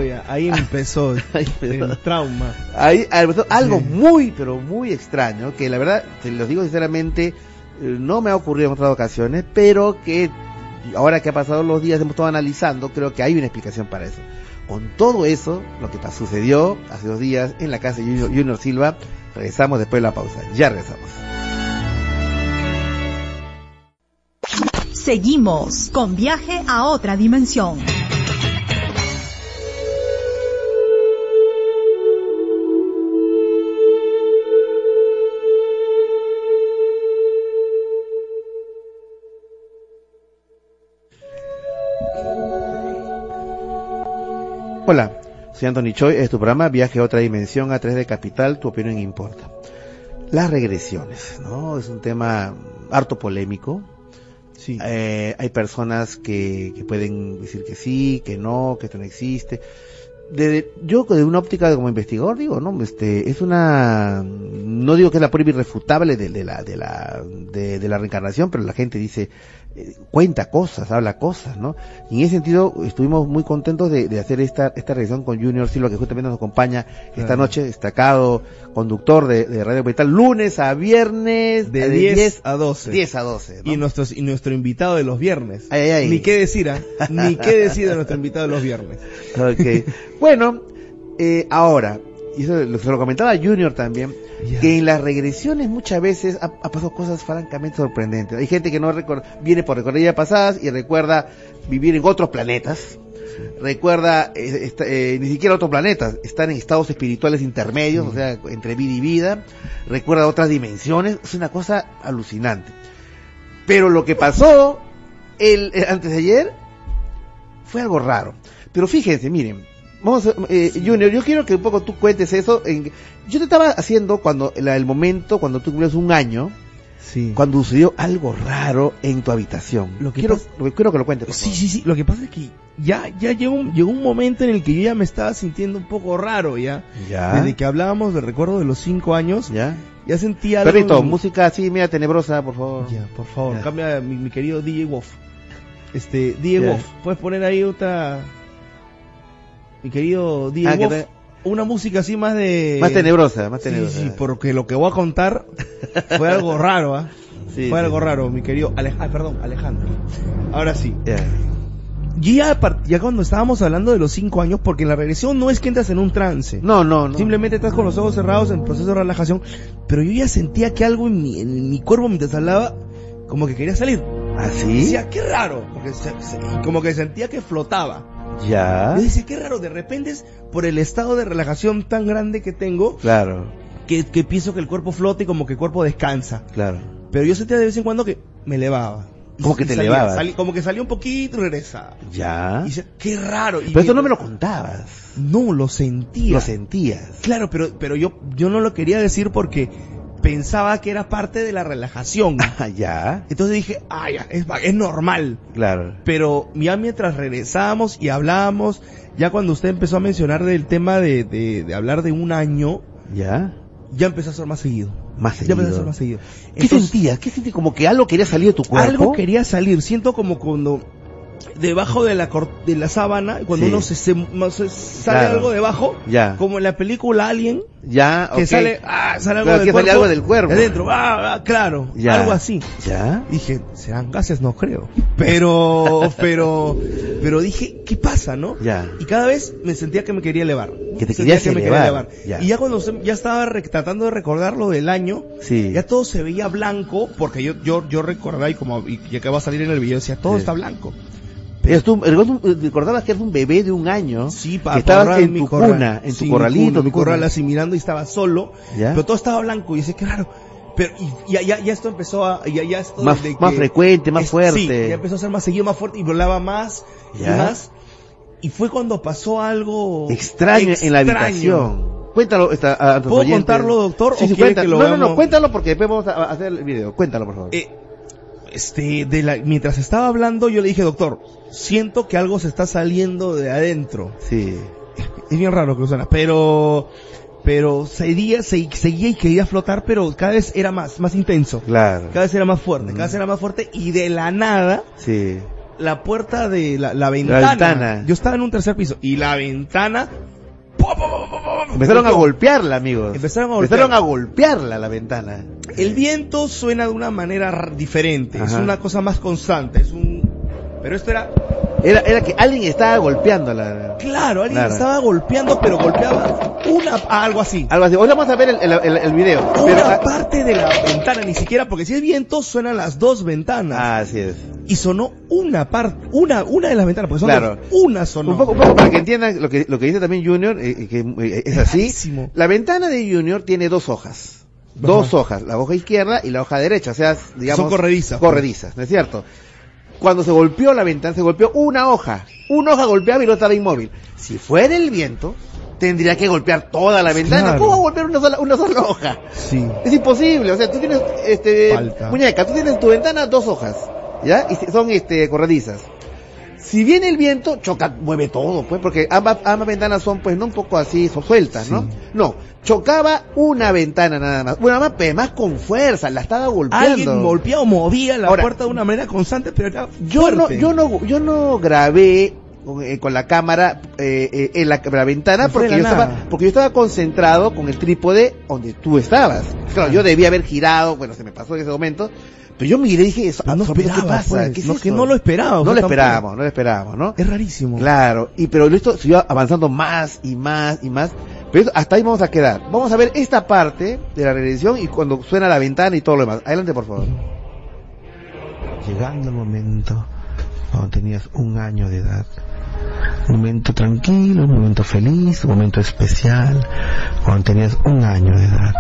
[LAUGHS] ahí empezó el trauma. Ahí empezó algo muy, pero muy extraño, que la verdad, te lo digo sinceramente, eh, no me ha ocurrido en otras ocasiones, pero que ahora que ha pasado los días, hemos estado analizando, creo que hay una explicación para eso. Con todo eso, lo que sucedió hace dos días en la casa de Junior, Junior Silva, regresamos después de la pausa. Ya regresamos. Seguimos con viaje a otra dimensión. Hola, soy Anthony Choi, es tu programa Viaje a otra dimensión a 3 de Capital, tu opinión importa. Las regresiones, ¿no? Es un tema harto polémico. Sí. Eh, hay personas que, que, pueden decir que sí, que no, que esto no existe. De, yo de una óptica como investigador digo, no, este, es una, no digo que es la prueba irrefutable de, de la, de la, de, de la reencarnación, pero la gente dice, eh, cuenta cosas, habla cosas, ¿no? Y en ese sentido estuvimos muy contentos de, de hacer esta, esta reunión con Junior Silva, que justamente nos acompaña esta noche, destacado conductor de, de Radio Metal, lunes a viernes. De, 10, a 12. 10 a 12. ¿no? Y, nuestros, y nuestro invitado de los viernes. Ay, ay, ay. Ni qué decir, ¿eh? Ni [LAUGHS] qué decir de nuestro invitado de los viernes. Ok. bueno, eh, ahora, y eso se lo comentaba Junior también, que en las regresiones muchas veces ha, ha, pasado cosas francamente sorprendentes. Hay gente que no viene por recorridas pasadas y recuerda vivir en otros planetas. Recuerda eh, eh, ni siquiera otros planetas, estar en estados espirituales intermedios, o sea, entre vida y vida. Recuerda otras dimensiones, es una cosa alucinante. Pero lo que pasó el, el antes de ayer fue algo raro. Pero fíjense, miren, Vamos, eh, Junior, yo quiero que un poco tú cuentes eso. En, yo te estaba haciendo cuando la, el momento cuando tú cumplías un año, sí. cuando sucedió algo raro en tu habitación. Lo que quiero, pasa, lo, quiero que lo cuentes. Por sí, sí, sí. Lo que pasa es que ya, ya llegó un, llegó un momento en el que yo ya me estaba sintiendo un poco raro, ya. Ya. Desde que hablábamos del recuerdo de los cinco años. Ya. Ya sentía algo. Perrito, en... música así media tenebrosa, por favor. Ya, por favor. Ya. Cambia mi, mi, querido DJ Wolf. Este, DJ Wolf, puedes poner ahí otra mi querido Diego, ah, te... una música así más de... Más tenebrosa, más tenebrosa. Sí, sí, porque lo que voy a contar fue algo [LAUGHS] raro, ¿ah? ¿eh? Sí, fue sí. algo raro, mi querido Alejandro, ah, perdón, Alejandro. Ahora sí. Yeah. Ya, ya cuando estábamos hablando de los cinco años, porque en la regresión no es que entras en un trance. No, no, no. Simplemente estás con los ojos cerrados en proceso de relajación. Pero yo ya sentía que algo en mi, en mi cuerpo mientras hablaba, como que quería salir. ¿Ah, sí? Decía, qué raro. Porque se, se, como que sentía que flotaba. Ya. Yo decía, qué raro, de repente es por el estado de relajación tan grande que tengo. Claro. Que, que pienso que el cuerpo flota y como que el cuerpo descansa. Claro. Pero yo sentía de vez en cuando que me elevaba. ¿Cómo que te elevabas? Salí, como que salía un poquito y regresaba. Ya. Y decía, qué raro. Y pero eso no me lo contabas. No, lo sentía. Lo sentías. Claro, pero, pero yo, yo no lo quería decir porque pensaba que era parte de la relajación. [LAUGHS] ya. Entonces dije, ah, ya, es, es normal. Claro. Pero ya mientras regresábamos y hablábamos, ya cuando usted empezó a mencionar del tema de, de, de hablar de un año, ya. Ya empezó a ser más seguido. Más seguido. Ya empezó a ser más seguido. ¿Qué sentías? ¿Qué sentías? Como que algo quería salir de tu cuerpo. Algo quería salir. Siento como cuando debajo de la de la sábana cuando sí. uno se, se, se sale claro. algo debajo ya. como en la película Alien ya que okay. sale ah, sale algo, del que cuerpo, sale algo del cuerpo de dentro ah, ah, claro ya. algo así ya dije serán gases no creo pero [LAUGHS] pero pero dije qué pasa no ya y cada vez me sentía que me quería elevar que te querías que elevar. me quería elevar ya. y ya cuando ya estaba tratando de recordar lo del año sí. ya todo se veía blanco porque yo yo yo recordaba y como y ya que va a salir en el video decía todo sí. está blanco Recordabas que eres un bebé de un año. Sí, para que estabas en tu corral. cuna, en sí, tu corralito. Mi, mi corral así mirando y estaba solo. ¿Ya? Pero todo estaba blanco. Y dice, qué raro. Pero y ya, ya, ya esto empezó a, ya, ya esto más, de más frecuente, más es, fuerte. Sí, ya empezó a ser más seguido, más fuerte y volaba más ¿Ya? y más. Y fue cuando pasó algo extraño, extraño. en la habitación. Cuéntalo esta, a, ¿Puedo oyentes? contarlo, doctor? Sí, sí, cuéntalo. No, no, no, cuéntalo porque después vamos a hacer el video. Cuéntalo, por favor. Eh, este, de la, mientras estaba hablando, yo le dije, doctor, siento que algo se está saliendo de adentro. Sí. Es bien raro que suena, pero, pero seguía, se, seguía y quería flotar, pero cada vez era más, más intenso. Claro. Cada vez era más fuerte, cada vez era más fuerte y de la nada. Sí. La puerta de la, la, ventana, la ventana. Yo estaba en un tercer piso y la ventana Empezaron a golpearla, amigos. Empezaron a, golpear. Empezaron a golpearla la ventana. El viento suena de una manera diferente, Ajá. es una cosa más constante, es un pero esto era era, era que alguien estaba golpeando la Claro, alguien claro. estaba golpeando, pero golpeaba una algo así. Algo así. Hoy vamos a ver el, el, el, el video. Una pero, parte de la ventana, ni siquiera, porque si es viento suenan las dos ventanas. Ah, así es. y sonó una parte, una, una de las ventanas, pues son Claro. una sonó. Un poco, un poco para que entiendan lo que, lo que dice también Junior, eh, que eh, es así. Rarísimo. La ventana de Junior tiene dos hojas. Dos hojas, la hoja izquierda y la hoja derecha, o sea, digamos... Son corredizas, pues. Corredizas, ¿no es cierto? Cuando se golpeó la ventana, se golpeó una hoja. Una hoja golpeaba y no estaba inmóvil. Si fuera el viento, tendría que golpear toda la ventana. Claro. ¿Cómo va a golpear una sola, una sola hoja? Sí. Es imposible, o sea, tú tienes, este, Falta. muñeca, tú tienes en tu ventana dos hojas, ¿ya? Y son, este, corredizas. Si viene el viento, choca, mueve todo, pues, porque ambas, ambas ventanas son, pues, no un poco así, son sueltas, ¿no? No, chocaba una ventana nada más. Bueno, más, pero más con fuerza, la estaba golpeando. Alguien golpeaba o movía la Ahora, puerta de una manera constante, pero era Yo no, yo no, yo no grabé con, eh, con la cámara eh, eh, en la, la ventana No porque yo, estaba, porque yo estaba concentrado con el trípode donde tú estabas. Claro, yo debía haber girado, bueno, se me pasó en ese momento, pero yo miré y dije, eso, no ¿qué esperaba, pasa? pues, ¿Qué es no, que no lo esperaba, No lo esperábamos, no lo esperábamos, ¿no? Es rarísimo. Claro, y pero esto siguió avanzando más y más y más. Pero eso- hasta ahí vamos a quedar. Vamos a ver esta parte de la regresión y cuando suena la ventana y todo lo demás. Adelante, por favor. Llegando el momento cuando tenías un año de edad. Un momento tranquilo, un momento feliz, un momento especial, cuando tenías un año de edad.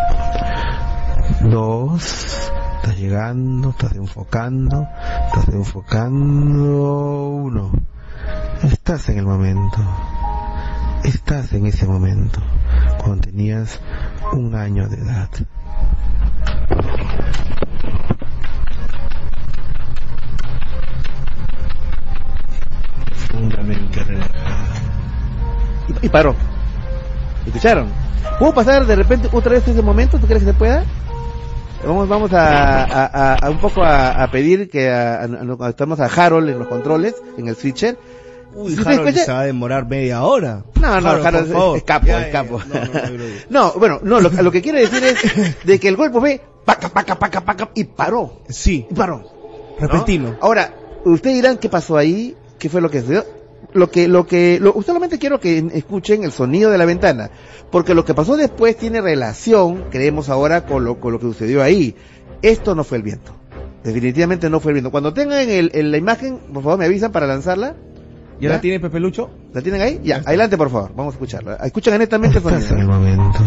Dos, estás llegando, estás enfocando, estás enfocando. Uno, estás en el momento. Estás en ese momento, cuando tenías un año de edad. Profundamente relajada. Y, y paró. ¿Escucharon? ¿Puedo pasar de repente otra vez ese momento? ¿Tú crees que se pueda? Vamos, vamos a, a- a- a un poco a, a pedir que a, a- a- estamos a Harold en los controles, en el switcher. Uy, ¿Sí Harold se va a demorar media hora. No, no, Harold, Harold es, es capo, Ya, es capo. No, no, no, no. [LAUGHS] No, bueno, no, lo, lo que quiere decir es de que el golpe fue paca, paca, paca, paca, y paró. Sí. Y paró. ¿no? Repentino. Ahora, ustedes dirán qué pasó ahí, qué fue lo que sucedió. Lo que, lo que, lo, solamente quiero que escuchen el sonido de la ventana, porque lo que pasó después tiene relación, creemos ahora, con lo, con lo que sucedió ahí. Esto no fue el viento. Definitivamente no fue el viento. Cuando tengan el, el- la imagen, por favor me avisan para lanzarla. ¿Ya la tiene Pepe Lucho? ¿La tienen ahí? Ya, adelante por favor, vamos a escucharla. Escuchan netamente el Estás en el sonido. momento.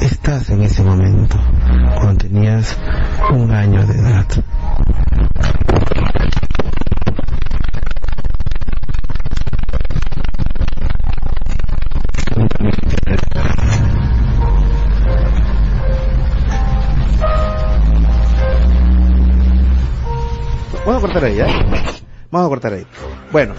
Estás en ese momento, cuando tenías un año de edad. Vamos a cortar ahí, ¿ya? Vamos a cortar ahí. Bueno,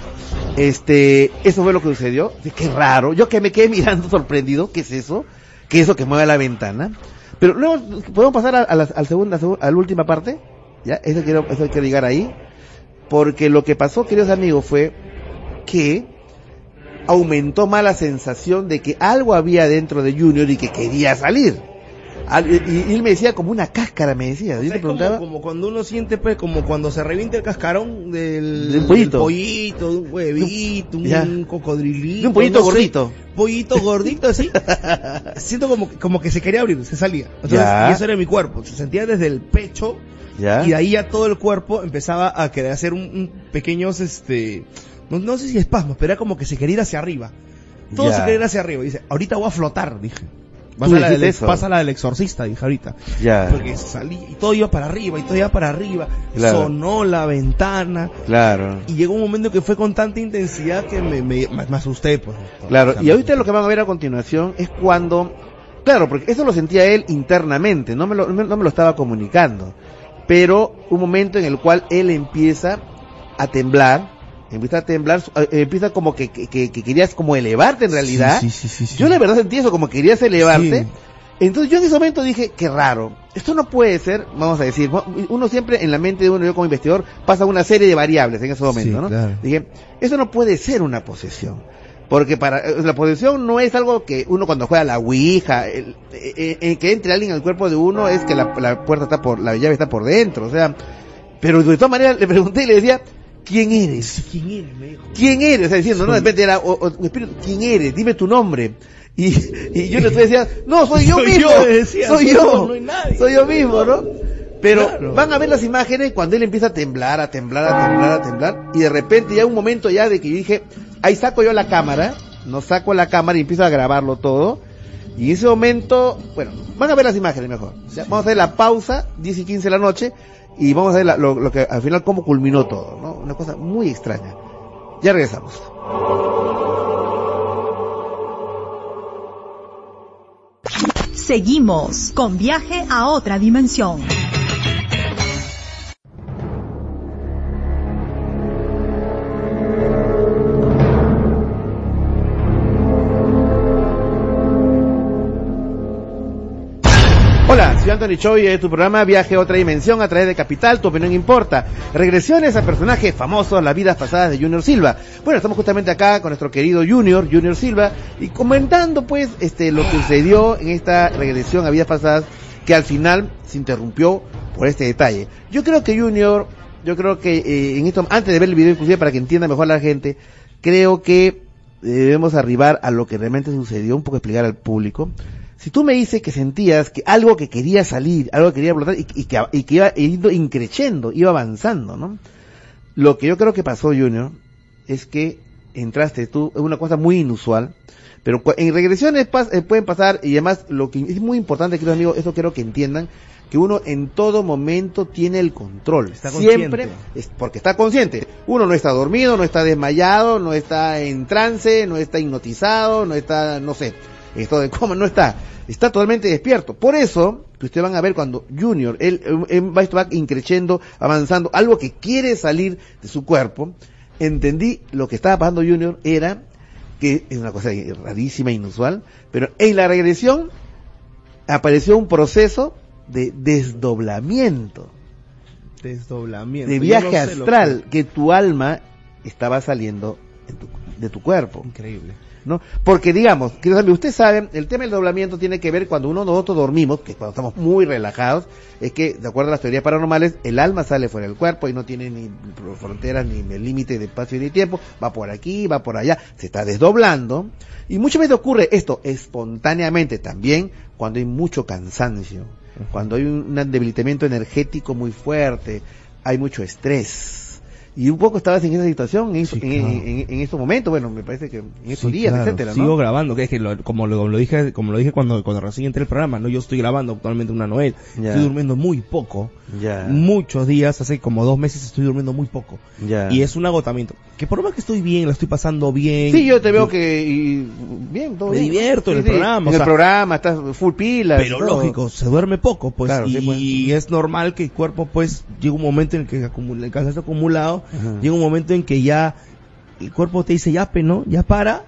este, eso fue lo que sucedió. Qué raro. Yo que me quedé mirando [LAUGHS] sorprendido. ¿Qué es eso? ¿Qué es eso que mueve la ventana? Pero luego, ¿podemos pasar a, la, segunda, segu- a la última parte? ¿Ya? Eso quiero, eso quiero llegar ahí. Porque lo que pasó, queridos amigos, fue que aumentó más la sensación de que algo había dentro de Junior y que quería salir. Al- y, y él me decía como una cáscara, me decía. Yo te como, preguntaba. como cuando uno siente, pues, como cuando se revienta el cascarón del, Del pollito. del pollito, de un huevito, un, Ya. cocodrilito. De un pollito no sé, gordito. pollito gordito así. [LAUGHS] Siento como, como que se quería abrir, se salía. Entonces, Ya. y eso era mi cuerpo. Se sentía desde el pecho ¿Ya? y de ahí ya todo el cuerpo empezaba a querer hacer un, un pequeños, este, no, no sé si espasmos, pero era como que se quería ir hacia arriba. Todo Ya. se quería ir hacia arriba. Y dice, ahorita voy a flotar, dije. Pasa la, del, eso. pasa la del exorcista, dije ahorita. Ya. Porque salí y todo iba para arriba y todo iba para arriba. Claro. Sonó la ventana. Claro. Y llegó un momento que fue con tanta intensidad que me, me, me asusté, pues. Claro, y ahorita lo que van a ver a continuación es cuando, claro, porque eso lo sentía él internamente, no me lo, no me lo estaba comunicando, pero un momento en el cual él empieza a temblar, empieza a temblar, eh, empieza como que, que, que- que querías como elevarte en realidad. Sí, sí, sí, sí, sí. Yo la verdad sentí eso, como que querías elevarte. Entonces yo en ese momento dije, qué raro, esto no puede ser, vamos a decir, uno siempre en la mente de uno, yo como investigador, pasa una serie de variables en ese momento, ¿no? claro. Dije, eso no puede ser una posesión. Porque para eh, la posesión no es algo que uno cuando juega a la Ouija, el- eh, eh, eh, que entre alguien al cuerpo de uno es que la, la puerta está por, la llave está por dentro, o sea, pero de todas maneras le pregunté y le decía, ¿quién eres? ¿Quién eres? Me dijo. ¿Quién eres? O sea, diciendo, no, de repente era, o- o- espíritu, ¿quién eres? Dime tu nombre. Y, y yo le decía, no, soy yo [LAUGHS] Soy mismo. yo, decía, soy yo. yo, no hay nadie. soy yo mismo, ¿no? Pero van a ver las imágenes cuando él empieza a temblar, a temblar, a temblar, a temblar, y de repente ya un momento ya de que yo dije, ahí saco yo la cámara, no saco la cámara y empiezo a grabarlo todo, y en ese momento, bueno, van a ver las imágenes mejor. vamos a hacer la pausa, 10 y 15 de la noche, y vamos a ver lo, lo, que al final cómo culminó todo, ¿no? Una cosa muy extraña. Ya regresamos. Seguimos con viaje a otra dimensión. Anthony Choi de tu programa Viaje a otra dimensión a través de Capital, tu opinión importa. Regresiones a personajes famosos, las vidas pasadas de Junior Silva. Bueno, estamos justamente acá con nuestro querido Junior, Junior Silva, y comentando pues este lo que sucedió en esta regresión a vidas pasadas que al final se interrumpió por este detalle. Yo creo que Junior, yo creo que eh, en esto, antes de ver el video inclusive para que entienda mejor la gente, creo que debemos arribar a lo que realmente sucedió, un poco explicar al público si tú me dices que sentías que algo que quería salir, algo que quería explotar y, que, y que iba yendo increciendo, iba avanzando, ¿no? Lo que yo creo que pasó, Junior, es que entraste tú, es una cosa muy inusual, pero en regresiones eh, pueden pasar, y además lo que es muy importante, queridos amigos, eso quiero que entiendan, que uno en todo momento tiene el control. Está Siempre es porque está consciente. Uno no está dormido, no está desmayado, no está en trance, no está hipnotizado, no está, no sé esto de cómo no está, está totalmente despierto. Por eso, que ustedes van a ver cuando Junior, él, va, va increciendo, avanzando, algo que quiere salir de su cuerpo, entendí lo que estaba pasando Junior era que es una cosa rarísima, inusual, pero en la regresión apareció un proceso de desdoblamiento. Desdoblamiento. De viaje astral, que... tu alma estaba saliendo de tu cuerpo. Increíble. ¿No? Porque digamos, queridos ustedes saben, el tema del doblamiento tiene que ver cuando uno nosotros dormimos, que cuando estamos muy relajados, es que, de acuerdo a las teorías paranormales, el alma sale fuera del cuerpo y no tiene ni fronteras ni límite de espacio ni tiempo, va por aquí, va por allá, se está desdoblando, y muchas veces ocurre esto espontáneamente también cuando hay mucho cansancio, cuando hay un debilitamiento energético muy fuerte, hay mucho estrés y un poco estabas en esa situación en, en, estos momentos, bueno, me parece que en estos días, etcétera, Sigo grabando, que es que como, lo, dije, como lo dije cuando, cuando recién entré el programa, no, yo estoy grabando actualmente una Noel, estoy durmiendo muy poco, muchos días, hace como dos meses estoy durmiendo muy poco, y es un agotamiento, que por lo más que estoy bien, lo estoy pasando bien. Sí, yo te veo que, bien, todo Me divierto en el programa. En el programa, estás full pila. Pero lógico, se duerme poco, pues, y, pues. es normal que el cuerpo, pues, llega un momento en el que acumula, el cansancio acumulado, llega un momento en que ya el cuerpo te dice ya, ¿no? Ya para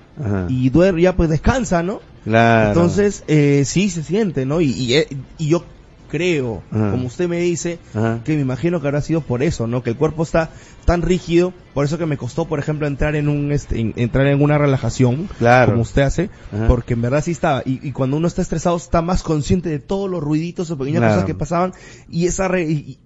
y duerme, ya pues descansa, ¿no? Claro. Entonces, eh, sí se siente, ¿no? Y, y, eh, y yo creo, como usted me dice, que me imagino que habrá sido por eso, ¿no? Que el cuerpo está tan rígido, por eso que me costó, por ejemplo, entrar en un este, entrar en una relajación, claro. como usted hace, porque en verdad sí estaba. Y, cuando uno está estresado está más consciente de todos los ruiditos o pequeñas cosas que pasaban y esa y,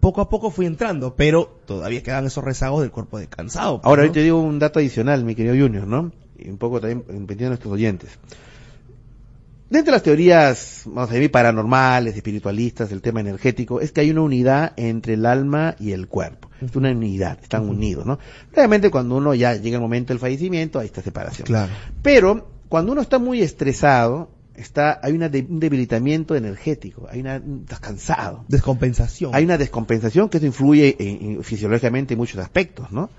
poco a poco fui entrando, pero todavía quedan esos rezagos del cuerpo descansado. Pues, Ahora, yo te digo un dato adicional, mi querido Junior, ¿no? Y un poco también pendiente de nuestros oyentes. Dentro de las teorías, vamos a decir, paranormales, espiritualistas, el tema energético, es que hay una unidad entre el alma y el cuerpo. Es una unidad, están unidos, ¿no? Realmente cuando uno ya llega el momento del fallecimiento, hay esta separación. Claro. Pero cuando uno está muy estresado, está, hay una un debilitamiento energético, hay una, estás cansado. Descompensación. Hay una descompensación que eso influye en, fisiológicamente en muchos aspectos, ¿no?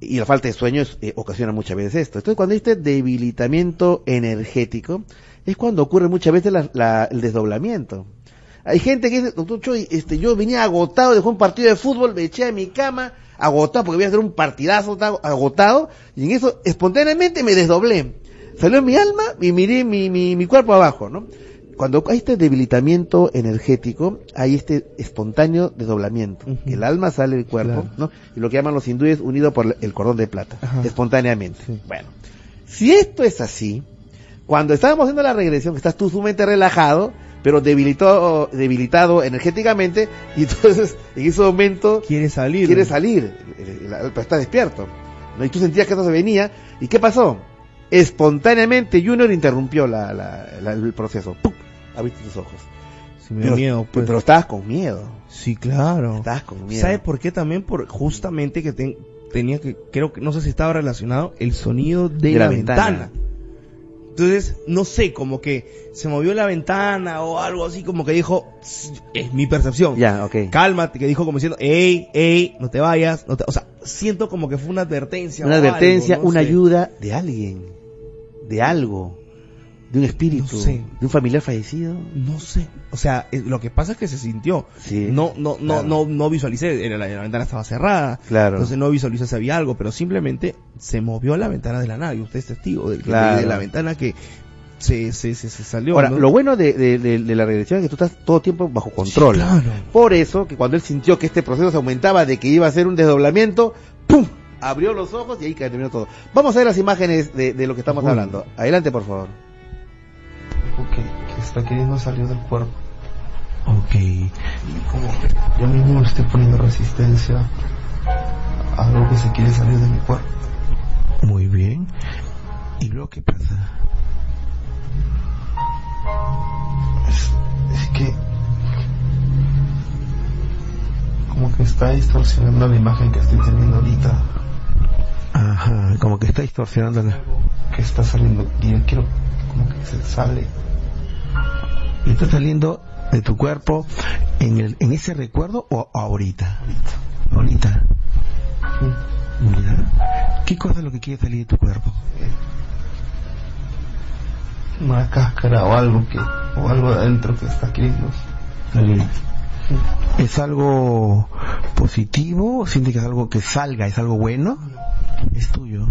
Y la falta de sueños eh, ocasiona muchas veces esto. Entonces cuando hay este debilitamiento energético, es cuando ocurre muchas veces el desdoblamiento. Hay gente que dice, doctor Choy, este, yo venía agotado, dejó un partido de fútbol, me eché a mi cama, agotado, porque voy a hacer un partidazo agotado, y en eso espontáneamente me desdoblé. Salió mi alma y miré mi, mi, mi cuerpo abajo, ¿no? Cuando hay este debilitamiento energético, hay este espontáneo desdoblamiento. El alma sale del cuerpo, ¿no? Y lo que llaman los hindúes unido por el cordón de plata, espontáneamente. Bueno, si esto es así, cuando estábamos haciendo la regresión, estás tú sumamente relajado, pero debilitado, debilitado energéticamente, y entonces en ese momento... Quiere salir. Quiere salir, pero está despierto. ¿no? Y tú sentías que eso se venía, ¿y qué pasó? Espontáneamente Junior interrumpió la, el proceso. ¡Pum! Abriste tus ojos. sí me dio miedo. Pues. Pero estabas con miedo. Sí, claro. Estabas con miedo. ¿Sabes por qué también? Por justamente que tenía que, creo que, no sé si estaba relacionado, el sonido de, la, ventana. Entonces, no sé, como que se movió la ventana o algo así, como que dijo, es mi percepción. Ya, ok. Cálmate, que dijo como diciendo, ey, ey, no te vayas, no te, o sea, siento como que fue una advertencia. Una advertencia, una ayuda de alguien, de algo de un espíritu, de un familiar fallecido. No sé. O sea, eh, lo que pasa es que se sintió. Sí, no, no, no, no, no visualicé, la, la, ventana estaba cerrada. Claro. Entonces no visualizé si había algo, pero simplemente se movió la ventana de la nave. Usted es testigo de, de, la ventana que se, se, se, salió. Ahora, lo bueno de, de, la regresión es que tú estás todo el tiempo bajo control. claro. Por eso, que cuando él sintió que este proceso se aumentaba, de que iba a ser un desdoblamiento, ¡pum! Abrió los ojos y ahí terminó todo. Vamos a ver las imágenes de, lo que estamos hablando. Adelante, por favor que, está queriendo salir del cuerpo. Ok. Y como que yo mismo estoy poniendo resistencia a algo que se quiere salir de mi cuerpo. Muy bien. ¿Y luego qué pasa? Es, es que como que está distorsionando la imagen que estoy teniendo ahorita. Ajá, como que está distorsionando la... Que está saliendo y yo quiero como que se sale ¿Y está saliendo de tu cuerpo en, el, en ese recuerdo o ahorita? Ahorita. ¿Qué cosa es lo que quiere salir de tu cuerpo? Una cáscara o algo que o algo adentro que está queriendo salir. ¿Es algo positivo? ¿Siente que es algo que salga? ¿Es algo bueno? Es tuyo.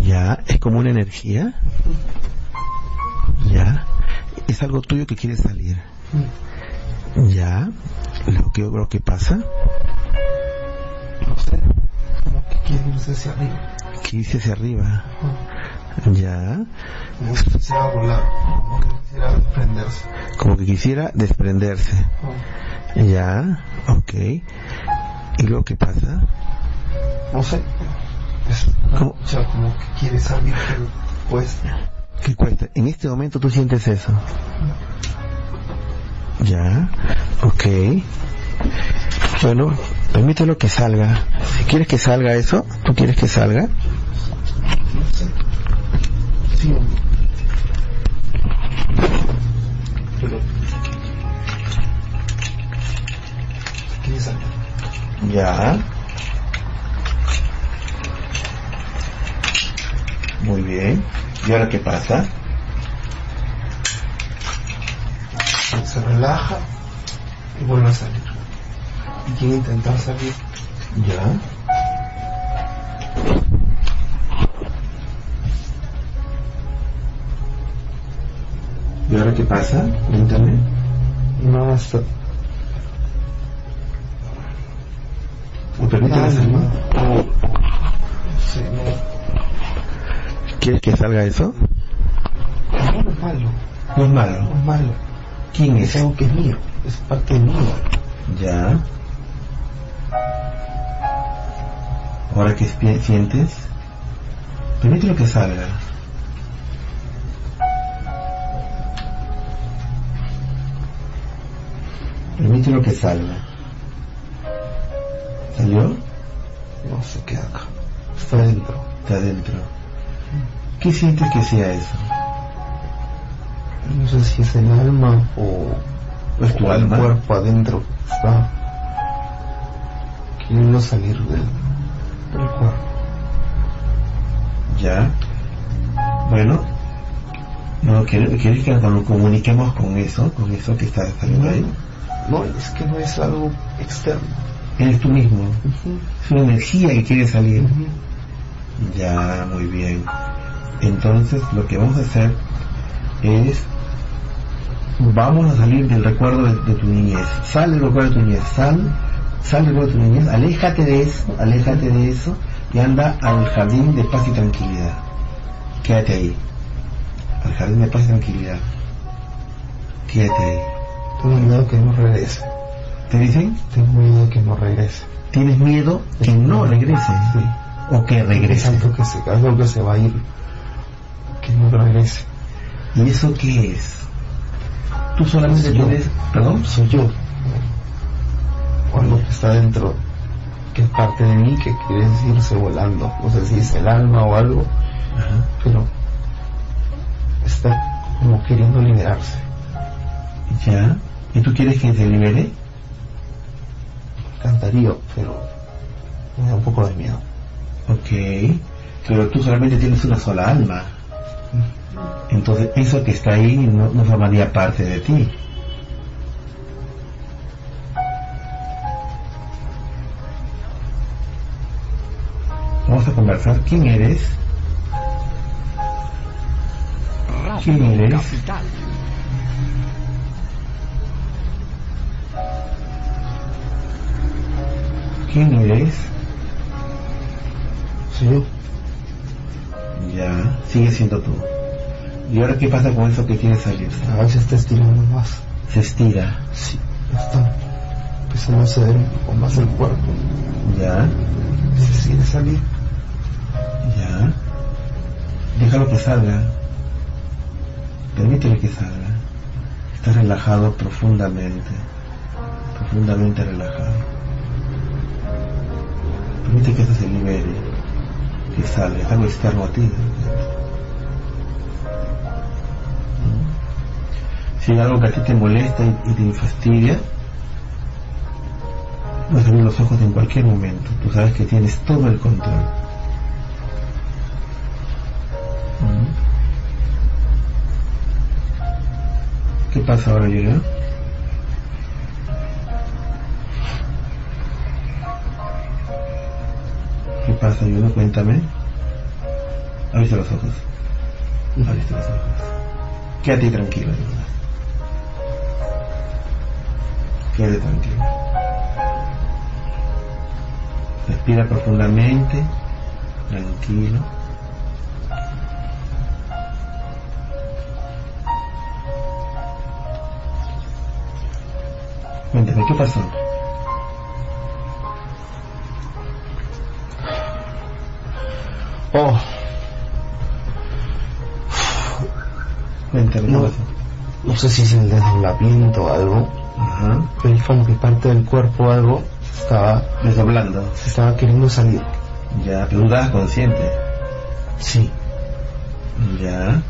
Ya, es como una energía. Ya es algo tuyo que quiere salir. Ya, lo que, lo que pasa. No sé, como que quiere irse hacia arriba. Quiere irse hacia arriba. Ya. Como que quisiera volar, como que quisiera desprenderse. Como que quisiera desprenderse. Ya, ok. ¿Y luego qué pasa? No sé. Es, como que quiere salir, pero pues ¿Qué cuesta? En este momento tú sientes eso. Ya, ok. Bueno, permítelo que salga. Si quieres que salga eso, ¿tú quieres que salga? Sí. Ya. Muy bien. ¿Y ahora qué pasa? Se relaja y vuelve a salir. Y quiere intentar salir. Ya. ¿Y ahora qué pasa? Cuéntame. No, hasta... ¿Me permite salir? Sí, no. ¿Quieres que salga eso? No, es malo. No es malo. No es malo. ¿Quién es? Es algo que es mío. Es parte mío. Ya. Ahora que sientes, lo que salga. lo que salga. ¿Salió? No se queda acá. Está adentro. Está adentro. ¿Qué sientes que sea eso? No sé si es el alma o, es tu alma? el cuerpo adentro está queriendo salir del, del cuerpo. Ya. Bueno, no ¿quieres, que nos comuniquemos con eso, con eso que está saliendo ahí? No, es que no es algo externo. Eres tú mismo. Es una energía que quiere salir. Ya, muy bien. Entonces lo que vamos a hacer es, vamos a salir del recuerdo de, tu niñez. Sal del recuerdo de tu niñez, sal, sal del recuerdo de tu niñez, aléjate de eso, aléjate de eso y anda al jardín de paz y tranquilidad. Quédate ahí, al jardín de paz y tranquilidad. Quédate ahí. Tengo miedo que no regrese. ¿Te dicen? Tengo miedo que no regrese. ¿Tienes miedo que no regrese? Sí. ¿O que regrese? Algo que se, algo que se va a ir que no regrese. ¿Y eso qué es? Tú solamente tienes, perdón, soy yo. Cuando está dentro, que es parte de mí que quiere irse volando. No sé si es el alma o algo, pero está como queriendo liberarse. Ya. ¿Y tú quieres que se libere? Cantaría, pero me da un poco de miedo. Ok. Pero tú solamente tienes una sola alma. Entonces eso que está ahí no, no formaría parte de ti. Vamos a conversar. ¿Quién eres? ¿Quién eres? ¿Quién eres? Soy yo. Ya, sigue siendo tú. ¿Y ahora qué pasa con eso que quiere salir? A veces está estirando más. Se estira. Sí, está empezando a ceder un poco más el cuerpo. Ya. Se quiere salir. Ya. Déjalo que salga. Permítele que salga. Está relajado profundamente. Profundamente relajado. Permite que eso se libere. Que salga. Es algo externo a ti. Si hay algo que a ti te molesta y, y te fastidia, a abrir los ojos en cualquier momento. Tú sabes que tienes todo el control. ¿Qué pasa ahora, Julia? ¿Qué pasa, Julia? Cuéntame. Abriste los ojos. Abriste los ojos. Quédate tranquilo, Julia. Quédate tranquilo. Respira profundamente, tranquilo. Cuéntame, ¿qué pasó? Oh, Cuéntame, ¿qué no, pasó? no sé si es el desdoblamiento o algo, Ajá. pero es como que parte del cuerpo o algo se estaba, Desdoblando. se estaba queriendo salir. Ya, pero tú estabas consciente. Sí, Ya.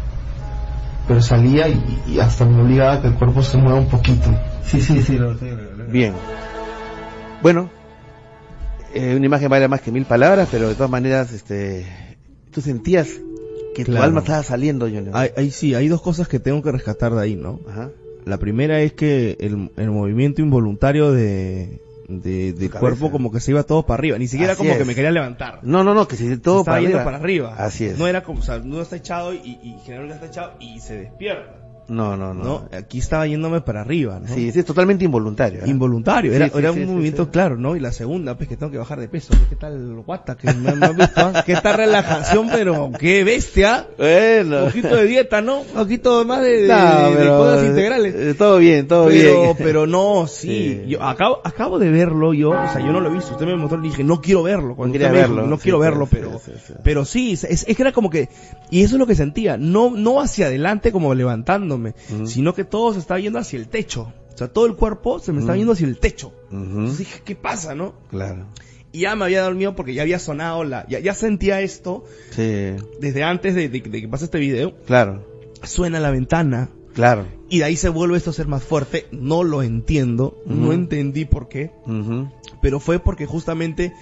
pero salía y, y hasta me obligaba a que el cuerpo se mueva un poquito. Sí, sí, sí, lo sé. lo- lo- Bien. Bueno, eh, una imagen vale más que mil palabras, pero de todas maneras, este, tú sentías que tu alma estaba saliendo, Junior. Ahí, ahí sí, hay dos cosas que tengo que rescatar de ahí, ¿no? Ajá. La primera es que el, el movimiento involuntario de, de- del cabeza. cuerpo como que se iba todo para arriba, ni siquiera Así como es. que me quería levantar. No, no, no, que si todo estaba para arriba. para arriba. Así es. No era como, o sea, uno está echado y, y generalmente está echado y se despierta. No, no, no. ¿no? Aquí estaba yéndome para arriba, ¿no? Sí, sí, es totalmente involuntario. ¿eh? Involuntario, era, sí, era sí, un movimiento claro, ¿no? Y la segunda, pues que tengo que bajar de peso. ¿Qué tal guata? Que me, me visto, ah? ¿Qué tal relajación? Pero qué bestia. Bueno. Un poquito de dieta, ¿no? Un poquito más de, de- No, de pero, cosas integrales. eh, todo bien, todo pero, bien. pero no, sí. Yo acabo, acabo de verlo yo, o sea, yo no lo he visto. Usted me mostró y dije, no quiero verlo. Cuando dijo, verlo, no quiero verlo, pero, pero sí, es, es que era como que, y eso es lo que sentía, no, no hacia adelante como sino que todo se estaba yendo hacia el techo. O sea, todo el cuerpo se me estaba Ujú. yendo hacia el techo. Entonces dije, ¿qué pasa, no? Claro. Y ya me había dormido porque ya había sonado la, ya, ya sentía esto Sí, desde antes de, de- de que pase este video. claro, Suena la ventana, claro. y de ahí se vuelve esto a ser más fuerte. No lo entiendo, no entendí por qué, pero fue porque justamente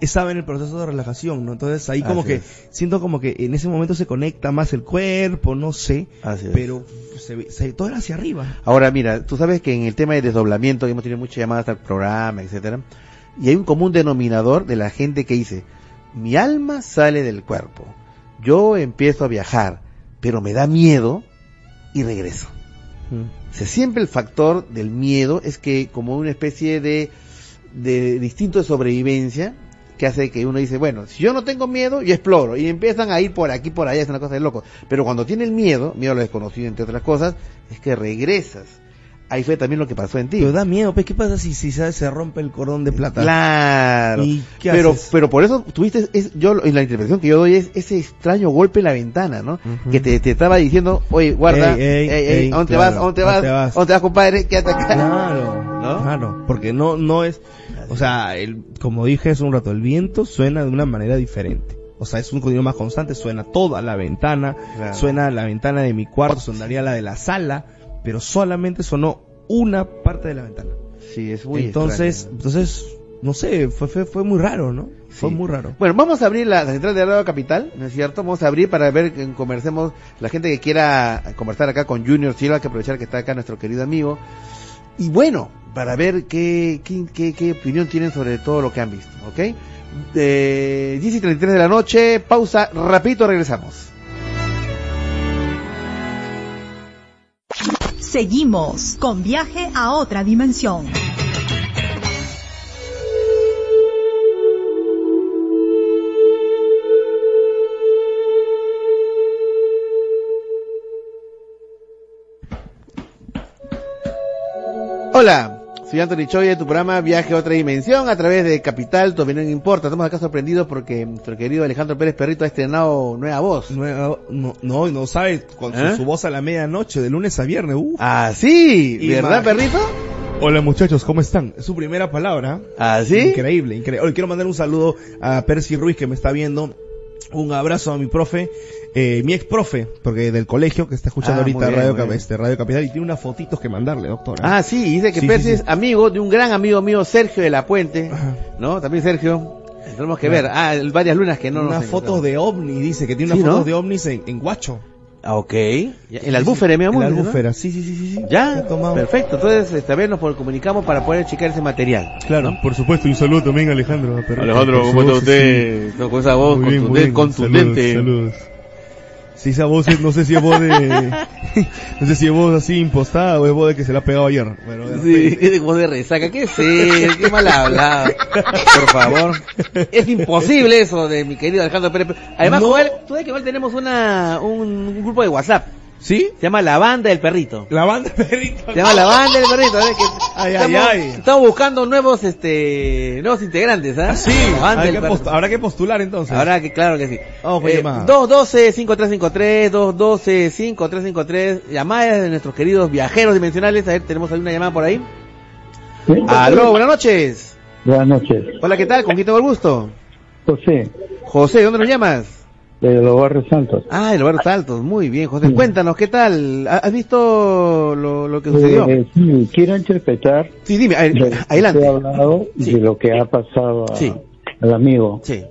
estaba en el proceso de relajación, ¿no? Entonces ahí como Así que es. siento como que en ese momento se conecta más el cuerpo, no sé, Así pero se, ve- se- todo era hacia arriba. Ahora mira, tú sabes que en el tema de desdoblamiento hemos tenido muchas llamadas al programa, etcétera, y hay un común denominador de la gente que dice, mi alma sale del cuerpo, yo empiezo a viajar, pero me da miedo y regreso. O sea, siempre el factor del miedo es que como una especie de, de instinto de sobrevivencia que hace que uno dice, bueno, si yo no tengo miedo, yo exploro. Y empiezan a ir por aquí, por allá, es una cosa de loco. Pero cuando tiene el miedo, miedo a lo desconocido, entre otras cosas, es que regresas ahí fue también lo que pasó en ti. Pero da miedo, pues, ¿qué pasa si, si se, se rompe el cordón de plata? Claro. ¿Y qué pero, haces? pero por eso tuviste, es, yo en la interpretación que yo doy es ese extraño golpe en la ventana, ¿no? Que te, te estaba diciendo, oye, guarda, Ey, ey, ey, ey, ¿a dónde claro, vas? ¿A dónde ¿a vas? dónde vas? ¿A dónde vas, compadre? Quédate acá. Claro, claro, porque no, no es, o sea, el, como dije hace un rato, el viento suena de una manera diferente. O sea, es un sonido más constante, suena toda la ventana, Claro. suena la ventana de mi cuarto, sonaría la de la sala, pero solamente sonó una parte de la ventana. Sí, es muy entonces, extraño. entonces, no sé, fue, fue, fue muy raro, ¿no? Fue Sí. muy raro. Bueno, vamos a abrir la, la central de Radio Capital, ¿no es cierto? Vamos a abrir para ver que conversemos, la gente que quiera conversar acá con Junior Silva, que aprovechar que está acá nuestro querido amigo. Y bueno, para ver qué, qué, qué, opinión tienen sobre todo lo que han visto, ¿ok? Eh, 10 y 33 de la noche, pausa, rapidito regresamos. Seguimos con viaje a otra dimensión. Hola, soy Anthony Choi de tu programa Viaje a otra dimensión a través de Capital, tu opinión importa. Estamos acá sorprendidos porque nuestro querido Alejandro Pérez Perrito ha estrenado nueva voz. Nueva- no, no, no sabe, con su, ¿Eh? su voz a la medianoche, de lunes a viernes. Ah, sí, ¿verdad, perrito? Hola muchachos, ¿cómo están? Es su primera palabra. ¿Ah, sí? Increíble, increíble. Hoy quiero mandar un saludo a Percy Ruiz que me está viendo. Un abrazo a mi profe, eh, mi ex profe, porque del colegio que está escuchando Ah, ahorita bien, Radio, Cap- este, Radio Capital y tiene unas fotitos que mandarle, doctora. Ah, sí, dice que Sí, Percy sí, sí. es amigo de un gran amigo mío, Sergio de la Puente, ¿no? También Sergio, tenemos que ver, ah, varias lunas que no nos unas fotos de ovni, dice que tiene unas ¿no? fotos de ovnis en, en Guacho. Ah, ok. Ya, El albúfera, mi amor. En la ¿no? albúfera, sí, sí, sí, sí. sí. Ya, He tomado. perfecto. Entonces, esta vez nos comunicamos para poder checar ese material. Claro, por supuesto, y un saludo también a Alejandro. Alejandro, ¿cómo está usted? sí. Con esa voz bien, contundente- bien. contundente. Saludos, saludos. Sí, esa voz, es- no sé si es voz de... [LAUGHS] no sé si es voz así impostada o es voz de que se la ha pegado ayer. Pero, Sí, es de voz de resaca. ¿Qué eso? ¿Qué mal hablado? Por favor. Es imposible eso de mi querido Alejandro Pérez. Además, No. Joel, tú sabes que igual tenemos una, un, un grupo de WhatsApp. ¿Sí? Se llama La Banda del Perrito. La banda perrito. Se llama La Banda del Perrito. ¿eh? Que Ay, ay, estamos, ay. estamos buscando nuevos, este, nuevos integrantes, ¿ah? Sí, La Banda hay del que Perrito. post- habrá que postular entonces. Habrá que, claro que sí. Vamos por Eh, llamada. 212-5353, 212-5353, llamadas de nuestros queridos viajeros dimensionales. A ver, tenemos alguna llamada por ahí. Aló, buenas noches. Buenas noches. Hola, ¿qué tal? ¿Con quién tengo el gusto? José, José, ¿dónde nos llamas? De los barrios santos. Ah, de los barrios altos. Muy bien, José. Cuéntanos, ¿qué tal? ¿Ha- ¿Has visto lo, lo que sucedió? Eh, sí, quiero interpretar Sí, dime, a ver, de adelante. he hablado Sí. de lo que ha pasado a- Sí. al amigo. Sí.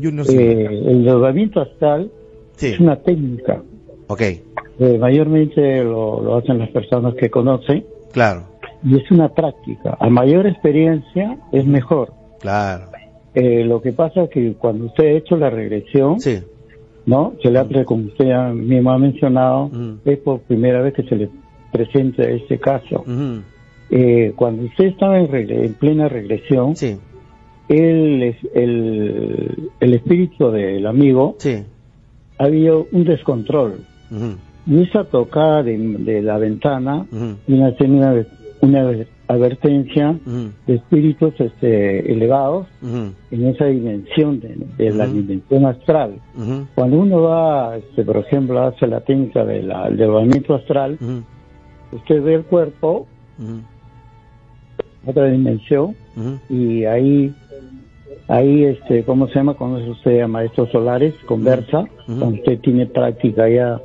Eh, el drogamiento astral es una técnica. Ok, Eh, mayormente lo, lo hacen las personas que conocen claro, y es una práctica. A mayor experiencia es mejor. claro. Eh, lo que pasa es que cuando usted ha hecho la regresión, ¿no? Se le ha, como usted ya mismo ha mencionado, es por primera vez que se le presenta este caso. Eh, cuando usted estaba en, regre- en plena regresión, el, el, el espíritu del amigo había un descontrol. Y esa tocada de, de la ventana vino a ser una, una advertencia de espíritus este, elevados en esa dimensión de, de la dimensión astral. Cuando uno va, este, por ejemplo, hace la técnica del elevamiento astral, usted ve el cuerpo, otra dimensión, y ahí, ahí, este, ¿cómo se llama? Cuando usted a maestros solares, conversa, cuando usted tiene práctica ya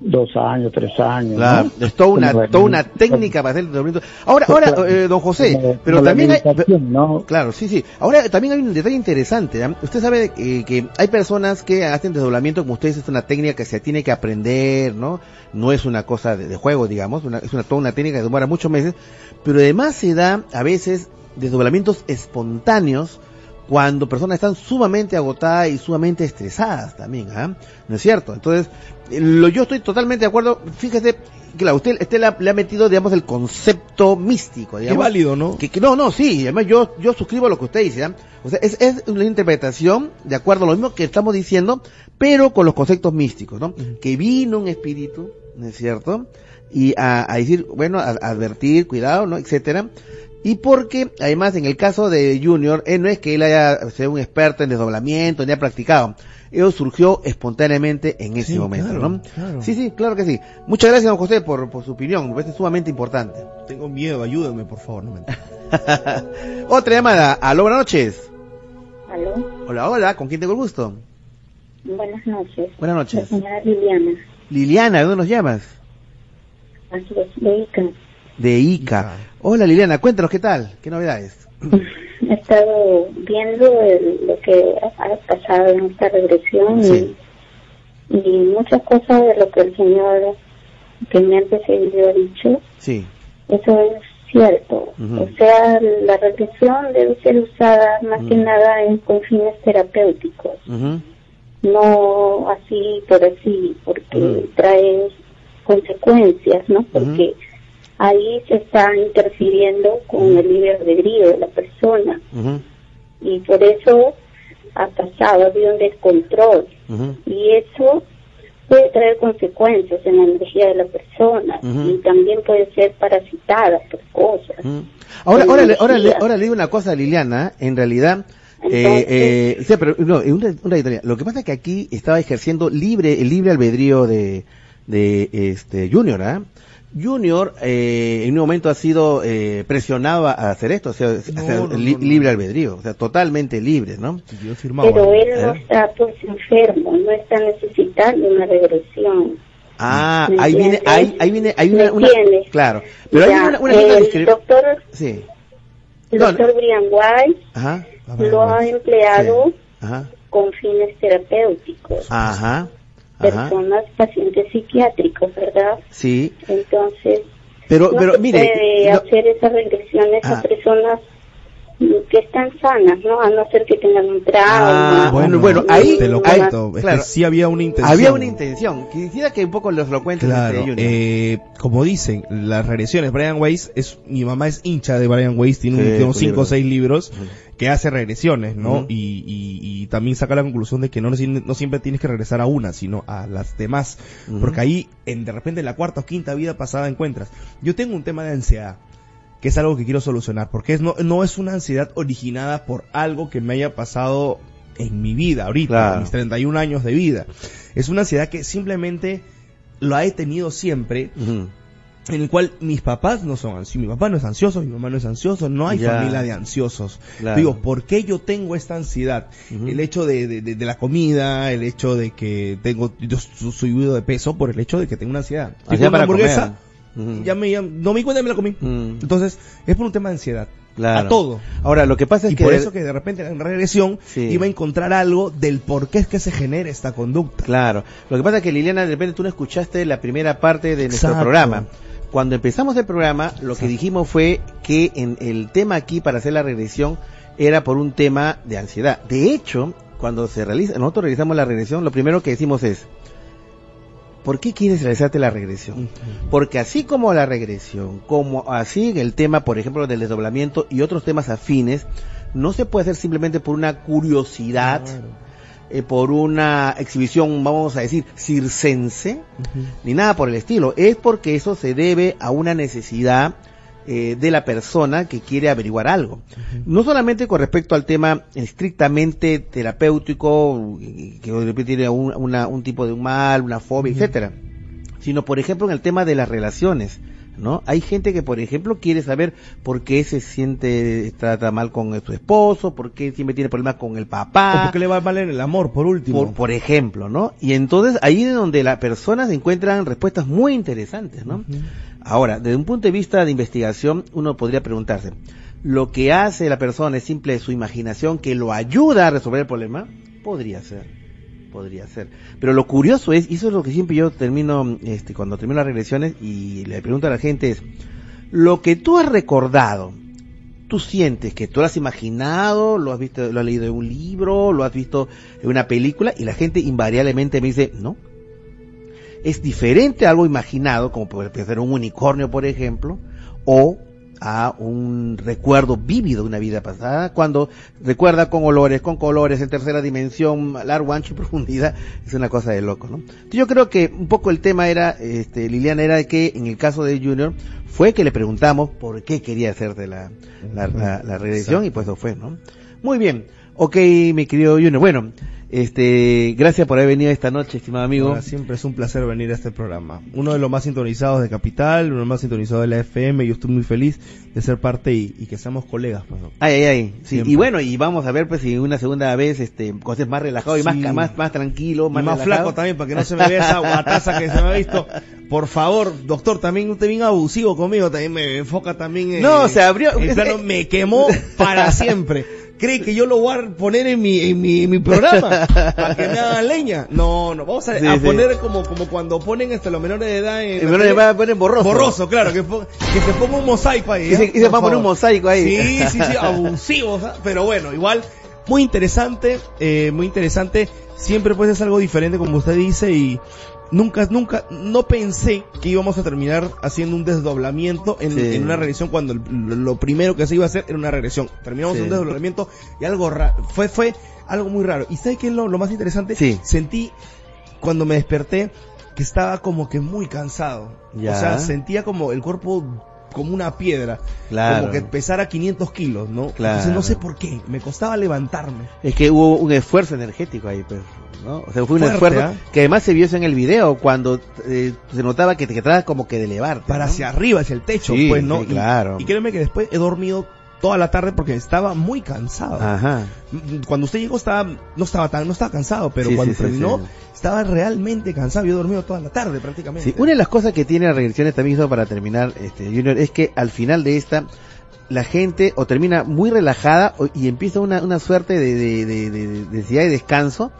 dos años, tres años. Claro, ¿no? es toda una, Como- toda una técnica para hacer el tratamiento. Ahora, ahora, eh, don José, Como- pero como también hay, claro, sí, sí. Ahora también hay un detalle interesante. ¿ah? Usted sabe eh, que hay personas que hacen desdoblamiento, como ustedes, es una técnica que se tiene que aprender, ¿no? No es una cosa de, de juego, digamos, una- es una, toda una técnica que demora muchos meses, pero además se da a veces desdoblamientos espontáneos cuando personas están sumamente agotadas y sumamente estresadas también, ¿ah? ¿No es cierto? Entonces, lo, yo estoy totalmente de acuerdo. Fíjese, claro, usted, usted le, ha, metido, digamos, el concepto místico, digamos. Qué válido, ¿no? Que, no, no, sí, además yo, yo suscribo lo que usted dice, ¿ah? O sea, es, es una interpretación de acuerdo a lo mismo que estamos diciendo, pero con los conceptos místicos, ¿no? Que vino un espíritu, ¿no es cierto? Y a, a decir, bueno, a, advertir, cuidado, ¿no? Etcétera. Y porque, además, en el caso de Junior, él no es que él haya sido un experto en desdoblamiento, ni ha practicado. Eso surgió espontáneamente en ese momento, ¿no? Sí, sí, claro que sí. Muchas gracias, don José, por, por su opinión. Me parece sumamente importante. Tengo miedo, ayúdame, por favor. No me... [LAUGHS] Otra llamada. Aló, buenas noches. Aló. Hola, hola. ¿Con quién tengo el gusto? Buenas noches. Buenas noches. La señora Liliana. Liliana, ¿de dónde nos llamas? Así es, de Ica. De Ica. Hola Liliana, cuéntanos qué tal, qué novedades. [LAUGHS] He estado viendo lo que ha pasado en esta regresión y, muchas cosas de lo que el Señor que me ha antecedido ha dicho. Sí. Eso es cierto. O sea, la regresión debe ser usada más que nada en con fines terapéuticos. No así por así, porque trae consecuencias, ¿no? Porque ahí se está interfiriendo con el libre albedrío de la persona. Y por eso ha pasado, ha habido un descontrol. Y eso puede traer consecuencias en la energía de la persona y también puede ser parasitada por cosas. Ahora, ahora, ahora, ahora le digo una cosa a Liliana, en realidad, eh, eh, pero no, una, una Lo que pasa es que aquí estaba ejerciendo libre el libre albedrío de, de este Junior, ¿ah? Junior eh, en un momento ha sido eh, presionado a hacer esto, o sea, libre albedrío, o sea, totalmente libre, ¿no? Pero él no ¿Eh? está pues enfermo, no está necesitando una regresión. Ah, ahí viene, ahí, ahí viene, hay una, una claro, pero hay una, una, el doctor, sí. el doctor Brian White Ajá. lo ha empleado con fines terapéuticos. Ajá personas, pacientes psiquiátricos, ¿verdad? Sí. Entonces, pero, pero mire, puede hacer esas regresiones a ah. personas que están sanas, ¿no? A no ser que tengan un trauma. Ah, bueno, bueno, ahí te lo cuento. claro, sí había una intención. Había una intención. Quisiera que un poco los lo cuentes. Claro, eh, como dicen, las regresiones, Brian Weiss es, mi mamá es hincha de Brian Weiss, tiene, unos 5 o 6 libros que hace regresiones, ¿no? y, y, también saca la conclusión de que no, no siempre tienes que regresar a una, sino a las demás. Porque ahí, en, de repente, en la cuarta o quinta vida pasada encuentras. Yo tengo un tema de ansiedad que es algo que quiero solucionar, porque es, no, no es una ansiedad originada por algo que me haya pasado en mi vida, ahorita, en mis 31 años de vida. Es una ansiedad que simplemente lo he tenido siempre, en el cual mis papás no son ansiosos, mi papá no es ansioso, mi mamá no es ansioso, no hay familia de ansiosos. Digo, ¿por qué yo tengo esta ansiedad? El hecho de, de, la comida, el hecho de que tengo, yo soy subido de peso por el hecho de que tengo una ansiedad. Ansiedad para hamburguesa, ya me, no me di cuenta me la comí. Entonces, es por un tema de ansiedad. A todo. Ahora, lo que pasa es y que. por eso que de repente en regresión iba a encontrar algo del por qué es que se genera esta conducta. Claro. Lo que pasa es que Liliana, de repente tú no escuchaste la primera parte de nuestro programa. Cuando empezamos el programa, lo que dijimos fue que en el tema aquí para hacer la regresión era por un tema de ansiedad. De hecho, cuando se realiza, nosotros realizamos la regresión, lo primero que decimos es, ¿por qué quieres realizarte la regresión? Porque así como la regresión, como así el tema, por ejemplo, del desdoblamiento y otros temas afines, no se puede hacer simplemente por una curiosidad. Eh, por una exhibición, vamos a decir, circense, ni nada por el estilo. Es porque eso se debe a una necesidad eh, de la persona que quiere averiguar algo. No solamente con respecto al tema estrictamente terapéutico, que de repente tiene un, un tipo de un mal, una fobia, etcétera, sino por ejemplo en el tema de las relaciones. ¿No? Hay gente que, por ejemplo, quiere saber por qué se siente, trata mal con su esposo, por qué siempre tiene problemas con el papá. O por qué le va a valer el amor, por último. Por, ejemplo, ¿no? Y entonces ahí es donde las personas encuentran respuestas muy interesantes, ¿no? Ahora, desde un punto de vista de investigación, uno podría preguntarse, ¿lo que hace la persona es simple su imaginación que lo ayuda a resolver el problema? Podría ser podría ser. Pero lo curioso es, y eso es lo que siempre yo termino, este, cuando termino las regresiones y le pregunto a la gente es, lo que tú has recordado tú sientes que tú lo has imaginado, lo has visto, lo has leído en un libro, lo has visto en una película y la gente invariablemente me dice, no. Es diferente a algo imaginado, como puede ser un unicornio, por ejemplo, o a un recuerdo vívido de una vida pasada, cuando recuerda con olores, con colores, en tercera dimensión, largo, ancho y [LAUGHS] profundidad, es una cosa de loco, ¿no? Yo creo que un poco el tema era, este, Liliana, era que en el caso de Junior, fue que le preguntamos por qué quería hacerte la, la, la, regresión y pues eso fue, ¿no? Muy bien. Ok, mi querido Junior. Bueno, este, gracias por haber venido esta noche, estimado amigo. siempre es un placer venir a este programa. Uno de los más sintonizados de Capital, uno de los más sintonizados de la FM. Yo estoy muy feliz de ser parte y, que seamos colegas. Pues, ay, ay, ay. Sí, y bueno, y vamos a ver pues si una segunda vez, este, cosas más relajado y más, más, más tranquilo, más, más flaco también, para que no se me vea esa guataza que se me ha visto. Por favor, doctor, también usted bien abusivo conmigo, también me enfoca también en, No, se abrió. me quemó para siempre cree que yo lo voy a poner en mi, en mi, mi programa para que me hagan leña. No, no, vamos a, poner como, como cuando ponen hasta los menores de edad en. menores de edad ponen borroso. Borroso, claro, que, que se ponga un mosaico ahí. Y se, y se va a poner un mosaico ahí. Sí, sí, sí, abusivo, pero bueno, igual, muy interesante, eh, muy interesante. Siempre pues es algo diferente como usted dice y nunca, nunca, no pensé que íbamos a terminar haciendo un desdoblamiento en, una regresión cuando lo, primero que se iba a hacer era una regresión. Terminamos un desdoblamiento y algo raro, fue, fue algo muy raro. ¿Y sabes qué es lo, más interesante? Sentí cuando me desperté que estaba como que muy cansado. O sea, sentía como el cuerpo como una piedra. Como que pesara 500 kilos, ¿no? Claro. Entonces no sé por qué, me costaba levantarme. Es que hubo un esfuerzo energético ahí, pues. ¿no? O sea, fue un esfuerzo ¿ah? que además se vio eso en el video cuando eh, se notaba que te quedabas como que de elevarte. Para hacia arriba, hacia el techo, pues, ¿no? claro. Y, y créeme que después he dormido toda la tarde porque estaba muy cansado. Ajá. Cuando usted llegó estaba, no estaba tan, no estaba cansado, pero cuando terminó, estaba realmente cansado. Yo he dormido toda la tarde prácticamente. Sí, una de las cosas que tiene las regresiones también para terminar, este, Junior, es que al final de esta, la gente o termina muy relajada y empieza una, una suerte de, de, de, de, de, de descanso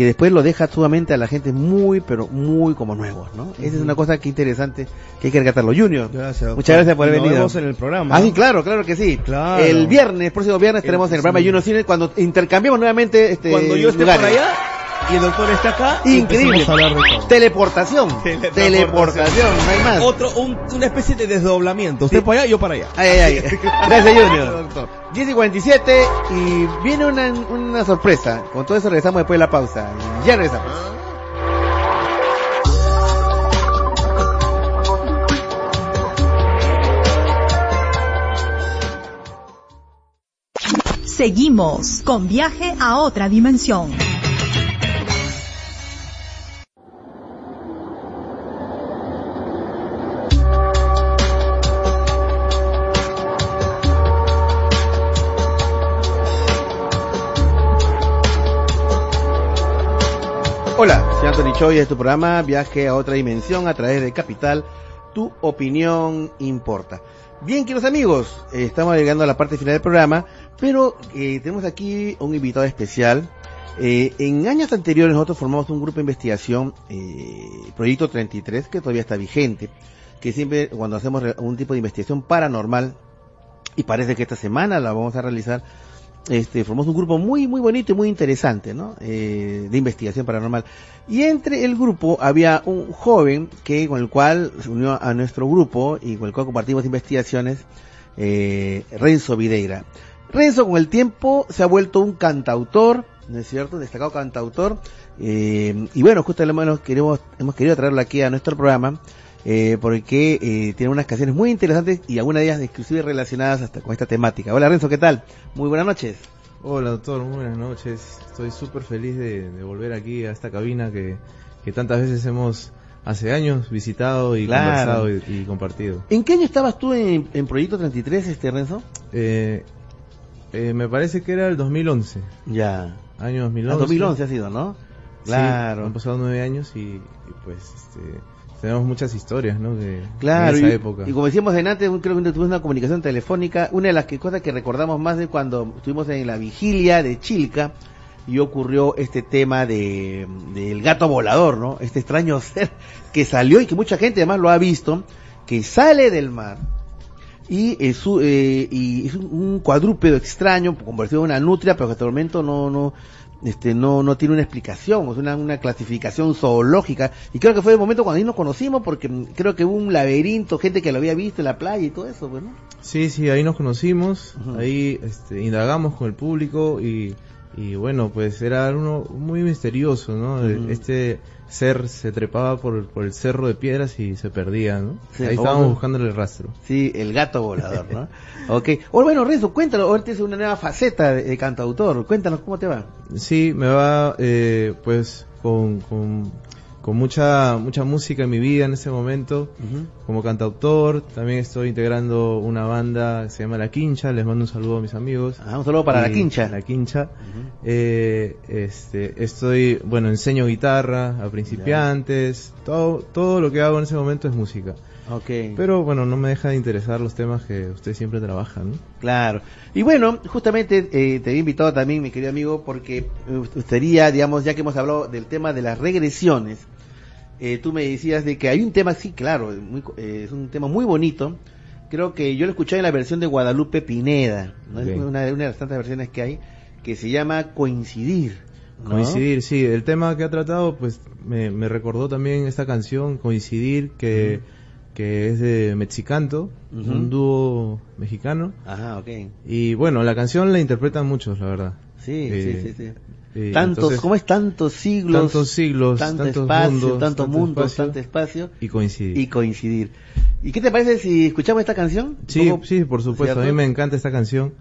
que después lo deja sumamente a la gente muy, pero muy como nuevos, ¿no? Esa es una cosa que interesante que hay que rescatarlo. Junior, gracias, muchas gracias por haber venido. en el programa. Ah, sí, claro, claro que sí. Claro. El viernes, próximo viernes, tenemos en el programa Juno Cine cuando intercambiamos nuevamente este Cuando yo esté por allá y el doctor está acá. Increíble. [LAUGHS] Teleportación. Teleportación. no hay más. Otro, una especie de desdoblamiento. Usted para allá, yo para allá. Ay, ay, ay. Gracias, Junior. 10 y 47 y viene una, una sorpresa. Con todo eso regresamos después de la pausa. Ya regresamos. Seguimos con viaje a otra dimensión. Anthony Choi, es tu programa Viaje a otra dimensión a través de Capital. Tu opinión importa. Bien, queridos amigos, eh, estamos llegando a la parte final del programa, pero eh, tenemos aquí un invitado especial. Eh, en años anteriores nosotros formamos un grupo de investigación, Proyecto 33, que todavía está vigente, que siempre cuando hacemos un tipo de investigación paranormal, y parece que esta semana la vamos a realizar, este, formamos un grupo muy, muy bonito y muy interesante, ¿no? Eh, de investigación paranormal. Y entre el grupo había un joven que, con el cual se unió a nuestro grupo y con el cual compartimos investigaciones, eh, Renzo Videira. Renzo con el tiempo se ha vuelto un cantautor, ¿no es cierto? Un destacado cantautor. Eh, y bueno, justo hemos, queremos, hemos querido traerlo aquí a nuestro programa eh, porque eh, tiene unas canciones muy interesantes y algunas de ellas inclusive relacionadas hasta con esta temática. Hola Renzo, ¿qué tal? Muy buenas noches. Hola doctor, muy buenas noches. Estoy súper feliz de, volver aquí a esta cabina que, tantas veces hemos hace años visitado y conversado y, compartido. ¿En qué año estabas tú en, Proyecto 33, este Renzo? Eh, me parece que era el 2011. Ya. Año 2011. Ah, 2011 ha sido, ¿no? Claro. han pasado nueve años y, y pues este, tenemos muchas historias, ¿no? De, claro, esa y, época. Y como decíamos antes, creo que tuvimos una comunicación telefónica. Una de las cosas que recordamos más de cuando estuvimos en la vigilia de Chilca y ocurrió este tema de del gato volador, ¿no? Este extraño [LAUGHS] ser que salió y que mucha gente además lo ha visto, que sale del mar y es, eh, y es un cuadrúpedo extraño, convertido en una nutria, pero que hasta el momento no, no, este, no, no tiene una explicación, es una, una clasificación zoológica. Y creo que fue el momento cuando ahí nos conocimos, porque creo que hubo un laberinto, gente que lo había visto en la playa y todo eso, pues, ¿no? Sí, sí, ahí nos conocimos, ahí este, indagamos con el público y, y bueno, pues era uno muy misterioso, ¿no? Este ser se trepaba por, por el cerro de piedras y se perdía, ¿no? Ahí estábamos buscándole el rastro. Sí, el gato volador, ¿no? [LAUGHS] ok. O bueno, Renzo, cuéntanos, ahorita es una nueva faceta de, cantautor. Cuéntanos, ¿cómo te va? Sí, me va, eh, pues, con, con con mucha mucha música en mi vida en ese momento como cantautor. También estoy integrando una banda que se llama La Quincha. Les mando un saludo a mis amigos. Ah, un saludo para La Quincha. La Quincha. Eh, este estoy bueno enseño guitarra a principiantes. Todo todo lo que hago en ese momento es música Okay. Pero bueno, no me deja de interesar los temas que usted siempre trabaja, ¿no? Claro. Y bueno, justamente eh, te había invitado también, mi querido amigo, porque me gustaría, digamos, ya que hemos hablado del tema de las regresiones, eh, tú me decías de que hay un tema, sí, claro, eh, es un tema muy bonito. Creo que yo lo escuché en la versión de Guadalupe Pineda, una, una, de las tantas versiones que hay, que se llama Coincidir. Coincidir, sí. El tema que ha tratado, pues me, recordó también esta canción, Coincidir, que que es de Mexicanto, un dúo mexicano. Ajá, ok. Y bueno, la canción la interpretan muchos, la verdad. Sí, sí, eh, sí, sí. tantos, ¿cómo es? Tantos siglos. Tantos siglos, tanto espacio, tanto mundo, tanto espacio. Y coincidir. Y coincidir. ¿Y qué te parece si escuchamos esta canción? Sí, sí, por supuesto. A mí me encanta esta canción.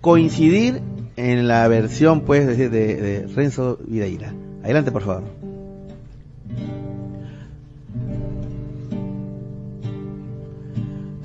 Coincidir en la versión, pues, de, de, de Renzo Videira. Adelante, por favor.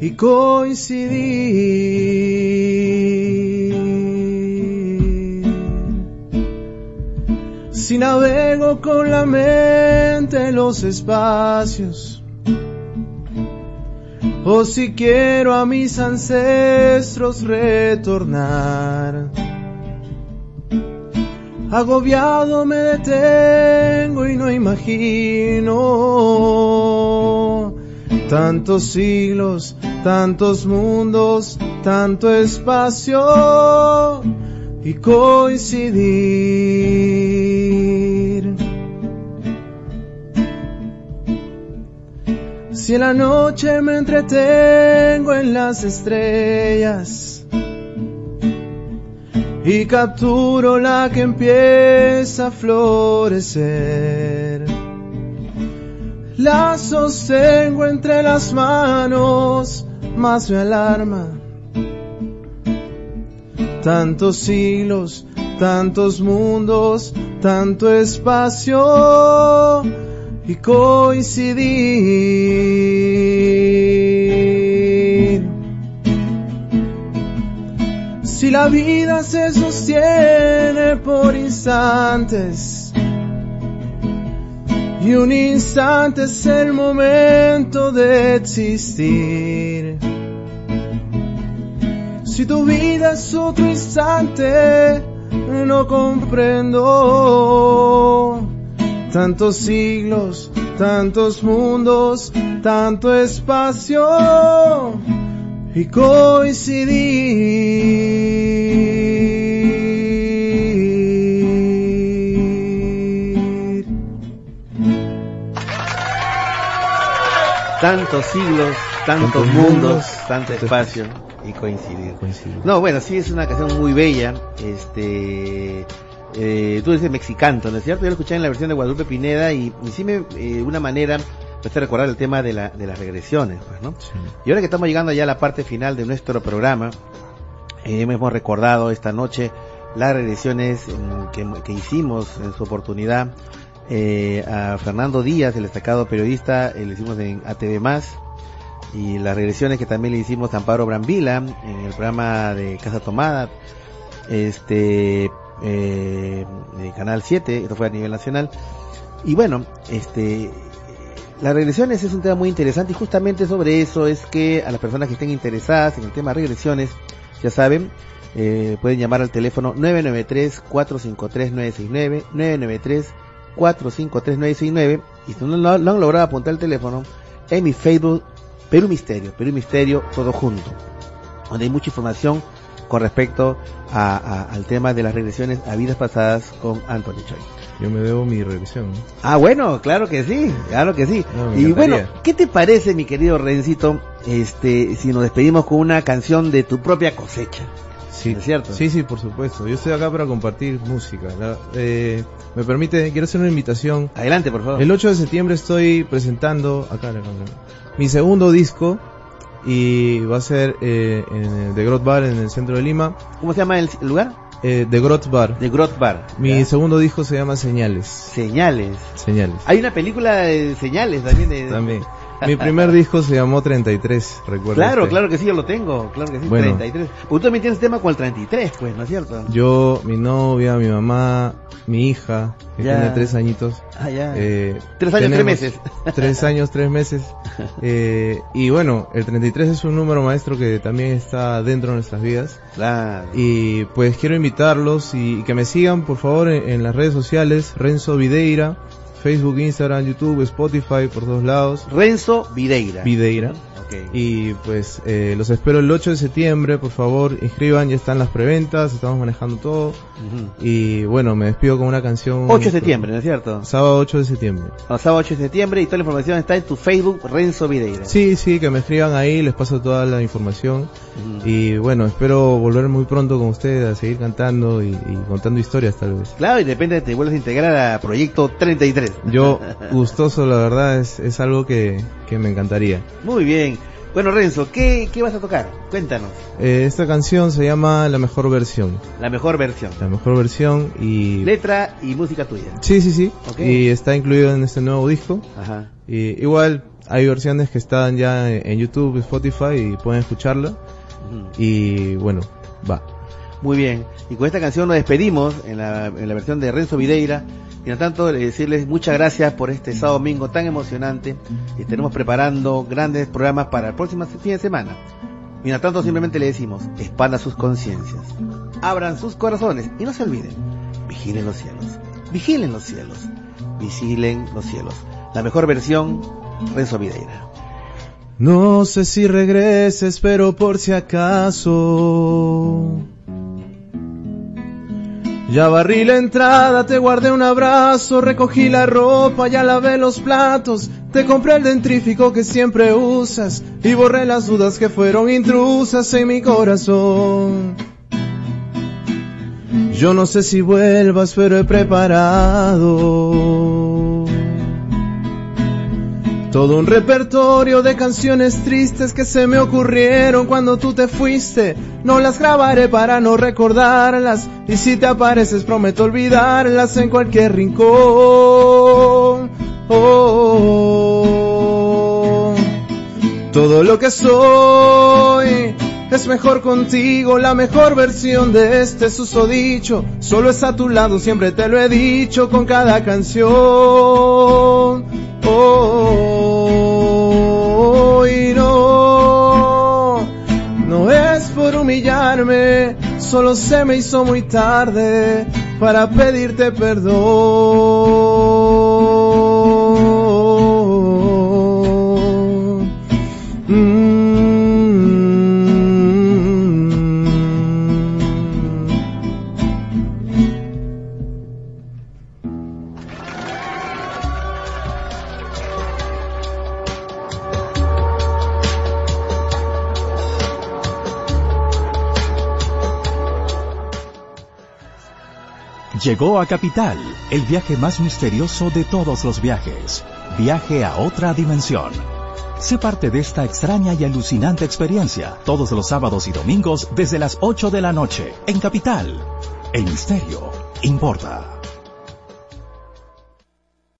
y coincidir. Si navego con la mente en los espacios, o si quiero a mis ancestros retornar. Agobiado me detengo y no imagino tantos siglos tantos mundos, tanto espacio y coincidir. Si en la noche me entretengo en las estrellas y capturo la que empieza a florecer, la sostengo entre las manos más me alarma. Tantos siglos, tantos mundos, tanto espacio y coincidir. Si la vida se sostiene por instantes, y un instante es el momento de existir. Si tu vida es otro instante, no comprendo. Tantos siglos, tantos mundos, tanto espacio y coincidir. Tantos siglos, tantos mundos, tanto espacio y coincidir. No, bueno, sí es una canción muy bella. Este, eh, tú dices mexicanto, ¿no es cierto? Yo lo escuché en la versión de Guadalupe Pineda y, y sí me, eh, una manera pues recordar el tema de, la, de las regresiones, pues, ¿no? Y ahora que estamos llegando ya a la parte final de nuestro programa, eh, hemos recordado esta noche las regresiones que, que, hicimos en su oportunidad eh, a Fernando Díaz, el destacado periodista, eh, le hicimos en ATV+, y las regresiones que también le hicimos a Amparo Brambila en el programa de Casa Tomada, este, eh, Canal 7, esto fue a nivel nacional. Y bueno, este, las regresiones es un tema muy interesante y justamente sobre eso es que a las personas que estén interesadas en el tema de regresiones, ya saben, eh, pueden llamar al teléfono 993-453-969, 993-453-969 y si no lo, han logrado apuntar el teléfono, en mi Facebook Perú Misterio, Perú Misterio, todo junto, donde hay mucha información con respecto al tema de las regresiones a vidas pasadas con Anthony Choi. Yo me debo mi regresión. Ah, bueno, claro que sí, claro que sí. y bueno, ¿qué te parece, mi querido Rencito, este, si nos despedimos con una canción de tu propia cosecha? Sí, es cierto? Sí, sí, por supuesto. Yo estoy acá para compartir música. eh, me permite, quiero hacer una invitación. Adelante, por favor. El 8 de septiembre estoy presentando, acá mi segundo disco y va a ser eh, en The Grot Bar en el centro de Lima. ¿Cómo se llama el lugar? Eh, The Grot Bar. The Grot Bar. Mi segundo disco se llama Señales. Señales. Señales. Hay una película de señales también. De... También. Mi primer disco se llamó 33, recuerdo. Claro, claro que sí, yo lo tengo, claro que sí, 33. Tú también tienes tema con el 33, pues, ¿no es cierto? Yo, mi novia, mi mamá, mi hija, que tiene tres añitos. Ah, ya. Eh, tres años, tres meses. [LAUGHS] Tres años, tres meses. [LAUGHS] Eh, y bueno, el 33 es un número maestro que también está dentro de nuestras vidas. Claro. Y pues quiero invitarlos y, que me sigan, por favor, en las redes sociales, Renzo Videira Facebook, Instagram, YouTube, Spotify, por todos lados. Renzo Videira. Videira. Y pues eh, los espero el 8 de septiembre, por favor, inscriban, ya están las preventas, estamos manejando todo. Y bueno, me despido con una canción. 8 de septiembre, ¿no es cierto? Sábado 8 de septiembre. sábado 8 de septiembre y toda la información está en tu Facebook, Renzo Videira. Sí, sí, que me escriban ahí, les paso toda la información. Y bueno, espero volver muy pronto con ustedes a seguir cantando y, contando historias tal vez. Claro, y depende, te vuelves a integrar a Proyecto 33. Yo, [LAUGHS] gustoso, la verdad, es, es algo que, que me encantaría. Muy bien. Bueno, Renzo, ¿qué, ¿qué, vas a tocar? Cuéntanos. Eh, esta canción se llama La Mejor Versión. La Mejor Versión. La Mejor Versión y... Letra y música tuya. Sí, sí, sí. Y está incluido en este nuevo disco. Ajá. Y igual hay versiones que están ya en YouTube, Spotify y pueden escucharla. Y bueno, va. Muy bien. Y con esta canción nos despedimos en la, en la versión de Renzo Videira. No tanto decirles muchas gracias por este sábado domingo tan emocionante estaremos preparando grandes programas para el próximo fin de semana. Mientras tanto simplemente le decimos, expandan sus conciencias, abran sus corazones y no se olviden, vigilen los cielos, vigilen los cielos, vigilen los cielos. La mejor versión, Renzo Videira. No sé si regreses, pero por si acaso ya barrí la entrada, te guardé un abrazo, recogí la ropa, ya lavé los platos, te compré el dentrífico que siempre usas y borré las dudas que fueron intrusas en mi corazón. Yo no sé si vuelvas, pero he preparado todo un repertorio de canciones tristes que se me ocurrieron cuando tú te fuiste. No las grabaré para no recordarlas. Y si te apareces prometo olvidarlas en cualquier rincón. Oh, todo lo que soy es mejor contigo, la mejor versión de este susodicho. Solo es a tu lado, siempre te lo he dicho con cada canción. Oh, no, no es por humillarme, solo se me hizo muy tarde para pedirte perdón. Llegó a Capital, el viaje más misterioso de todos los viajes. Viaje a otra dimensión. Sé parte de esta extraña y alucinante experiencia todos los sábados y domingos desde las 8 de la noche en Capital. El misterio importa.